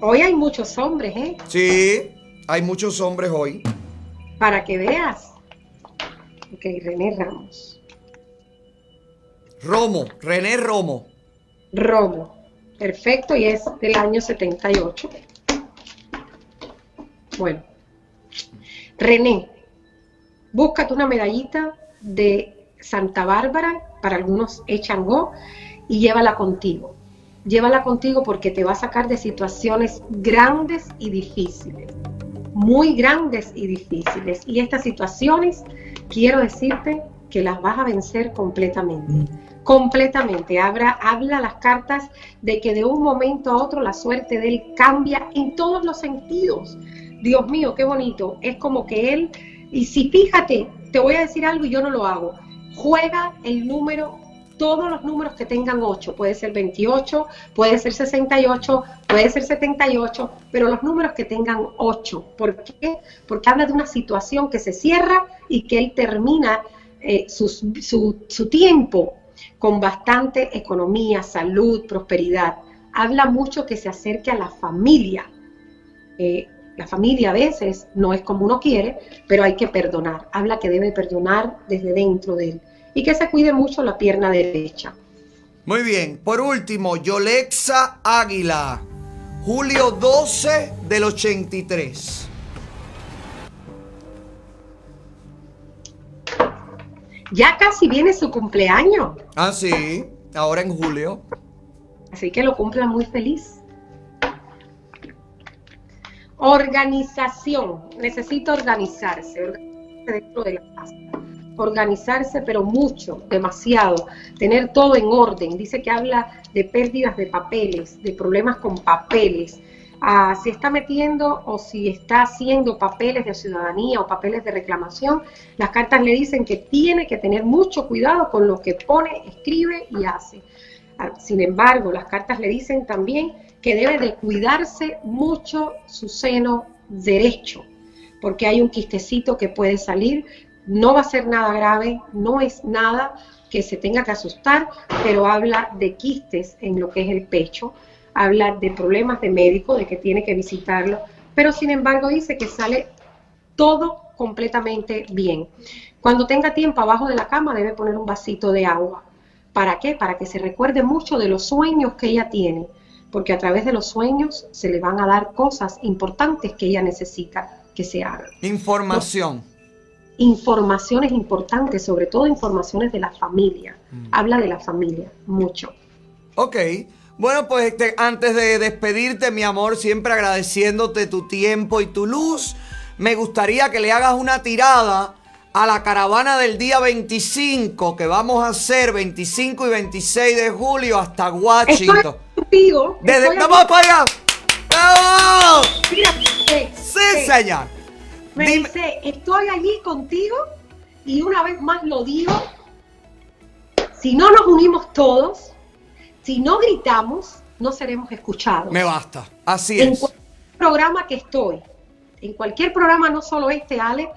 S22: Hoy hay muchos hombres, ¿eh?
S1: Sí, hay muchos hombres hoy.
S22: Para que veas. Ok, René Ramos.
S1: Romo, René Romo.
S22: Romo. Perfecto, y es del año 78. Bueno. René, búscate una medallita de Santa Bárbara, para algunos Echango, y llévala contigo. Llévala contigo porque te va a sacar de situaciones grandes y difíciles. Muy grandes y difíciles. Y estas situaciones, quiero decirte que las vas a vencer completamente completamente. Habla, habla las cartas de que de un momento a otro la suerte de él cambia en todos los sentidos. Dios mío, qué bonito. Es como que él, y si fíjate, te voy a decir algo y yo no lo hago, juega el número, todos los números que tengan 8, puede ser 28, puede ser 68, puede ser 78, pero los números que tengan 8. ¿Por qué? Porque habla de una situación que se cierra y que él termina eh, su, tiempo con bastante economía, salud, prosperidad. Habla mucho que se acerque a la familia. Eh, la familia a veces no es como uno quiere, pero hay que perdonar. Habla que debe perdonar desde dentro de él y que se cuide mucho la pierna derecha.
S1: Muy bien. Por último, Yolexa Águila. Julio 12 del 83.
S22: Ya casi viene su cumpleaños,
S1: Ah, sí. Ahora en julio.
S22: así que lo cumpla muy feliz. Organización. Necesita organizarse, organizarse dentro de la casa. Organizarse, pero mucho, demasiado. Tener todo en orden. Dice que habla de pérdidas de papeles, de problemas con papeles. Ah, si está metiendo o si está haciendo papeles de ciudadanía o papeles de reclamación, las cartas le dicen que tiene que tener mucho cuidado con lo que pone, escribe y hace. Ah, Sin embargo, las cartas le dicen también que debe de cuidarse mucho su seno derecho, porque hay un quistecito que puede salir, no va a ser nada grave, no es nada que se tenga que asustar, pero habla de quistes en lo que es el pecho, habla de problemas de médico, de que tiene que visitarlo, pero sin embargo dice que sale todo completamente bien. Cuando tenga tiempo abajo de la cama debe poner un vasito de agua. ¿Para qué? Para que se recuerde mucho de los sueños que ella tiene, porque a través de los sueños se le van a dar cosas importantes que ella necesita que se hagan.
S1: Información.
S22: Informaciones importantes, sobre todo informaciones de la familia. Habla de la familia, mucho.
S1: Ok. Bueno, pues este, antes de despedirte, mi amor, siempre agradeciéndote tu tiempo y tu luz, me gustaría que le hagas una tirada a la caravana del día 25 que vamos a hacer 25 y 26 de julio hasta Washington.
S22: Contigo.
S1: Desde,
S22: estoy
S1: ¡Vamos
S22: aquí-
S1: para allá! ¡Vamos!
S22: Mira, eh,
S1: ¡Sí,
S22: eh,
S1: señor!
S22: Me
S1: Dime-
S22: dice, estoy allí contigo y una vez más lo digo, si no nos unimos todos, si no gritamos, no seremos escuchados.
S1: Me basta. Así
S22: en
S1: es.
S22: cualquier programa que estoy, en cualquier programa, no solo este, Ale,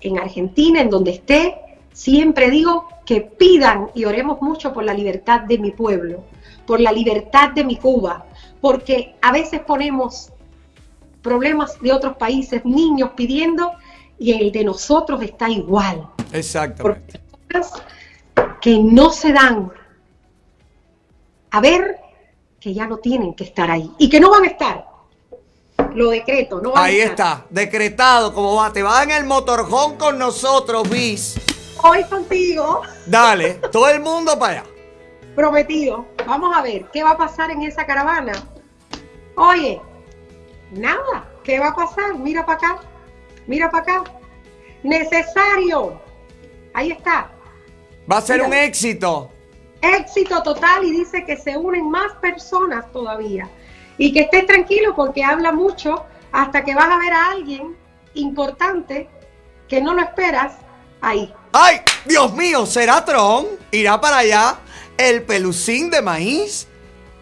S22: en Argentina, en donde esté, siempre digo que pidan y oremos mucho por la libertad de mi pueblo, por la libertad de mi Cuba, porque a veces ponemos problemas de otros países, niños pidiendo, y el de nosotros está igual.
S1: Exactamente.
S22: Cosas que no se dan a ver que ya no tienen que estar ahí y que no van a estar. Lo decreto, no van
S1: Ahí
S22: a estar.
S1: está, decretado como va. Te vas en el motorjón con nosotros, bis.
S22: Hoy contigo,
S1: Dale, todo el mundo para allá.
S22: prometido. Vamos a ver qué va a pasar en esa caravana. Oye, nada, ¿qué va a pasar? Mira para acá, mira para acá. Necesario. Ahí está.
S1: Va a ser un éxito.
S22: éxito total y dice que se unen más personas todavía. Y que estés tranquilo porque habla mucho hasta que vas a ver a alguien importante que no lo esperas ahí.
S1: ¡Ay! Dios mío, ¿será Tron? ¿Irá para allá el pelucín de maíz?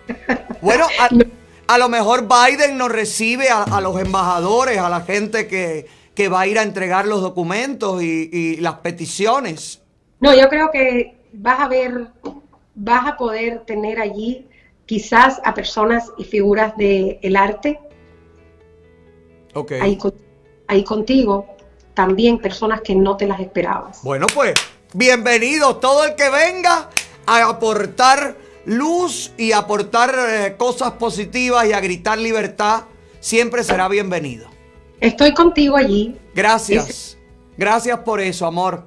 S1: [LAUGHS] Bueno, a, a lo mejor Biden nos recibe a, a los embajadores, a la gente que, que va a ir a entregar los documentos y, y las peticiones.
S22: No, yo creo que vas a ver, vas a poder tener allí quizás a personas y figuras del arte
S1: Ok.
S22: ahí, ahí contigo, también personas que no te las esperabas.
S1: Bueno, pues, bienvenido todo el que venga a aportar luz y aportar eh, cosas positivas y a gritar libertad, siempre será bienvenido.
S22: Estoy contigo allí.
S1: Gracias. Gracias por eso, amor.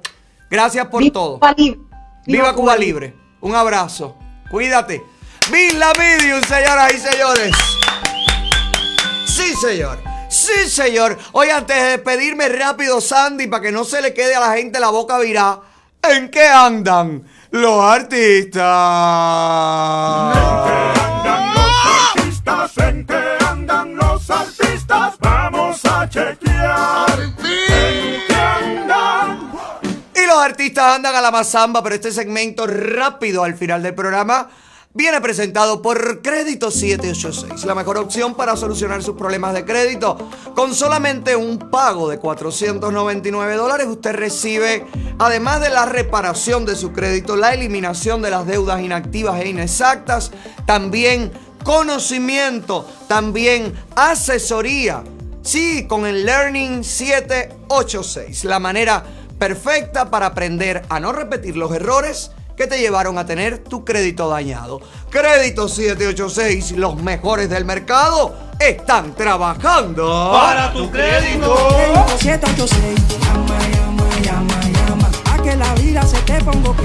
S1: Gracias por todo.
S22: Cuba Libre.
S1: Viva Cuba Libre. Un abrazo. Cuídate. Viva la Medium, señoras y señores. Sí, señor. Sí, señor. Oye, antes de despedirme rápido, Sandy, para que no se le quede a la gente la boca virada. ¿En qué andan los artistas?
S14: artistas, ¿en qué andan los artistas? Vamos a chequear. ¿En qué andan?
S1: Y los artistas andan a la mazamba, pero este segmento rápido al final del programa Viene presentado por Crédito 786, la mejor opción para solucionar sus problemas de crédito. Con solamente un pago de 499 dólares, usted recibe, además de la reparación de su crédito, la eliminación de las deudas inactivas e inexactas, también conocimiento, también asesoría. Sí, con el Learning 786, la manera perfecta para aprender a no repetir los errores que te llevaron a tener tu crédito dañado. Crédito 786, los mejores del mercado, están trabajando
S2: Para tu crédito.
S21: 786, llama, llama, llama, llama, a que la vida se te ponga ok.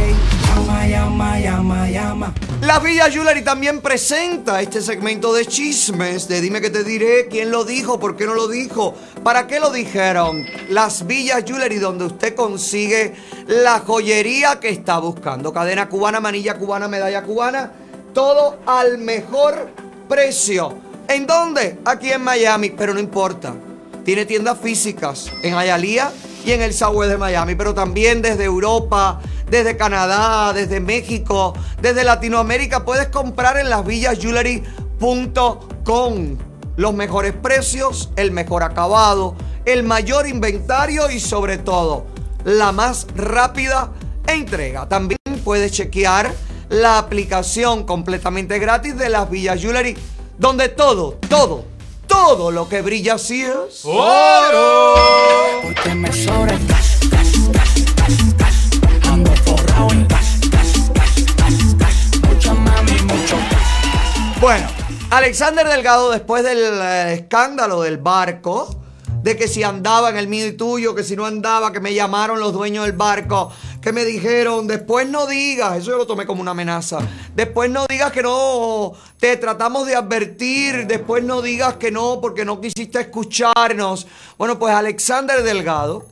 S21: Llama, llama, llama, llama.
S1: La Villa Jewelry también presenta este segmento de chismes de Dime que te diré, quién lo dijo, por qué no lo dijo, para qué lo dijeron. Las Villas Jewelry donde usted consigue la joyería que está buscando. Cadena cubana, manilla cubana, medalla cubana, todo al mejor precio. ¿En dónde? Aquí en Miami, pero no importa. Tiene tiendas físicas en Hialeah y en el Southwest de Miami, pero también desde Europa, desde Canadá, desde México, desde Latinoamérica. Puedes comprar en lasvillasjewelry.com. Los mejores precios, el mejor acabado, el mayor inventario y sobre todo la más rápida entrega. También puedes chequear la aplicación completamente gratis de las Villas Jewelry, donde todo, todo, todo lo que brilla así es
S2: ¡Oro!
S21: Porque me sobra el cash, cash, cash, cash, cash. Ando forrado en cash, cash, cash, cash, cash. Mucha mami, mucho cash.
S1: Bueno, Alexander Delgado, después del eh, escándalo del barco, de que si andaba en el mío y tuyo, que si no andaba, que me llamaron los dueños del barco, que me dijeron, después no digas, eso yo lo tomé como una amenaza, después no digas que no, te tratamos de advertir, después no digas que no porque no quisiste escucharnos. Bueno, pues Alexander Delgado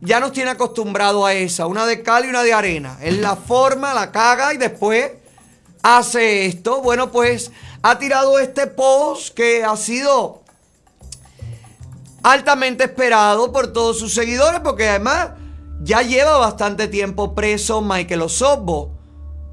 S1: ya nos tiene acostumbrado a esa, una de cal y una de arena. Él la forma, la caga y después hace esto. Bueno, pues ha tirado este post que ha sido altamente esperado por todos sus seguidores porque además ya lleva bastante tiempo preso Michael Osobbo,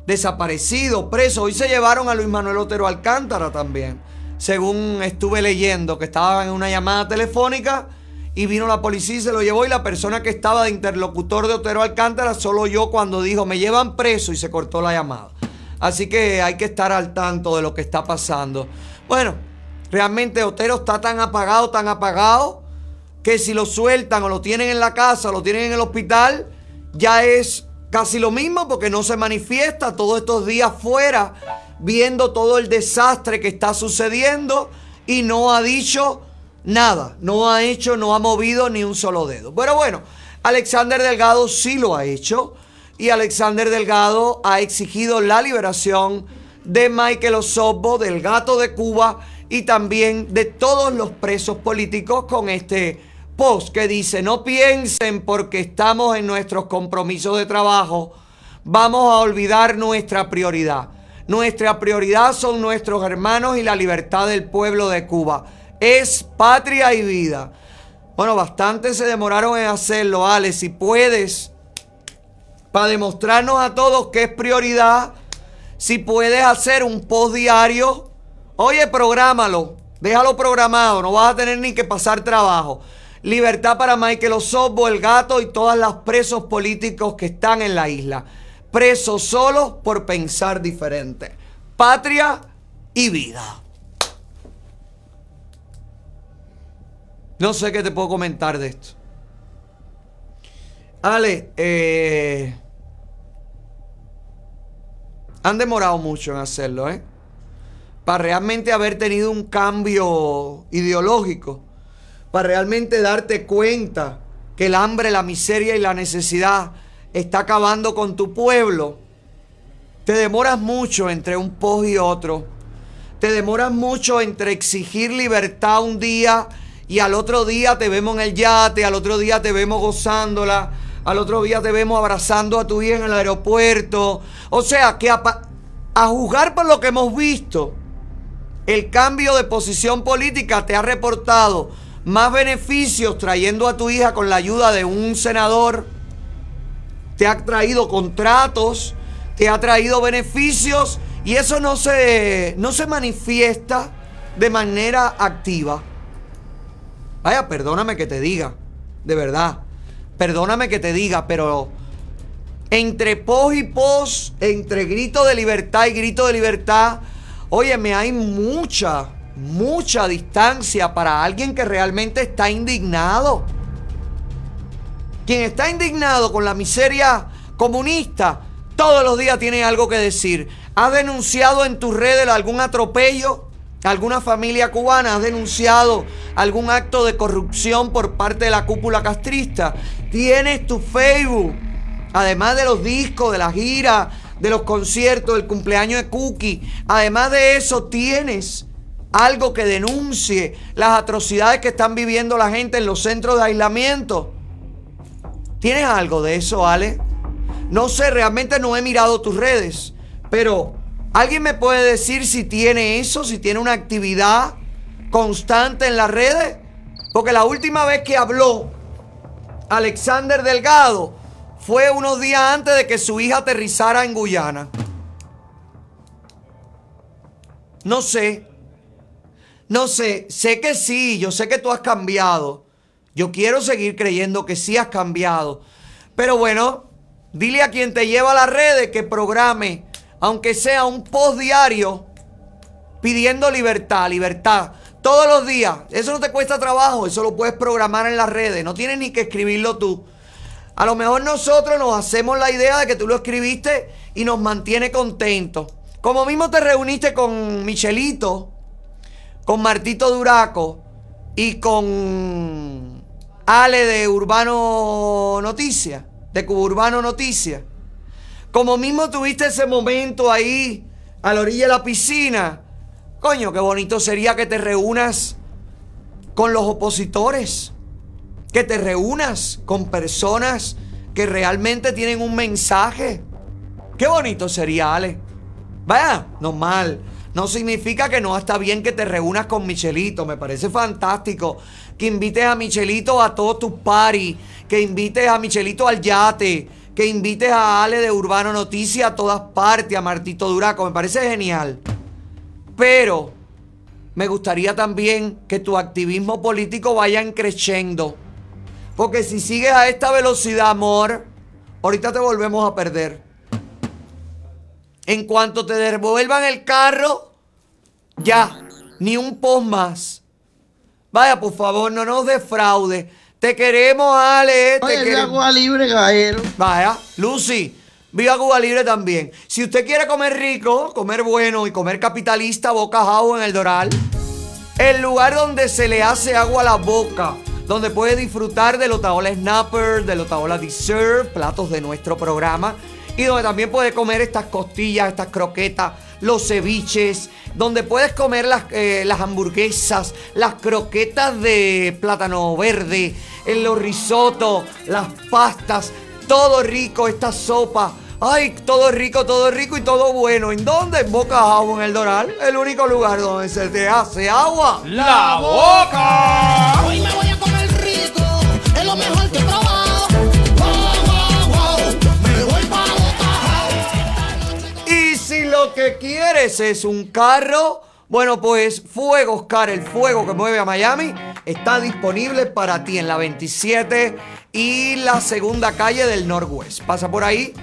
S1: desaparecido, preso. Hoy se llevaron a Luis Manuel Otero Alcántara también, según estuve leyendo, que estaba en una llamada telefónica y vino la policía y se lo llevó y la persona que estaba de interlocutor de Otero Alcántara solo yo cuando dijo me llevan preso y se cortó la llamada. Así que hay que estar al tanto de lo que está pasando. Bueno, realmente Otero está tan apagado, tan apagado, que si lo sueltan o lo tienen en la casa o lo tienen en el hospital, ya es casi lo mismo porque no se manifiesta todos estos días fuera viendo todo el desastre que está sucediendo y no ha dicho nada, no ha hecho, no ha movido ni un solo dedo. Pero bueno, Alexander Delgado sí lo ha hecho y Alexander Delgado ha exigido la liberación de Michael Osobbo, del gato de Cuba y también de todos los presos políticos con este post que dice, no piensen porque estamos en nuestros compromisos de trabajo, vamos a olvidar nuestra prioridad. Nuestra prioridad son nuestros hermanos y la libertad del pueblo de Cuba. Es patria y vida. Bueno, bastante se demoraron en hacerlo, Ale. Si puedes, para demostrarnos a todos que es prioridad, si puedes hacer un post diario, oye, prográmalo, déjalo programado, no vas a tener ni que pasar trabajo. Libertad para Michael Osobbo, el gato y todas las presos políticos que están en la isla. Presos solos por pensar diferente. Patria y vida. No sé qué te puedo comentar de esto. Ale, eh, han demorado mucho en hacerlo, ¿eh? Para realmente haber tenido un cambio ideológico, para realmente darte cuenta que el hambre, la miseria y la necesidad está acabando con tu pueblo, te demoras mucho entre un post y otro. Te demoras mucho entre exigir libertad un día y al otro día te vemos en el yate, al otro día te vemos gozándola, al otro día te vemos abrazando a tu hija en el aeropuerto. O sea, que a, a juzgar por lo que hemos visto, el cambio de posición política te ha reportado más beneficios trayendo a tu hija con la ayuda de un senador, te ha traído contratos, te ha traído beneficios Y eso no se, no se manifiesta de manera activa. Vaya, perdóname que te diga, de verdad. Perdóname que te diga, pero entre pos y pos, entre grito de libertad y grito de libertad, óyeme, hay mucha, mucha distancia para alguien que realmente está indignado. Quien está indignado con la miseria comunista, todos los días tiene algo que decir. ¿Has denunciado en tus redes algún atropello? ¿Alguna familia cubana? ¿Has denunciado algún acto de corrupción por parte de la cúpula castrista? Tienes tu Facebook. Además de los discos, de la gira, de los conciertos, del cumpleaños de Cookie. Además de eso, tienes algo que denuncie las atrocidades que están viviendo la gente en los centros de aislamiento. ¿Tienes algo de eso, Ale? No sé, realmente no he mirado tus redes, pero ¿alguien me puede decir si tiene eso, si tiene una actividad constante en las redes? Porque la última vez que habló Alexander Delgado fue unos días antes de que su hija aterrizara en Guyana. No sé. No sé. Sé que sí. Yo sé que tú has cambiado. Yo quiero seguir creyendo que sí has cambiado. Pero bueno, dile a quien te lleva a las redes que programe, aunque sea un post diario, pidiendo libertad, libertad. Todos los días. Eso no te cuesta trabajo. Eso lo puedes programar en las redes. No tienes ni que escribirlo tú. A lo mejor nosotros nos hacemos la idea de que tú lo escribiste y nos mantiene contentos. Como mismo te reuniste con Michelito, con Martito Duraco y con Ale de Urbano Noticias, de Cuburbano Noticias. Como mismo tuviste ese momento ahí a la orilla de la piscina. Coño, qué bonito sería que te reúnas con los opositores que te reúnas con personas que realmente tienen un mensaje. Qué bonito sería, Ale. Vaya, normal. No significa que no está bien que te reúnas con Michelito. Me parece fantástico que invites a Michelito a todos tus paris. Que invites a Michelito al yate. Que invites a Ale de Urbano Noticias a todas partes. A Martito Duraco. Me parece genial. Pero me gustaría también que tu activismo político vaya creciendo. Porque si sigues a esta velocidad, amor, ahorita te volvemos a perder. En cuanto te devuelvan el carro, ya, ni un post más. Vaya, por favor, no nos defraude. Te queremos, Ale. Te
S2: Oye,
S1: queremos.
S2: Cuba Libre, caballero.
S1: Vaya, Lucy, viva Cuba Libre también. Si usted quiere comer rico, comer bueno y comer capitalista, Boca House en el Doral, el lugar donde se le hace agua a la boca, donde puede disfrutar del Otaola Snapper, del Otaola Dessert, platos de nuestro programa, y donde también puede comer estas costillas, estas croquetas, los ceviches, donde puedes comer las, eh, las hamburguesas, las croquetas de plátano verde, los risotos, las pastas, todo rico, esta sopa. Ay, todo rico, todo rico y todo bueno. ¿En dónde? En Boca Agua, en el Doral. El único lugar donde se te hace agua.
S2: ¡La boca!
S13: Hoy me voy a comer rico, es lo mejor que he probado. Wow, wow, wow, me voy pa'
S1: Y si lo que quieres es un carro, bueno, pues Fuego Oscar, el fuego que mueve a Miami, está disponible para ti en la 27 y la segunda calle del Northwest. Pasa por ahí,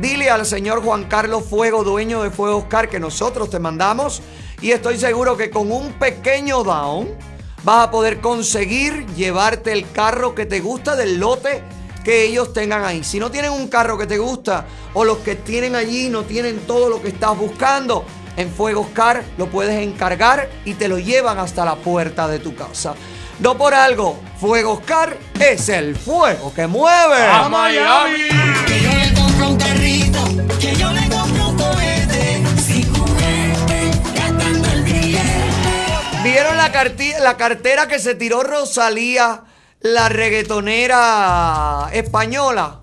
S1: dile al señor Juan Carlos Fuego, dueño de Fuego Oscar, que nosotros te mandamos. Y estoy seguro que con un pequeño down vas a poder conseguir llevarte el carro que te gusta del lote que ellos tengan ahí. Si no tienen un carro que te gusta o los que tienen allí no tienen todo lo que estás buscando, en Fuego Oscar lo puedes encargar y te lo llevan hasta la puerta de tu casa. No por algo, Fuego Oscar es el fuego que mueve
S2: ¡A Miami!
S1: ¿Vieron la, la cartera que se tiró Rosalía, la reggaetonera española?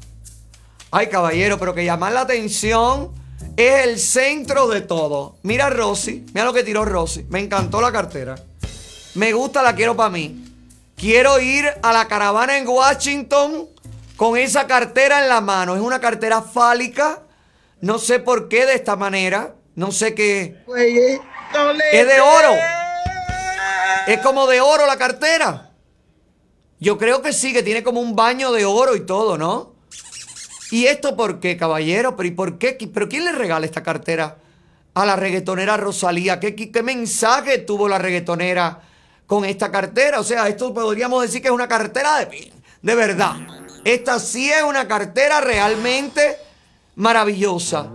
S1: Ay, caballero, pero que llamar la atención es el centro de todo. Mira Rosy, mira lo que tiró Rosy. Me encantó la cartera. Me gusta, la quiero para mí. Quiero ir a la caravana en Washington con esa cartera en la mano. Es una cartera fálica. No sé por qué de esta manera. no sé qué. Es de oro. Es como de oro la cartera. Yo creo que sí, que tiene como un baño de oro y todo, ¿no? ¿Y esto por qué, caballero? ¿Pero y por qué? ¿Pero quién le regala esta cartera a la reggaetonera Rosalía? ¿Qué, qué, qué mensaje tuvo la reggaetonera con esta cartera? O sea, esto podríamos decir que es una cartera de, de verdad. Esta sí es una cartera realmente maravillosa.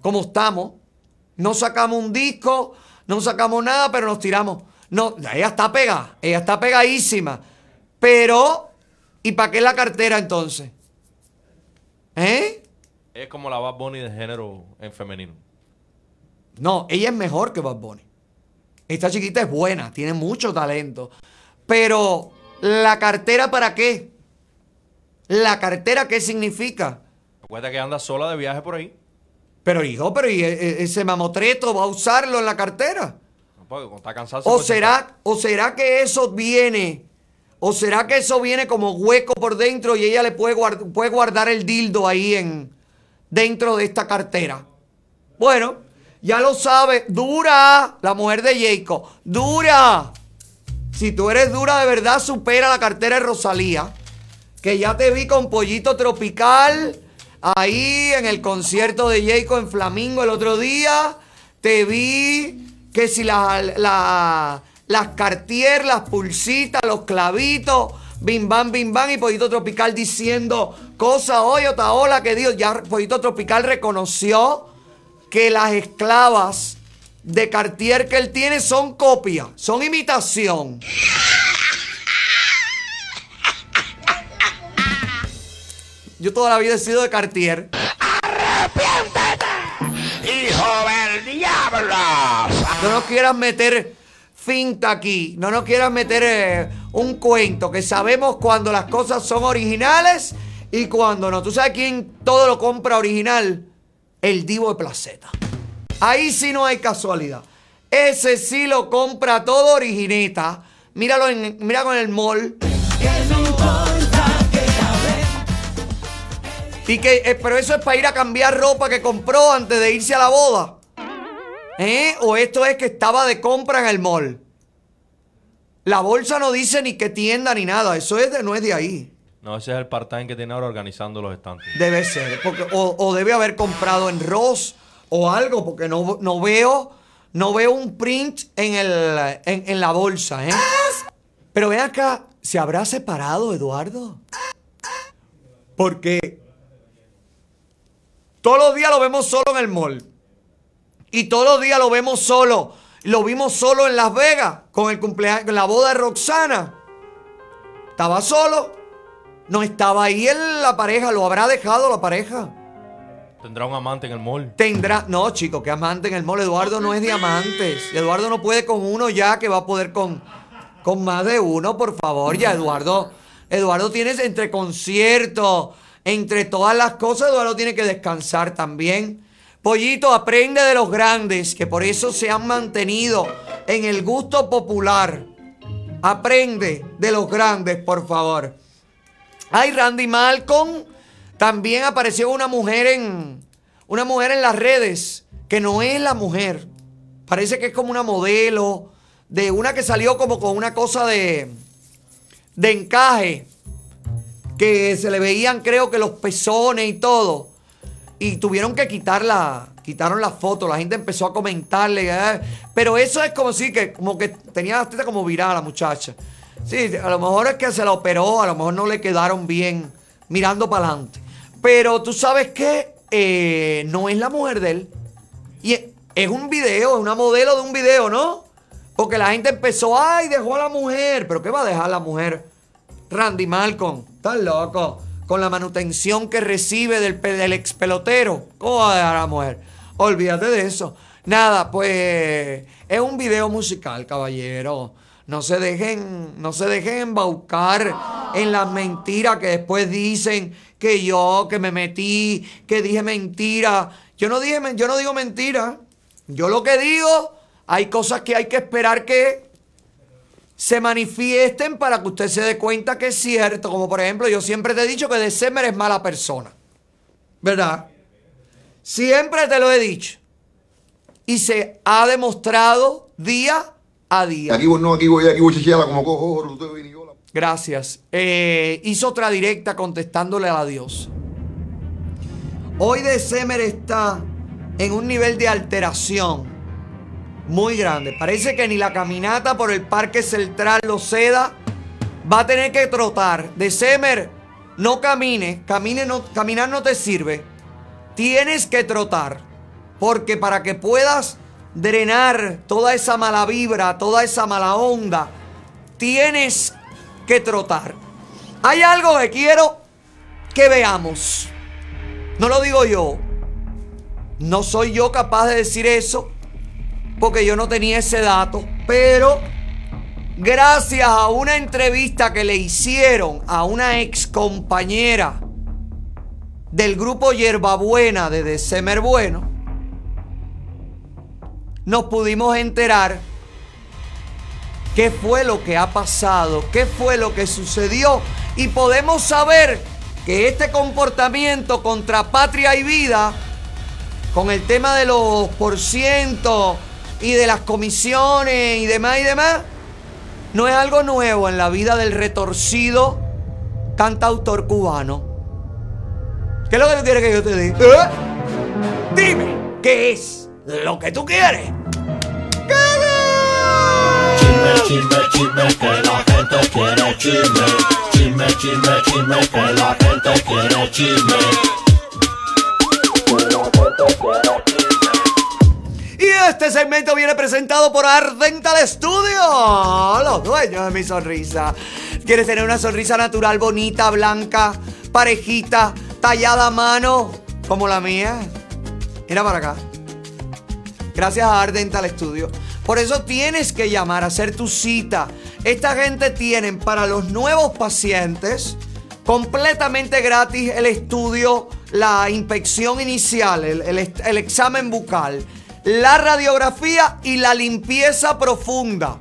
S1: Como estamos. No sacamos un disco, no sacamos nada, pero nos tiramos. No, ella está pegada, ella está pegadísima. Pero, ¿y para qué la cartera entonces? ¿Eh?
S23: Es como la Bad Bunny de género en femenino.
S1: No, ella es mejor que Bad Bunny. Esta chiquita es buena, tiene mucho talento. Pero, ¿la cartera para qué? ¿La cartera qué significa?
S23: Recuerda que anda sola de viaje por ahí.
S1: Pero hijo, pero ¿y e- ese mamotreto va a usarlo en la cartera?
S23: Porque cuando está cansado se
S1: ¿O será, ¿O será que eso viene? ¿O será que eso viene como hueco por dentro y ella le puede, guard- puede guardar el dildo ahí en, dentro de esta cartera? Bueno, ya lo sabe. Dura, la mujer de Jacob. Dura. Si tú eres dura de verdad, supera la cartera de Rosalía. Que ya te vi con pollito tropical. Ahí en el concierto de Jacob en Flamingo el otro día. Te vi que si la- la- las Cartier, las pulsitas, los clavitos, bim bam, bim bam, y Pollito Tropical diciendo cosas, oye, hola que Dios, ya Pollito Tropical reconoció que las esclavas de Cartier que él tiene son copia, son imitación. Yo toda la vida he sido de Cartier.
S14: ¡Hijo del diablo!
S1: No nos quieras meter finta aquí. No nos quieras meter eh, un cuento. Que sabemos cuando las cosas son originales y cuando no. ¿Tú sabes quién todo lo compra original? El Divo de Placeta. Ahí sí no hay casualidad. Ese sí lo compra todo origineta. Míralo en, mira con el mall. Y que, eh, pero eso es para ir a cambiar ropa que compró antes de irse a la boda. ¿Eh? O esto es que estaba de compra en el mall. La bolsa no dice ni qué tienda ni nada. Eso es de, no es de ahí.
S23: No, ese es el part-time que tiene ahora organizando los estantes.
S1: Debe ser. Porque, o, o debe haber comprado en Ross o algo. Porque no, no veo. No veo un print en, el, en, en la bolsa, ¿eh? Pero ven acá. ¿Se habrá separado, Eduardo? Porque todos los días lo vemos solo en el mall. Y todos los días lo vemos solo. Lo vimos solo en Las Vegas con el cumpleaños, con la boda de Roxana. Estaba solo. No estaba ahí en la pareja. Lo habrá dejado la pareja.
S23: Tendrá un amante en el mall.
S1: Tendrá. No, chico, que amante en el mall. Eduardo no es diamantes. Eduardo no puede con uno ya, que va a poder con, con más de uno, por favor. Ya, Eduardo. Eduardo tienes entre conciertos, entre todas las cosas, Eduardo tiene que descansar también. Pollito, aprende de los grandes, que por eso se han mantenido en el gusto popular. Aprende de los grandes, por favor. Ay, Randy Malcolm. También apareció una mujer en. Una mujer en las redes. Que no es la mujer. Parece que es como una modelo. De una que salió como con una cosa de. De encaje. Que se le veían, creo que los pezones y todo. Y tuvieron que quitarla. Quitaron la foto. La gente empezó a comentarle. ¿eh? Pero eso es como si que. Como que tenía la como virada la muchacha. Sí, a lo mejor es que se la operó, a lo mejor no le quedaron bien mirando para adelante. Pero tú sabes que eh, no es la mujer de él. Y es- un video, es una modelo de un video, ¿no? Porque la gente empezó, ay, dejó a la mujer. ¿Pero qué va a dejar la mujer? Randy Malcolm, estás loco. Con la manutención que recibe del, del ex pelotero. ¿Cómo va a dejar a la mujer? Olvídate de eso. Nada, pues es un video musical, caballero. No se dejen, no se dejen embaucar en las mentiras que después dicen que yo, que me metí, que dije mentira. Yo no dije, yo no digo mentira. Yo lo que digo, hay cosas que hay que esperar que se manifiesten para que usted se dé cuenta que es cierto. Como por ejemplo, yo siempre te he dicho que December es mala persona. ¿Verdad? Siempre te lo he dicho. Y se ha demostrado día a día.
S2: Aquí voy, no, aquí voy, aquí voy chichiala como cojo,
S1: Gracias. Eh, hizo otra directa contestándole a Dios. Hoy de Semer está en un nivel de alteración muy grande. Parece que ni la caminata por el Parque Central lo ceda. Va a tener que trotar. De Semer, no camine. Camine no, caminar no te sirve. Tienes que trotar. Porque para que puedas drenar toda esa mala vibra, toda esa mala onda, tienes que trotar. Hay algo que quiero que veamos. No lo digo yo. No soy yo capaz de decir eso porque yo no tenía ese dato. Pero gracias a una entrevista que le hicieron a una ex compañera del grupo Yerbabuena de December Bueno, nos pudimos enterar qué fue lo que ha pasado, qué fue lo que sucedió y podemos saber que este comportamiento contra patria y vida, con el tema de los porcientos y de las comisiones y demás y demás, no es algo nuevo en la vida del retorcido cantautor cubano. ¿Qué es lo que tú quieres que yo te diga? ¿Eh? Dime, ¿qué es lo que tú quieres?
S9: Chisme, chisme, que la gente quiere chisme. Chisme, chisme, chisme, que la gente quiere chisme.
S1: Y este segmento viene presentado por Ardental Studio, los dueños de mi sonrisa. ¿Quieres tener una sonrisa natural, bonita, blanca, parejita, tallada a mano, como la mía? Mira para acá. Gracias a Ardental Studio. Por eso tienes que llamar a hacer tu cita. Esta gente tienen para los nuevos pacientes completamente gratis el estudio, la inspección inicial, el, el- examen bucal, la radiografía y la limpieza profunda.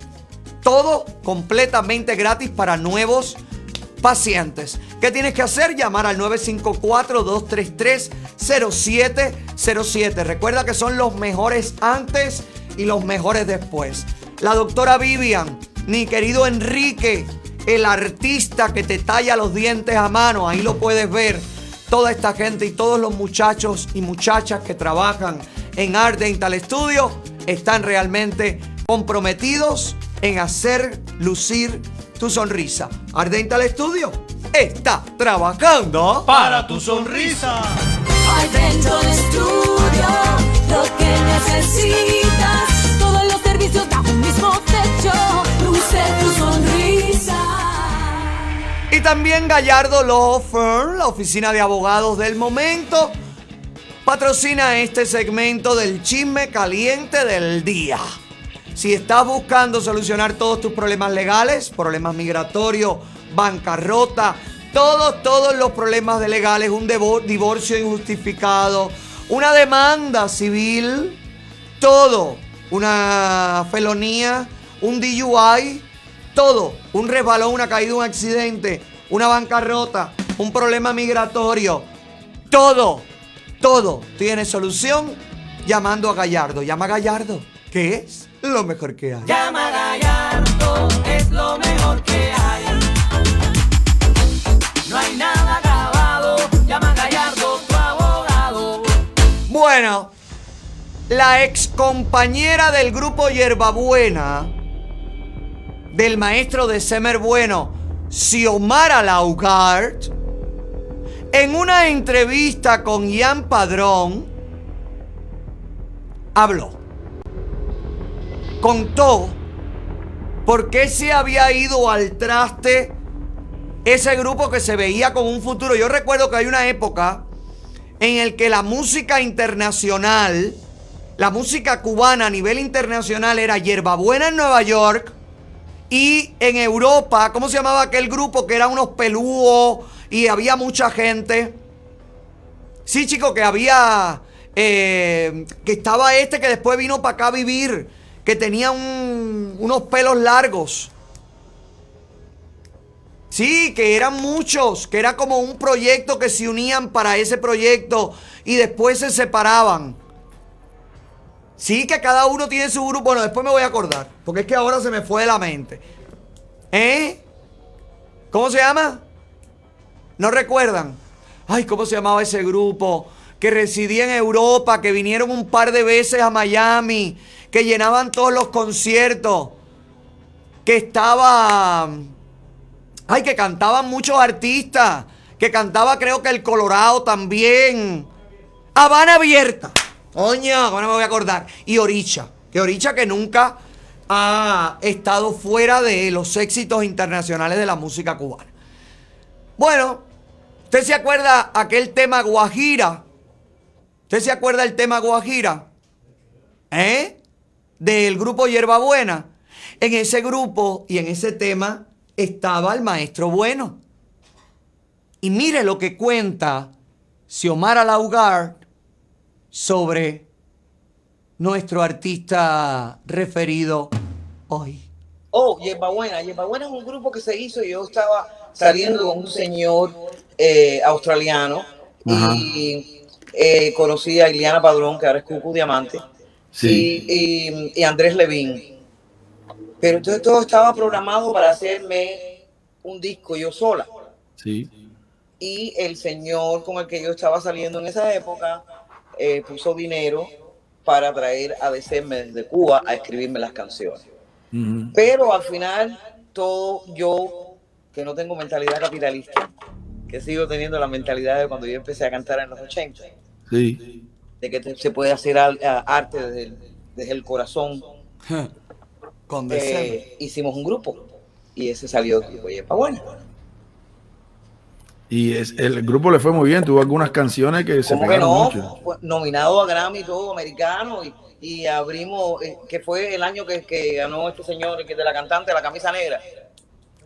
S1: Todo completamente gratis para nuevos pacientes. ¿Qué tienes que hacer? Llamar al 954-233-0707. Recuerda que son los mejores antes y los mejores después. La doctora Vivian, mi querido Enrique, el artista que te talla los dientes a mano, ahí lo puedes ver. Toda esta gente y todos los muchachos y muchachas que trabajan en Art Dental Studio están realmente comprometidos en hacer lucir tu sonrisa. Art Dental Studio está trabajando
S23: para tu sonrisa.
S13: Al dentro del estudio, lo que necesitas. Todos los servicios bajo un mismo techo. Luce tu sonrisa.
S1: Y también Gallardo Law Firm, la oficina de abogados del momento, patrocina este segmento del chisme caliente del día. Si estás buscando solucionar todos tus problemas legales, problemas migratorios, bancarrota, todos, todos los problemas de legales, un divorcio injustificado, una demanda civil, todo, una felonía, un DUI, todo, un resbalón, una caída, un accidente, una bancarrota, un problema migratorio, todo, todo tiene solución llamando a Gallardo. Llama a Gallardo, que es lo mejor que hay.
S13: Llama Gallardo, es lo mejor que hay. No hay nada grabado. Llama Gallardo, tu abogado.
S1: Bueno, la ex compañera del grupo Yerbabuena, del maestro de Semer Bueno, Xiomara Laugart, en una entrevista con Ian Padrón, habló. Contó por qué se había ido al traste ese grupo que se veía con un futuro. Yo recuerdo que hay una época en el que la música internacional, la música cubana a nivel internacional era Yerbabuena en Nueva York y en Europa, ¿cómo se llamaba aquel grupo que eran unos pelúos y había mucha gente? Sí, chico, que había, eh, que estaba este que después vino para acá a vivir, que tenía un- unos pelos largos. Sí, que eran muchos, que era como un proyecto que se unían para ese proyecto y después se separaban. Sí, que cada uno tiene su grupo. Bueno, después me voy a acordar, porque es que ahora se me fue de la mente. ¿Eh? ¿Cómo se llama? ¿No recuerdan? Ay, ¿cómo se llamaba ese grupo? Que residía en Europa, que vinieron un par de veces a Miami, que llenaban todos los conciertos, que estaba... Ay, que cantaban muchos artistas, que cantaba creo que el Colorado también. Habana Abierta. Coño, ahora me voy a acordar. Y Oricha, que Oricha que nunca ha estado fuera de los éxitos internacionales de la música cubana. Bueno, ¿usted se acuerda aquel tema Guajira? ¿Usted se acuerda el tema Guajira? ¿Eh? Del grupo Hierbabuena. En ese grupo y en ese tema estaba el maestro bueno. Y mire lo que cuenta Xiomara Laugar sobre nuestro artista referido hoy.
S24: Oh, Yerba Buena. Yerba Buena es un grupo que se hizo y yo estaba saliendo con un señor eh, australiano y eh, conocí a Iliana Padrón, que ahora es Cucu Diamante,
S25: Sí.
S24: y, y- y Andrés Levín. Pero entonces todo estaba programado para hacerme un disco yo sola.
S25: Sí.
S24: Y el señor con el que yo estaba saliendo en esa época eh, puso dinero para traer a December desde Cuba a escribirme las canciones. Pero al final, todo yo, que no tengo mentalidad capitalista, que sigo teniendo la mentalidad de cuando yo empecé a cantar en los 80,
S25: Sí.
S24: De que se puede hacer arte desde el, desde el corazón, [LAUGHS]
S1: Con
S24: eh, hicimos un grupo y ese salió el grupo Yepa Buena.
S25: Y es, el grupo le fue muy bien, tuvo algunas canciones que se
S24: ¿Cómo que
S25: pegaron
S24: no?
S25: mucho.
S24: Nominado a Grammy todo americano y, y abrimos, eh, que fue el año que, que ganó este señor, que es de la cantante, la camisa negra.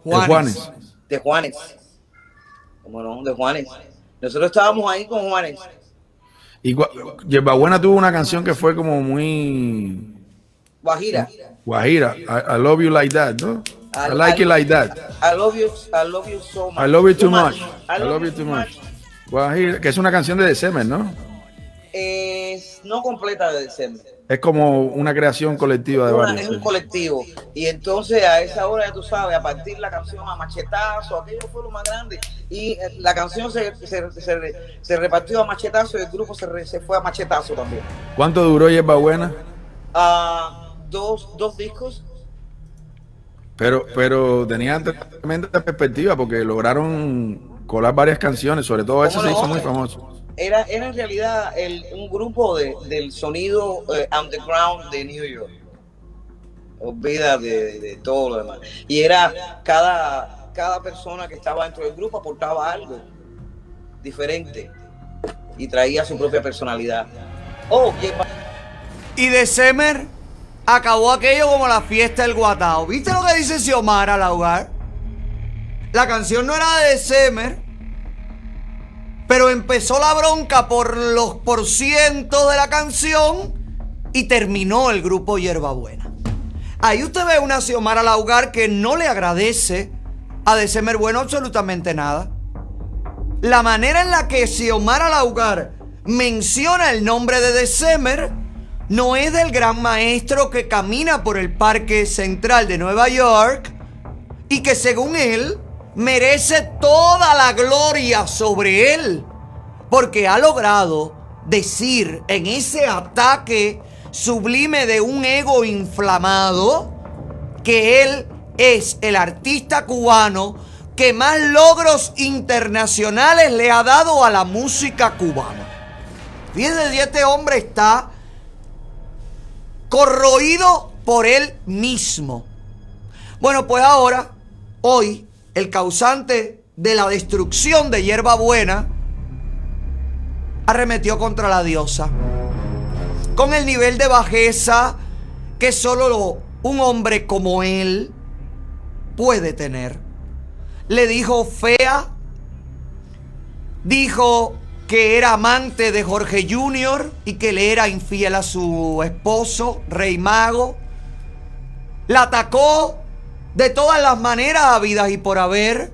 S25: De Juanes.
S24: De Juanes. ¿Cómo no? De Juanes. Nosotros estábamos ahí con Juanes.
S25: Y Yerba Buena tuvo una canción que fue como muy
S24: Guajira.
S25: guajira. I, I love you like that, ¿no? I like it like that.
S24: I love you, I love you so much.
S25: I love you too much.
S24: I
S25: I love you too much. Guajira, que es una canción de December, ¿no?
S24: Es no completa de December.
S25: Es como una creación colectiva de
S24: Una-
S25: varios.
S24: es un colectivo. Y entonces a esa hora, ya tú sabes, a partir la canción a machetazo, aquello fue lo más grande. Y eh, la canción se, se, se- se repartió a machetazo y el grupo se, se fue a machetazo también.
S25: ¿Cuánto duró Yerba Buena?
S24: Ah, dos, dos discos.
S25: Pero, pero tenían tremenda perspectiva porque lograron colar varias canciones, sobre todo ese
S24: ¿Cómo
S25: se hizo muy famoso.
S24: Era, era en realidad el, un grupo de, del sonido eh, underground de New York. Olvida de, de todo lo demás. Y era cada, cada persona que estaba dentro del grupo aportaba algo diferente y traía su propia personalidad. Oh,
S1: Y December acabó aquello como la fiesta del guatao. ¿Viste lo que dice Xiomara al hogar? La canción no era de December, pero empezó la bronca por los porcientos de la canción y terminó el grupo Hierbabuena. Ahí usted ve una Xiomara Laugar que no le agradece a December Bueno absolutamente nada. La manera en la que Xiomara Laugar menciona el nombre de December no es del gran maestro que camina por el Parque Central de Nueva York y que según él merece toda la gloria sobre él porque ha logrado decir en ese ataque sublime de un ego inflamado que él es el artista cubano que más logros internacionales le ha dado a la música cubana. Fíjense este hombre está corroído por él mismo. Bueno, pues ahora, hoy, el causante de la destrucción de Hierba Buena arremetió contra la diosa. Con el nivel de bajeza que solo lo- un hombre como él puede tener. Le dijo fea, dijo que era amante de Jorge Jr. y que le era infiel a su esposo, Rey Mago. La atacó de todas las maneras habidas y por haber.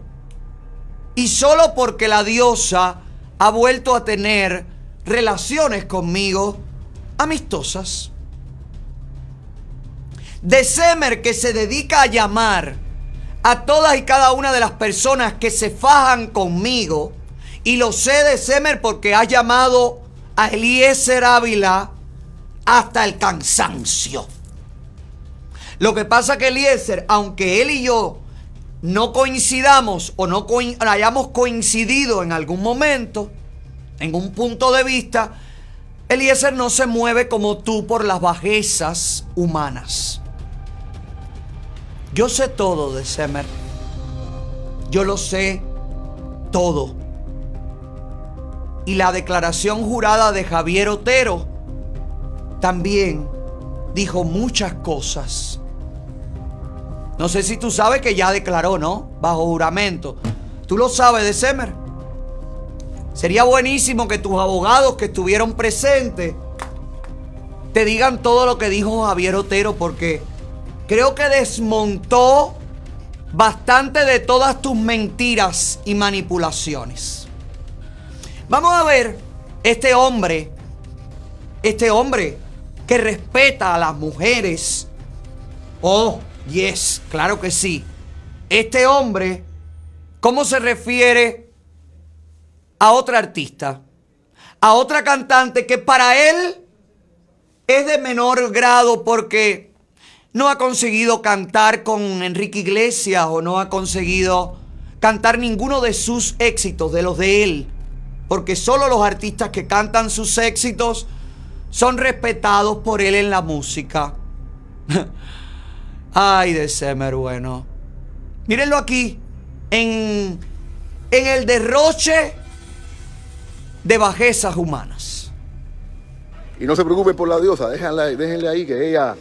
S1: Y solo porque la diosa ha vuelto a tener relaciones conmigo amistosas. December que se dedica a llamar a todas y cada una de las personas que se fajan conmigo. Y lo sé de Semer porque ha llamado a Eliezer Ávila hasta el cansancio. Lo que pasa que Eliezer, aunque él y yo no coincidamos o no hayamos coincidido en algún momento, en un punto de vista, Eliezer no se mueve como tú por las bajezas humanas. Yo sé todo de Semer. Yo lo sé todo. Y la declaración jurada de Javier Otero también dijo muchas cosas. No sé si tú sabes que ya declaró, ¿no? Bajo juramento. ¿Tú lo sabes de Semer? Sería buenísimo que tus abogados que estuvieron presentes te digan todo lo que dijo Javier Otero porque creo que desmontó bastante de todas tus mentiras y manipulaciones. Vamos a ver este hombre, este hombre que respeta a las mujeres. Oh, yes, claro que sí. Este hombre, ¿cómo se refiere a otra artista? A otra cantante que para él es de menor grado porque no ha conseguido cantar con Enrique Iglesias o no ha conseguido cantar ninguno de sus éxitos, de los de él. Porque solo los artistas que cantan sus éxitos son respetados por él en la música. [LAUGHS] Ay, de Semer, bueno. Mírenlo aquí, en, en el derroche de bajezas humanas.
S2: Y no se preocupen por la diosa, déjenla, déjenle ahí que ella...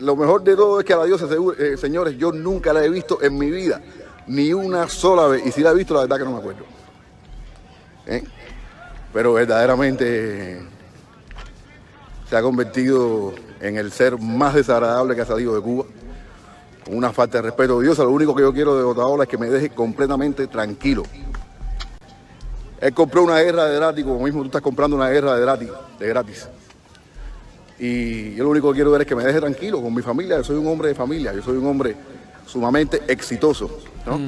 S2: Lo mejor de todo es que a la diosa, eh, señores, yo nunca la he visto en mi vida, ni una sola vez. Y si la he visto, la verdad que no me acuerdo. ¿Eh? Pero verdaderamente se ha convertido en el ser más desagradable que ha salido de Cuba. Con una falta de respeto de Dios. Lo único que yo quiero de Otaola es que me deje completamente tranquilo. Él compró una guerra de gratis, como mismo tú estás comprando una guerra de gratis. De gratis. Y yo lo único que quiero ver es que me deje tranquilo con mi familia. Yo soy un hombre de familia, yo soy un hombre sumamente exitoso. ¿no?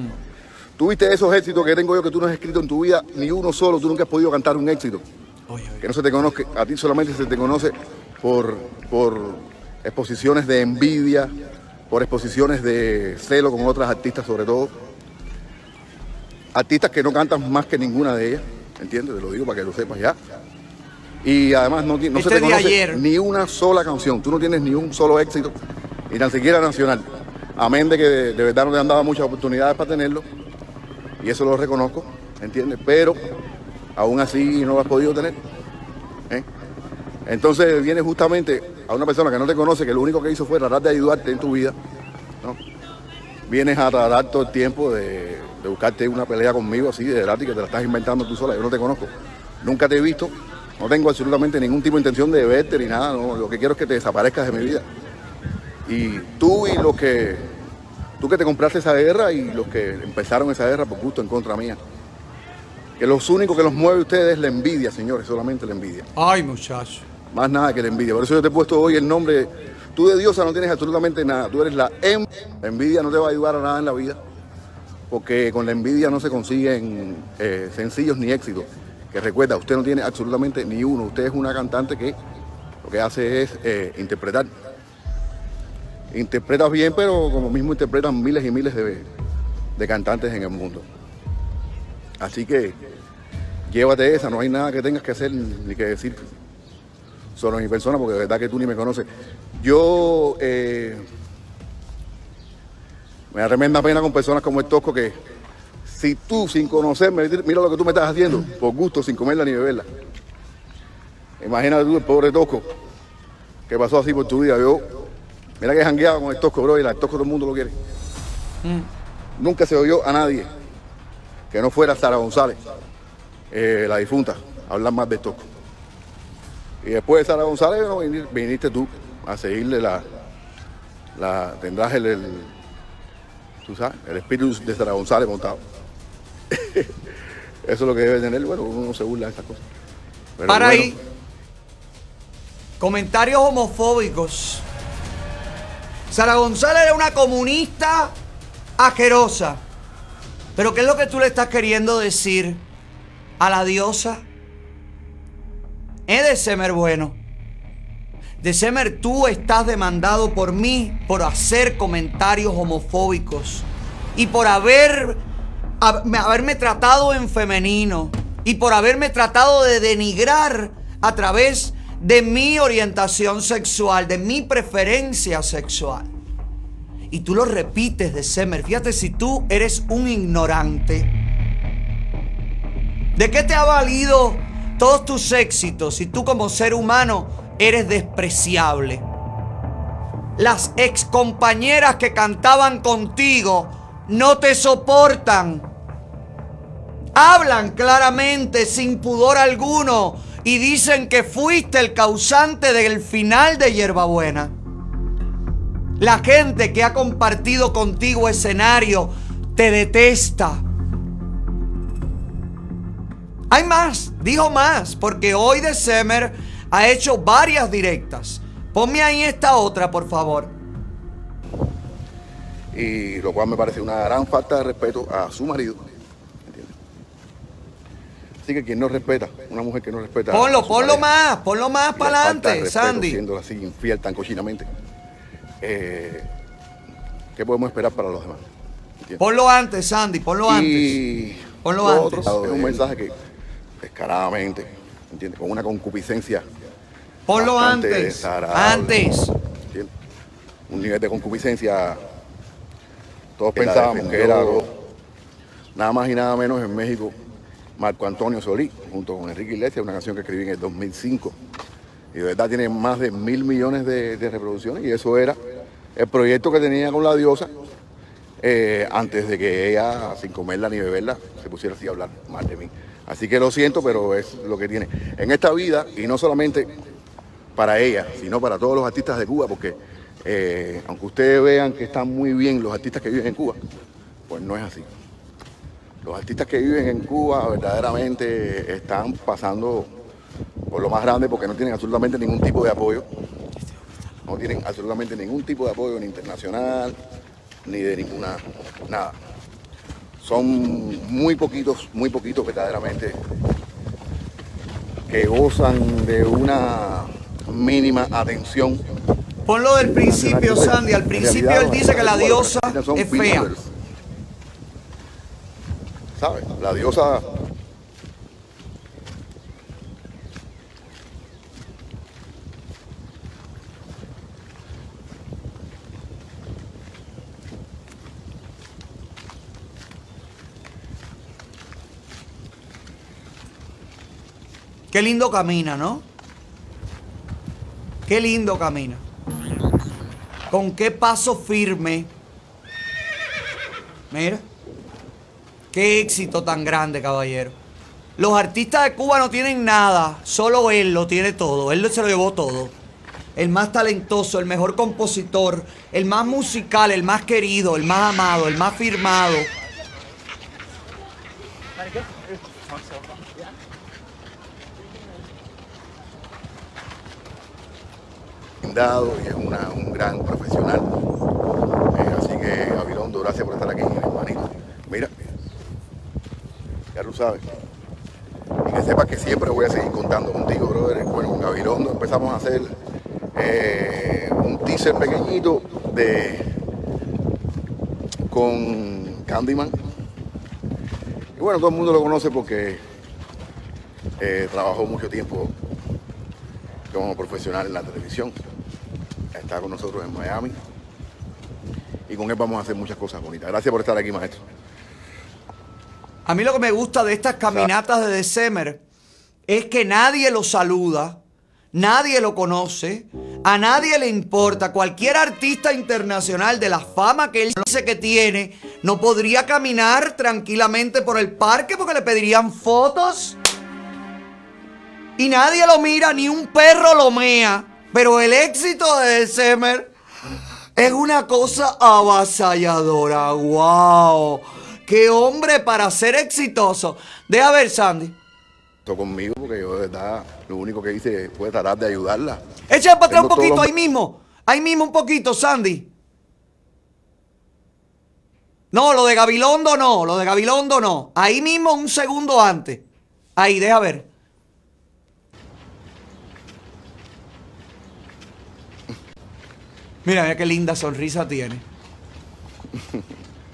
S2: Tú viste esos éxitos que tengo yo que tú no has escrito en tu vida, ni uno solo, tú nunca has podido cantar un éxito. Que no se te conozca, a ti solamente se te conoce por, por exposiciones de envidia, por exposiciones de celo con otras artistas sobre todo. Artistas que no cantan más que ninguna de ellas, ¿entiendes? Te lo digo para que lo sepas ya. Y además no, no
S1: Este
S2: se te
S1: de
S2: conoce
S1: ayer.
S2: ni una sola canción. Tú no tienes ni un solo éxito, ni tan siquiera nacional. Amén de que de, de verdad no te han dado muchas oportunidades para tenerlo. Y eso lo reconozco, ¿entiendes? Pero aún así no lo has podido tener. ¿eh? Entonces viene justamente a una persona que no te conoce, que lo único que hizo fue tratar de ayudarte en tu vida. ¿no? Vienes a tratar todo el tiempo de, buscarte una pelea conmigo así de gratis, que te la estás inventando tú sola. Yo no te conozco. Nunca te he visto. No tengo absolutamente ningún tipo de intención de verte ni nada. Lo que quiero es que te desaparezcas de mi vida. Y tú y los que. Tú que te compraste esa guerra y los que empezaron esa guerra por gusto en contra mía. Que los únicos que los mueve a ustedes es la envidia, señores, solamente la envidia.
S1: Ay, muchacho.
S2: Más nada que la envidia. Por eso yo te he puesto hoy el nombre. Tú de diosa no tienes absolutamente nada. Tú eres la em. La envidia no te va a ayudar a nada en la vida. Porque con la envidia no se consiguen eh, sencillos ni éxitos. Que recuerda, usted no tiene absolutamente ni uno. Usted es una cantante que lo que hace es eh, interpretar. Interpretas bien, pero como mismo interpretan miles y miles de, de cantantes en el mundo. Así que llévate esa, no hay nada que tengas que hacer ni que decir sobre mi persona, porque de verdad que tú ni me conoces. Yo eh, me da tremenda pena con personas como el Tosco que si tú sin conocerme, mira lo que tú me estás haciendo, por gusto, sin comerla ni beberla. Imagínate tú el pobre Tosco que pasó así por tu vida. Yo, mira que jangueaba con el Tosco, bro, y el Tosco todo el mundo lo quiere. Nunca se oyó a nadie que no fuera Sara González, eh, la difunta, hablar más de Tosco. Y después de Sara González viniste tú a seguirle la, la tendrás el, el- tú sabes, el espíritu de Sara González montado. [LAUGHS] Eso es lo que debe tener. Bueno, uno no se burla de esas cosas. Pero
S1: Para
S2: bueno,
S1: ahí. Comentarios homofóbicos. Sara González era una comunista asquerosa. Pero ¿qué es lo que tú le estás queriendo decir a la diosa? Es de Semer bueno. De Semer, tú estás demandado por mí por hacer comentarios homofóbicos y por haber, hab- haberme tratado en femenino y por haberme tratado de denigrar a través de mi orientación sexual, de mi preferencia sexual. Y tú lo repites de Semer. Fíjate si tú eres un ignorante. ¿De qué te ha valido todos tus éxitos si tú como ser humano eres despreciable? Las ex compañeras que cantaban contigo no te soportan. Hablan claramente, sin pudor alguno, y dicen que fuiste el causante del final de Hierbabuena. La gente que ha compartido contigo escenario te detesta. Hay más, dijo más, porque hoy de Semer ha hecho varias directas. Ponme ahí esta otra, por favor.
S2: y lo cual me parece una gran falta de respeto a su marido. ¿entiendes? Así que quien no respeta, una mujer que no respeta. a
S1: Ponlo,
S2: su
S1: ponlo
S2: pareja,
S1: más, ponlo más para adelante, Sandy.
S2: Siendo así infiel tan cochinamente. eh, ¿Qué podemos esperar para los demás? ¿Entiendes?
S1: Ponlo antes, Sandy, ponlo
S2: Y
S1: antes. Ponlo
S2: lo
S1: antes.
S2: es un mensaje que descaradamente, ¿entiendes? Con una concupiscencia.
S1: Ponlo antes. Antes.
S2: ¿entiendes? Un nivel de concupiscencia. Todos pensábamos que era algo, nada más y nada menos en México. Marco Antonio Solí, junto con Enrique Iglesias, una canción que escribí en el 2005. Y de verdad tiene más de mil millones de, de reproducciones. Y eso era el proyecto que tenía con la diosa eh, antes de que ella, sin comerla ni beberla, se pusiera así a hablar mal de mí. Así que lo siento, pero es lo que tiene. En esta vida, y no solamente para ella, sino para todos los artistas de Cuba, porque eh, aunque ustedes vean que están muy bien los artistas que viven en Cuba, pues no es así. Los artistas que viven en Cuba verdaderamente están pasando por lo más grande porque no tienen absolutamente ningún tipo de apoyo. No tienen absolutamente ningún tipo de apoyo ni internacional, ni de ninguna, nada. Son muy poquitos, muy poquitos verdaderamente que gozan de una mínima atención.
S1: Ponlo del principio, Sandy. Al principio él dice que la diosa es fea.
S2: ¿Sabes? La diosa
S1: Qué lindo camina, ¿no? Qué lindo camina. Con qué paso firme. Mira. Qué éxito tan grande, caballero. Los artistas de Cuba no tienen nada, solo él lo tiene todo. Él se lo llevó todo. El más talentoso, el mejor compositor, el más musical, el más querido, el más amado, el más firmado.
S2: Y es una- un gran profesional. Eh, así que, Gabilondo, gracias por estar aquí, hermanito. Mira, ya tú sabes. Y que sepas que siempre voy a seguir contando contigo, brother. Bueno, con Gabilondo empezamos a hacer eh, un teaser pequeñito de con Candyman. Y bueno, todo el mundo lo conoce porque eh, trabajó mucho tiempo como profesional en la televisión. Está con nosotros en Miami. Y con él vamos a hacer muchas cosas bonitas. Gracias por estar aquí, maestro.
S1: A mí lo que me gusta de estas caminatas de December es que nadie lo saluda, nadie lo conoce, a nadie le importa. Cualquier artista internacional de la fama que él dice que tiene no podría caminar tranquilamente por el parque porque le pedirían fotos. Y nadie lo mira, ni un perro lo mea. Pero el éxito de December es una cosa avasalladora. ¡Wow! qué hombre para ser exitoso. Deja ver, Sandy.
S2: conmigo porque yo de verdad lo único que hice fue tratar de ayudarla.
S1: Echa para atrás un poquito,
S2: los-
S1: ahí mismo. Ahí mismo un poquito, Sandy. No, lo de Gabilondo no, lo de Gabilondo no. Ahí mismo un segundo antes. Ahí, deja ver. Mira, mira qué linda sonrisa tiene.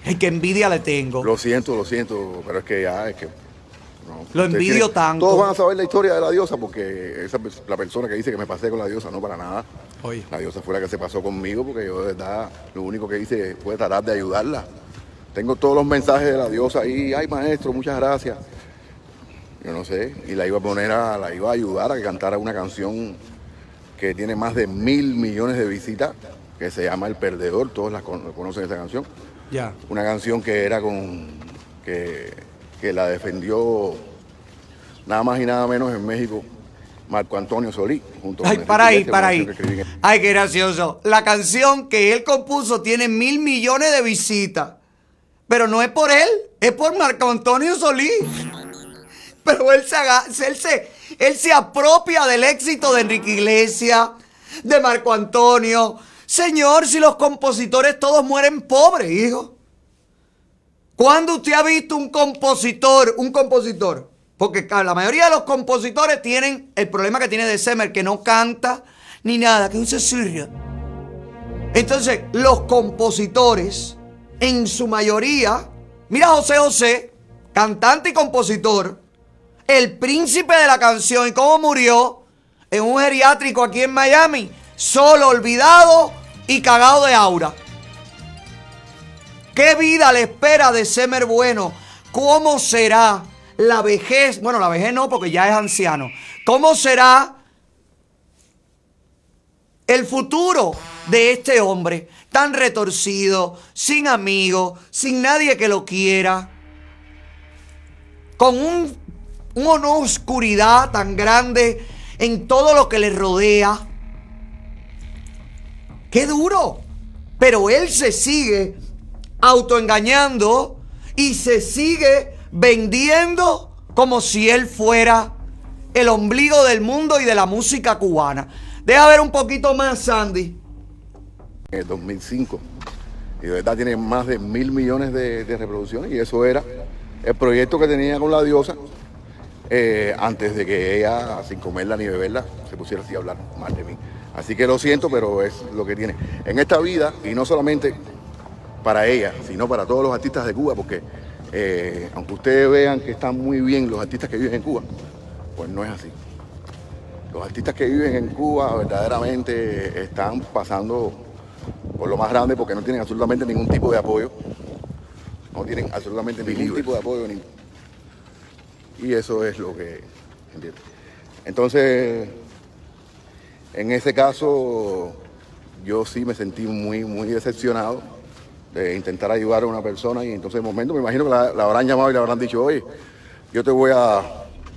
S1: Ay, qué envidia le tengo.
S2: Lo siento, lo siento, pero es que ya es que. no,
S1: Lo envidio tanto.
S2: Todos van a saber la historia de la diosa porque esa la persona que dice que me pasé con la diosa, no para nada.
S1: Oye.
S2: La diosa fue la que se pasó conmigo porque yo de verdad lo único que hice fue tratar de ayudarla. Tengo todos los mensajes de la diosa ahí, ay maestro, muchas gracias. Yo no sé, y la iba a poner a, la iba a ayudar a que cantara una canción que tiene más de mil millones de visitas, que se llama El Perdedor, todos la con- conocen esa canción
S1: Ya.
S2: una canción que era con que, que la defendió nada más y nada menos en México Marco Antonio Solí junto
S1: Ay,
S2: con
S1: para ahí, para ahí.
S2: que
S1: Ay, qué gracioso. La canción que él compuso tiene mil millones de visitas. Pero no es por él, es por Marco Antonio Solís. Pero él se, haga- él se, él se apropia del éxito de Enrique Iglesias, de Marco Antonio. Señor, si los compositores todos mueren pobres, hijo. ¿Cuándo usted ha visto un compositor, un compositor? Porque la mayoría de los compositores tienen el problema que tiene de Semer, que no canta ni nada, que es un. Entonces, los compositores, en su mayoría, mira José José, cantante y compositor, el príncipe de la canción y cómo murió en un geriátrico aquí en Miami, solo, olvidado y cagado de aura. ¿Qué vida le espera de Semer Bueno? ¿Cómo será la vejez? Bueno, la vejez no, porque ya es anciano. ¿Cómo será el futuro de este hombre tan retorcido, sin amigos, sin nadie que lo quiera? Con un, una oscuridad tan grande en todo lo que le rodea. ¡Qué duro! Pero él se sigue autoengañando y se sigue vendiendo como si él fuera el ombligo del mundo y de la música cubana. Deja ver un poquito más, Sandy.
S2: en el 2005 y de verdad tiene más de mil millones de, reproducciones y eso era el proyecto que tenía con la diosa eh, antes de que ella, sin comerla ni beberla, se pusiera así a hablar mal de mí. Así que lo siento, pero es lo que tiene. En esta vida, y no solamente para ella, sino para todos los artistas de Cuba, porque eh, aunque ustedes vean que están muy bien los artistas que viven en Cuba, pues no es así. Los artistas que viven en Cuba verdaderamente están pasando por lo más grande porque no tienen absolutamente ningún tipo de apoyo. No tienen absolutamente ningún tipo de apoyo. ni- Y eso es lo que... ¿entiendes? Entonces, en ese caso, yo sí me sentí muy, muy decepcionado de intentar ayudar a una persona y entonces de momento me imagino que la, habrán llamado y le habrán dicho, oye, yo te voy a...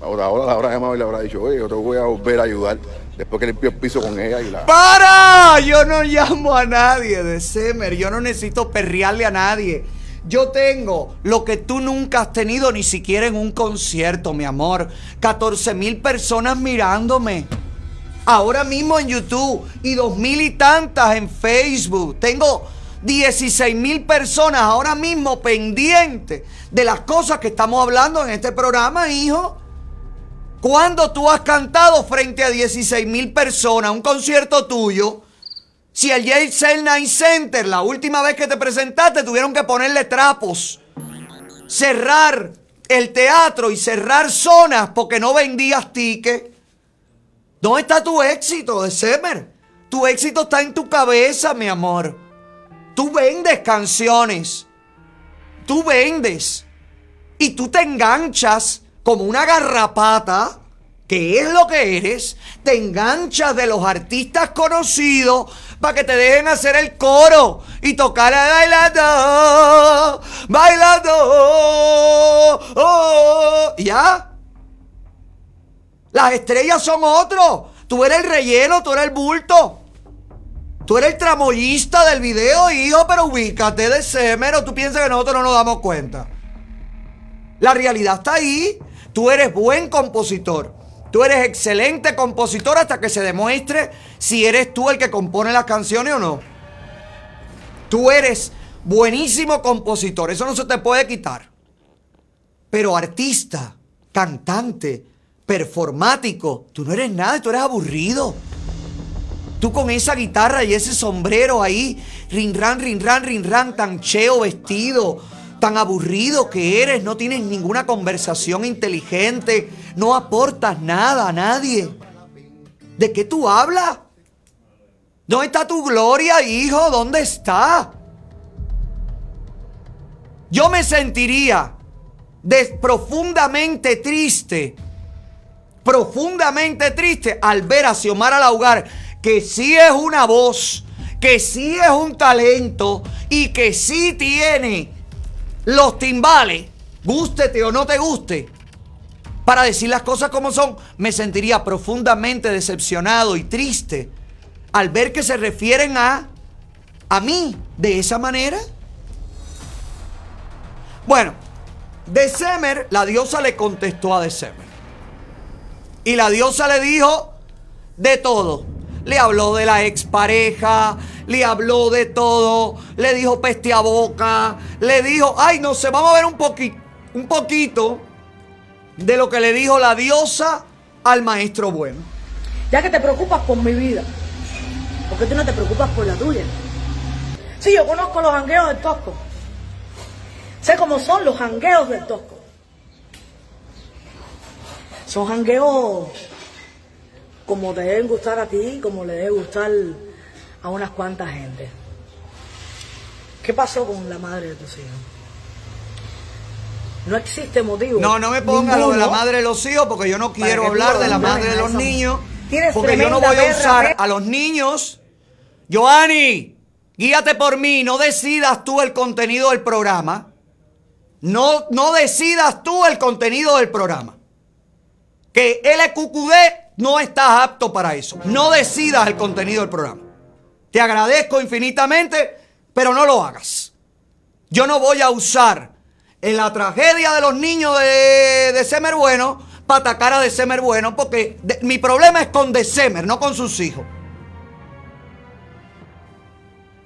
S2: Ahora, ahora la habrán llamado y le habrán dicho, oye, yo te voy a volver a ayudar después que limpió el piso con ella y la...
S1: ¡Para! Yo no llamo a nadie de Semer. Yo no necesito perrearle a nadie. Yo tengo lo que tú nunca has tenido ni siquiera en un concierto, mi amor. 14 mil personas mirándome. Ahora mismo en YouTube y dos mil y tantas en Facebook. Tengo 16 mil personas ahora mismo pendientes de las cosas que estamos hablando en este programa, hijo. ¿Cuándo tú has cantado frente a 16 mil personas un concierto tuyo? Si el JCL Night Center, la última vez que te presentaste, tuvieron que ponerle trapos, cerrar el teatro y cerrar zonas porque no vendías tickets. ¿Dónde está tu éxito de? Tu éxito está en tu cabeza, mi amor. Tú vendes canciones. Tú vendes. Y tú te enganchas como una garrapata, que es lo que eres. Te enganchas de los artistas conocidos para que te dejen hacer el coro y tocar a bailando, bailando. oh, ¿Ya? Las estrellas son otros. Tú eres el relleno, tú eres el bulto. Tú eres el tramoyista del video, hijo, pero ubícate de Semer o tú piensas que nosotros no nos damos cuenta. La realidad está ahí. Tú eres buen compositor. Tú eres excelente compositor hasta que se demuestre si eres tú el que compone las canciones o no. Tú eres buenísimo compositor. Eso no se te puede quitar. Pero artista, cantante, performático, tú no eres nada, tú eres aburrido. Tú con esa guitarra y ese sombrero ahí, rinran, rinran, rinran, tan cheo vestido, tan aburrido que eres, no tienes ninguna conversación inteligente, no aportas nada a nadie. ¿De qué tú hablas? ¿Dónde está tu gloria, hijo? ¿Dónde está? Yo me sentiría des- profundamente triste, profundamente triste al ver a Xiomara Laugar, que sí es una voz, que sí es un talento y que sí tiene los timbales, gústete o no te guste, para decir las cosas como son, me sentiría profundamente decepcionado y triste al ver que se refieren a a mí de esa manera. Bueno, December, la diosa le contestó a December. Y la diosa le dijo de todo. Le habló de la expareja, le habló de todo, le dijo peste a boca, le dijo, ay, no sé, vamos a ver un, poqui- un poquito de lo que le dijo la diosa al maestro bueno.
S26: Ya que te preocupas por mi vida, ¿por qué tú no te preocupas por la tuya? Sí, yo conozco los jangueos del Tosco. Sé cómo son los jangueos del Tosco. Son jangueos como te deben gustar a ti, como le debe gustar a unas cuantas gente. ¿Qué pasó con la madre de tus hijos? No existe motivo.
S1: No, no me ponga lo de la madre de los hijos porque yo no quiero hablar de la madre de los niños.
S26: Tienes
S1: Porque yo no voy a usar
S26: pe-
S1: a los niños. Joanny, guíate por mí, no decidas tú el contenido del programa. No, no decidas tú el contenido del programa. Que LQQD no estás apto para eso. No decidas el contenido del programa. Te agradezco infinitamente, pero no lo hagas. Yo no voy a usar en la tragedia de los niños de, de Semer Bueno para atacar a December Bueno, porque de- mi problema es con December, no con sus hijos.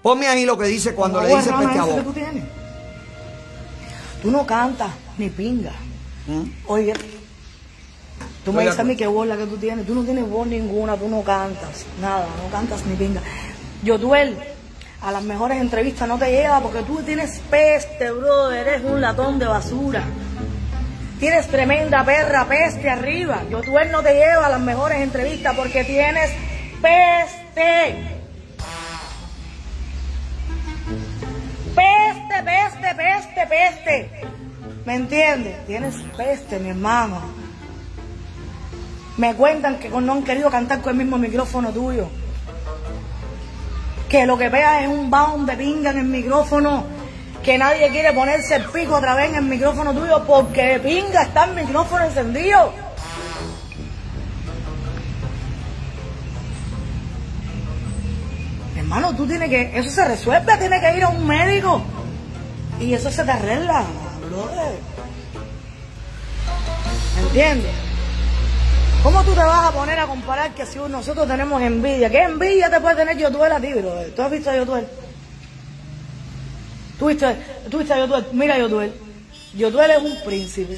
S1: Ponme ahí lo que dice cuando le dice peste a boca.
S26: tú tienes. Tú no cantas ni pinga. Oye, tú me dices a mí qué voz la que tú tienes. Tú no tienes voz ninguna, tú no cantas. Nada, no cantas ni pinga. Yo duel. A las mejores entrevistas no te lleva porque tú tienes peste, brother. Eres un latón de basura. Tienes tremenda perra, peste arriba. Yo duel no te lleva a las mejores entrevistas porque tienes peste. Peste, peste, peste, peste. ¿Me entiendes? Tienes peste, mi hermano. Me cuentan que no han querido cantar con el mismo micrófono tuyo. Que lo que pega es un bound de pinga en el micrófono. Que nadie quiere ponerse el pico otra vez en el micrófono tuyo porque pinga está el micrófono encendido. Hermano, tú tienes que. Eso se resuelve, tienes que ir a un médico. Y eso se te arregla, brother. ¿Me entiendes? ¿Cómo tú te vas a poner a comparar que si nosotros tenemos envidia? ¿Qué envidia te puede tener Yotuel a ti, brother? ¿Tú has visto a Yotuel? ¿Tú viste, tú viste a Yotuel? Mira Yotuel. Yotuel es un príncipe.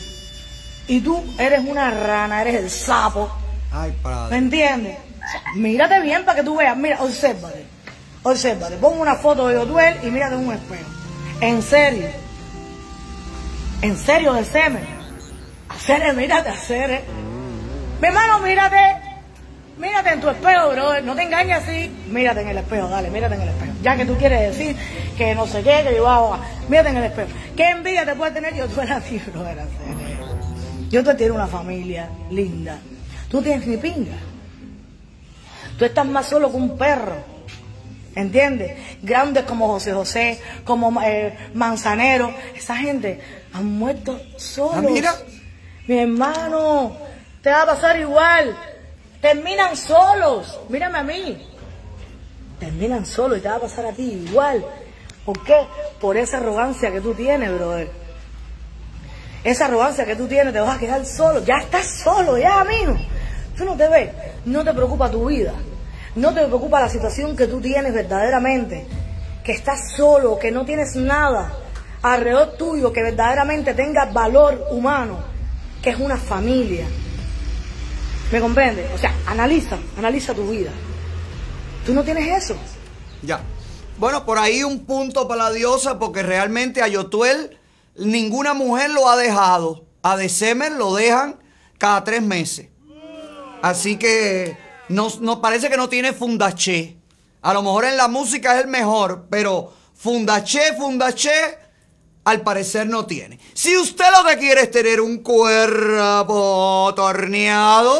S26: Y tú eres una rana, eres el sapo.
S1: Ay,
S26: ¿Me
S1: padre.
S26: entiendes? O sea, mírate bien para que tú veas. Mira, obsérvate. Obsérvate. Pon una foto de Yotuel y mírate en un espejo. En serio. En serio, de semen. Hacer, mírate, hacer. Mi hermano, mírate. Mírate en tu espejo, bro. No te engañes así. Mírate en el espejo, dale, mírate en el espejo. Ya que tú quieres decir que no sé qué, que yo hago. Mírate en el espejo. ¿Qué envidia te puede tener yo [LAUGHS] tú a ti, bro? Yo te tiene una familia linda. Tú tienes ni pinga. Tú estás más solo que un perro. ¿Entiendes? Grandes como José José, como eh, Manzanero. Esa gente han muerto solos.
S1: Ah, mira.
S26: Mi hermano, te va a pasar igual. Terminan solos. Mírame a mí. Terminan solos y te va a pasar a ti igual. ¿Por qué? Por esa arrogancia que tú tienes, brother. esa arrogancia que tú tienes, te vas a quedar solo. Ya estás solo, ya, amigo. Tú no te ves, no te preocupa tu vida. No te preocupa la situación que tú tienes verdaderamente. Que estás solo, que no tienes nada alrededor tuyo que verdaderamente tenga valor humano, que es una familia. ¿Me comprende? O sea, analiza, analiza tu vida. Tú no tienes eso.
S1: Ya. Bueno, por ahí un punto para la diosa, porque realmente a Yotuel ninguna mujer lo ha dejado. A December lo dejan cada tres meses. Así que nos, nos parece que no tiene fundaché. A lo mejor en la música es el mejor, pero fundaché, fundaché, al parecer no tiene. Si usted lo que quiere es tener un cuerpo torneado,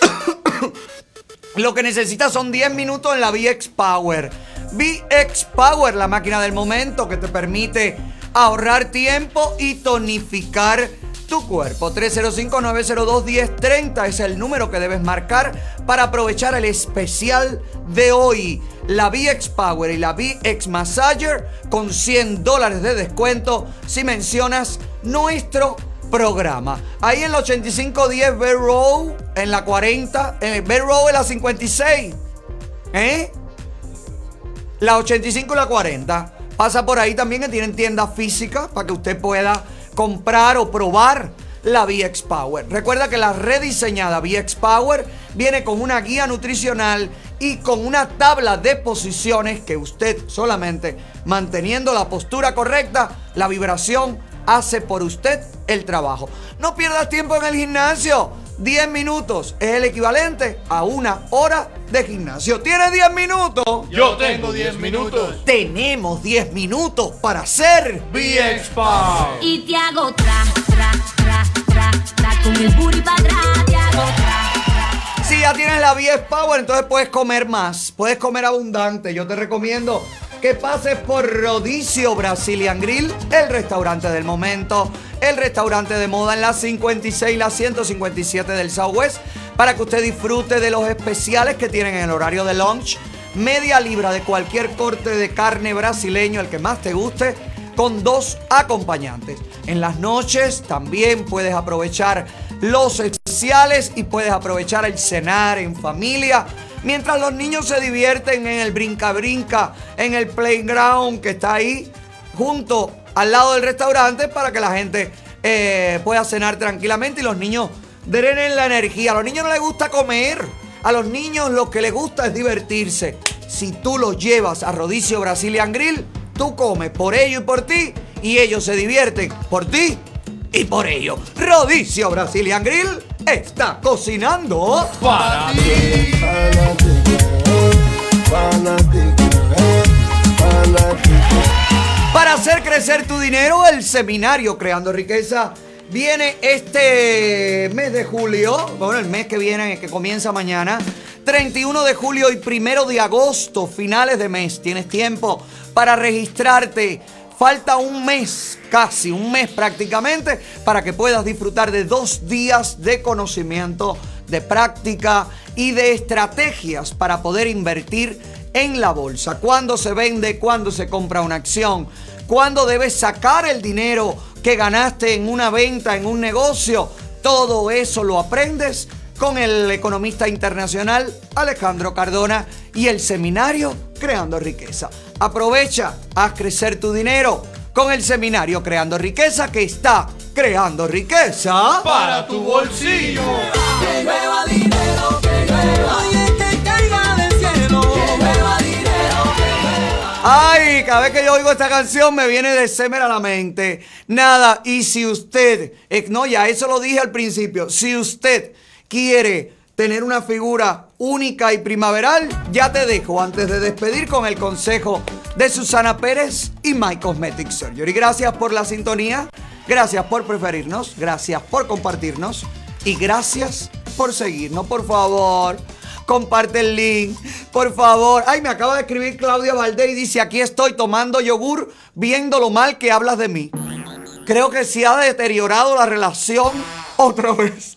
S1: [COUGHS] lo que necesita son 10 minutos en la VX Power. VX Power, la máquina del momento que te permite ahorrar tiempo y tonificar tu cuerpo. 305-902-1030 es el número que debes marcar para aprovechar el especial de hoy. La VX Power y la VX Massager con 100 dólares de descuento si mencionas nuestro programa. Ahí en la 8510 Bell Row, en la 40, en el Row en la 56. ¿Eh? La 85 y la 40. Pasa por ahí también que tienen tienda física para que usted pueda comprar o probar la VX Power. Recuerda que la rediseñada VX Power viene con una guía nutricional y con una tabla de posiciones que usted solamente manteniendo la postura correcta, la vibración hace por usted el trabajo. No pierdas tiempo en el gimnasio. 10 minutos es el equivalente a una hora de gimnasio. ¿Tienes 10 minutos?
S23: Yo tengo 10 minutos.
S1: Tenemos 10 minutos para hacer
S23: Power.
S13: Y te hago tra, tra, tra, tra, tra, con el booty para atrás, te hago tra.
S1: Si ya tienes la Power, entonces puedes comer más, puedes comer abundante. Yo te recomiendo que pases por Rodicio Brazilian Grill, el restaurante del momento, el restaurante de moda en la 56 y la 157 del Southwest, para que usted disfrute de los especiales que tienen en el horario de lunch. Media libra de cualquier corte de carne brasileño, el que más te guste, con dos acompañantes. En las noches también puedes aprovechar los especiales y puedes aprovechar el cenar en familia. Mientras los niños se divierten en el brinca-brinca, en el playground que está ahí, junto al lado del restaurante, para que la gente eh, pueda cenar tranquilamente y los niños drenen la energía. A los niños no les gusta comer. A los niños lo que les gusta es divertirse. Si tú los llevas a Rodicio Brazilian Grill, tú comes por ellos y por ti, y ellos se divierten por ti y por ello. Rodicio Brazilian Grill está cocinando
S23: para
S1: Para hacer crecer tu dinero, el seminario Creando Riqueza viene este mes de julio, bueno, el mes que viene, que comienza mañana, 31 de julio y 1 de agosto, finales de mes. Tienes tiempo para registrarte. Falta un mes, casi un mes prácticamente, para que puedas disfrutar de dos días de conocimiento, de práctica y de estrategias para poder invertir en la bolsa. Cuándo se vende, cuándo se compra una acción, cuándo debes sacar el dinero que ganaste en una venta, en un negocio. Todo eso lo aprendes con el economista internacional Alejandro Cardona y el seminario Creando Riqueza. Aprovecha, haz crecer tu dinero con el seminario Creando Riqueza que está creando riqueza
S23: para tu bolsillo.
S14: Que llueva dinero, que llueva. Oye, que caiga del cielo. Que llueva dinero, que llueva.
S1: Ay, cada vez que yo oigo esta canción me viene de Semer a la mente. Nada, y si usted, eh, no, ya eso lo dije al principio, si usted quiere tener una figura única y primaveral, ya te dejo antes de despedir con el consejo de Susana Pérez y My Cosmetic Surgery. Gracias por la sintonía, gracias por preferirnos, gracias por compartirnos y gracias por seguirnos, por favor. Comparte el link, por favor. Ay, me acaba de escribir Claudia Valdés y dice, aquí estoy tomando yogur viendo lo mal que hablas de mí. Creo que se ha deteriorado la relación otra [LAUGHS] vez.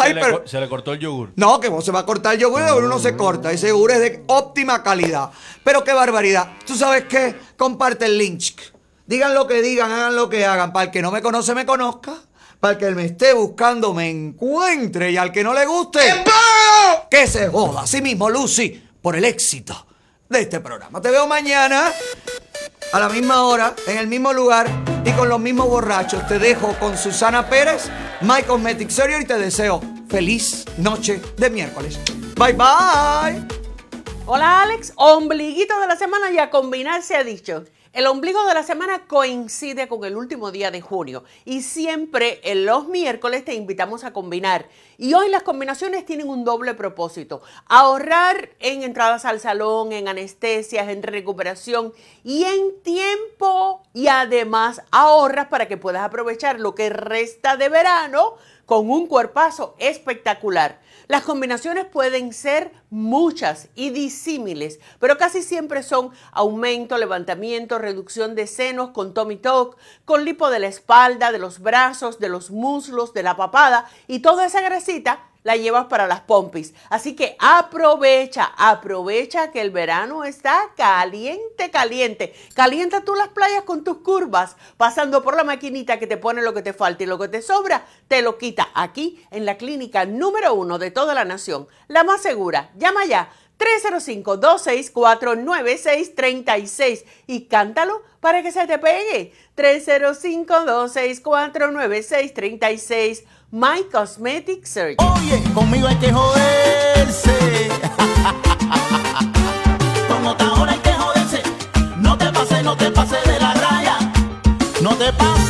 S1: Ay,
S23: se, le,
S1: pero...
S23: co- se le cortó el yogur.
S1: No, que no se va a cortar el yogur, el yogur no se corta. Ese yogur es de óptima calidad. Pero qué barbaridad. ¿Tú sabes qué? Comparte el link. Digan lo que digan, hagan lo que hagan. Para el que no me conoce, me conozca. Para que me esté buscando me encuentre y al que no le guste, que se joda. Así mismo, Lucy, por el éxito de este programa. Te veo mañana a la misma hora, en el mismo lugar y con los mismos borrachos. Te dejo con Susana Pérez, My Cosmetic Surgery y te deseo feliz noche de miércoles. Bye bye.
S27: Hola Alex, ombliguito de la semana y a combinar se ha dicho. El ombligo de la semana coincide con el último día de junio y siempre en los miércoles te invitamos a combinar. Y hoy las combinaciones tienen un doble propósito. Ahorrar en entradas al salón, en anestesias, en recuperación y en tiempo. Y además ahorras para que puedas aprovechar lo que resta de verano con un cuerpazo espectacular. Las combinaciones pueden ser muchas y disímiles, pero casi siempre son aumento, levantamiento, reducción de senos con tummy tuck, con lipo de la espalda, de los brazos, de los muslos, de la papada y toda esa grasita la llevas para las pompis. Así que aprovecha, aprovecha que el verano está caliente, caliente. Calienta tú las playas con tus curvas, pasando por la maquinita que te pone lo que te falta y lo que te sobra, te lo quita aquí en la clínica número uno de toda la nación, la más segura. Llama ya. 305-264-9636 y cántalo para que se te pegue. 305-264-9636. My Cosmetic Surgery.
S14: Oye, conmigo hay que joderse. Con otra hora hay que joderse. No te pases, no te pases de la raya. No te pases.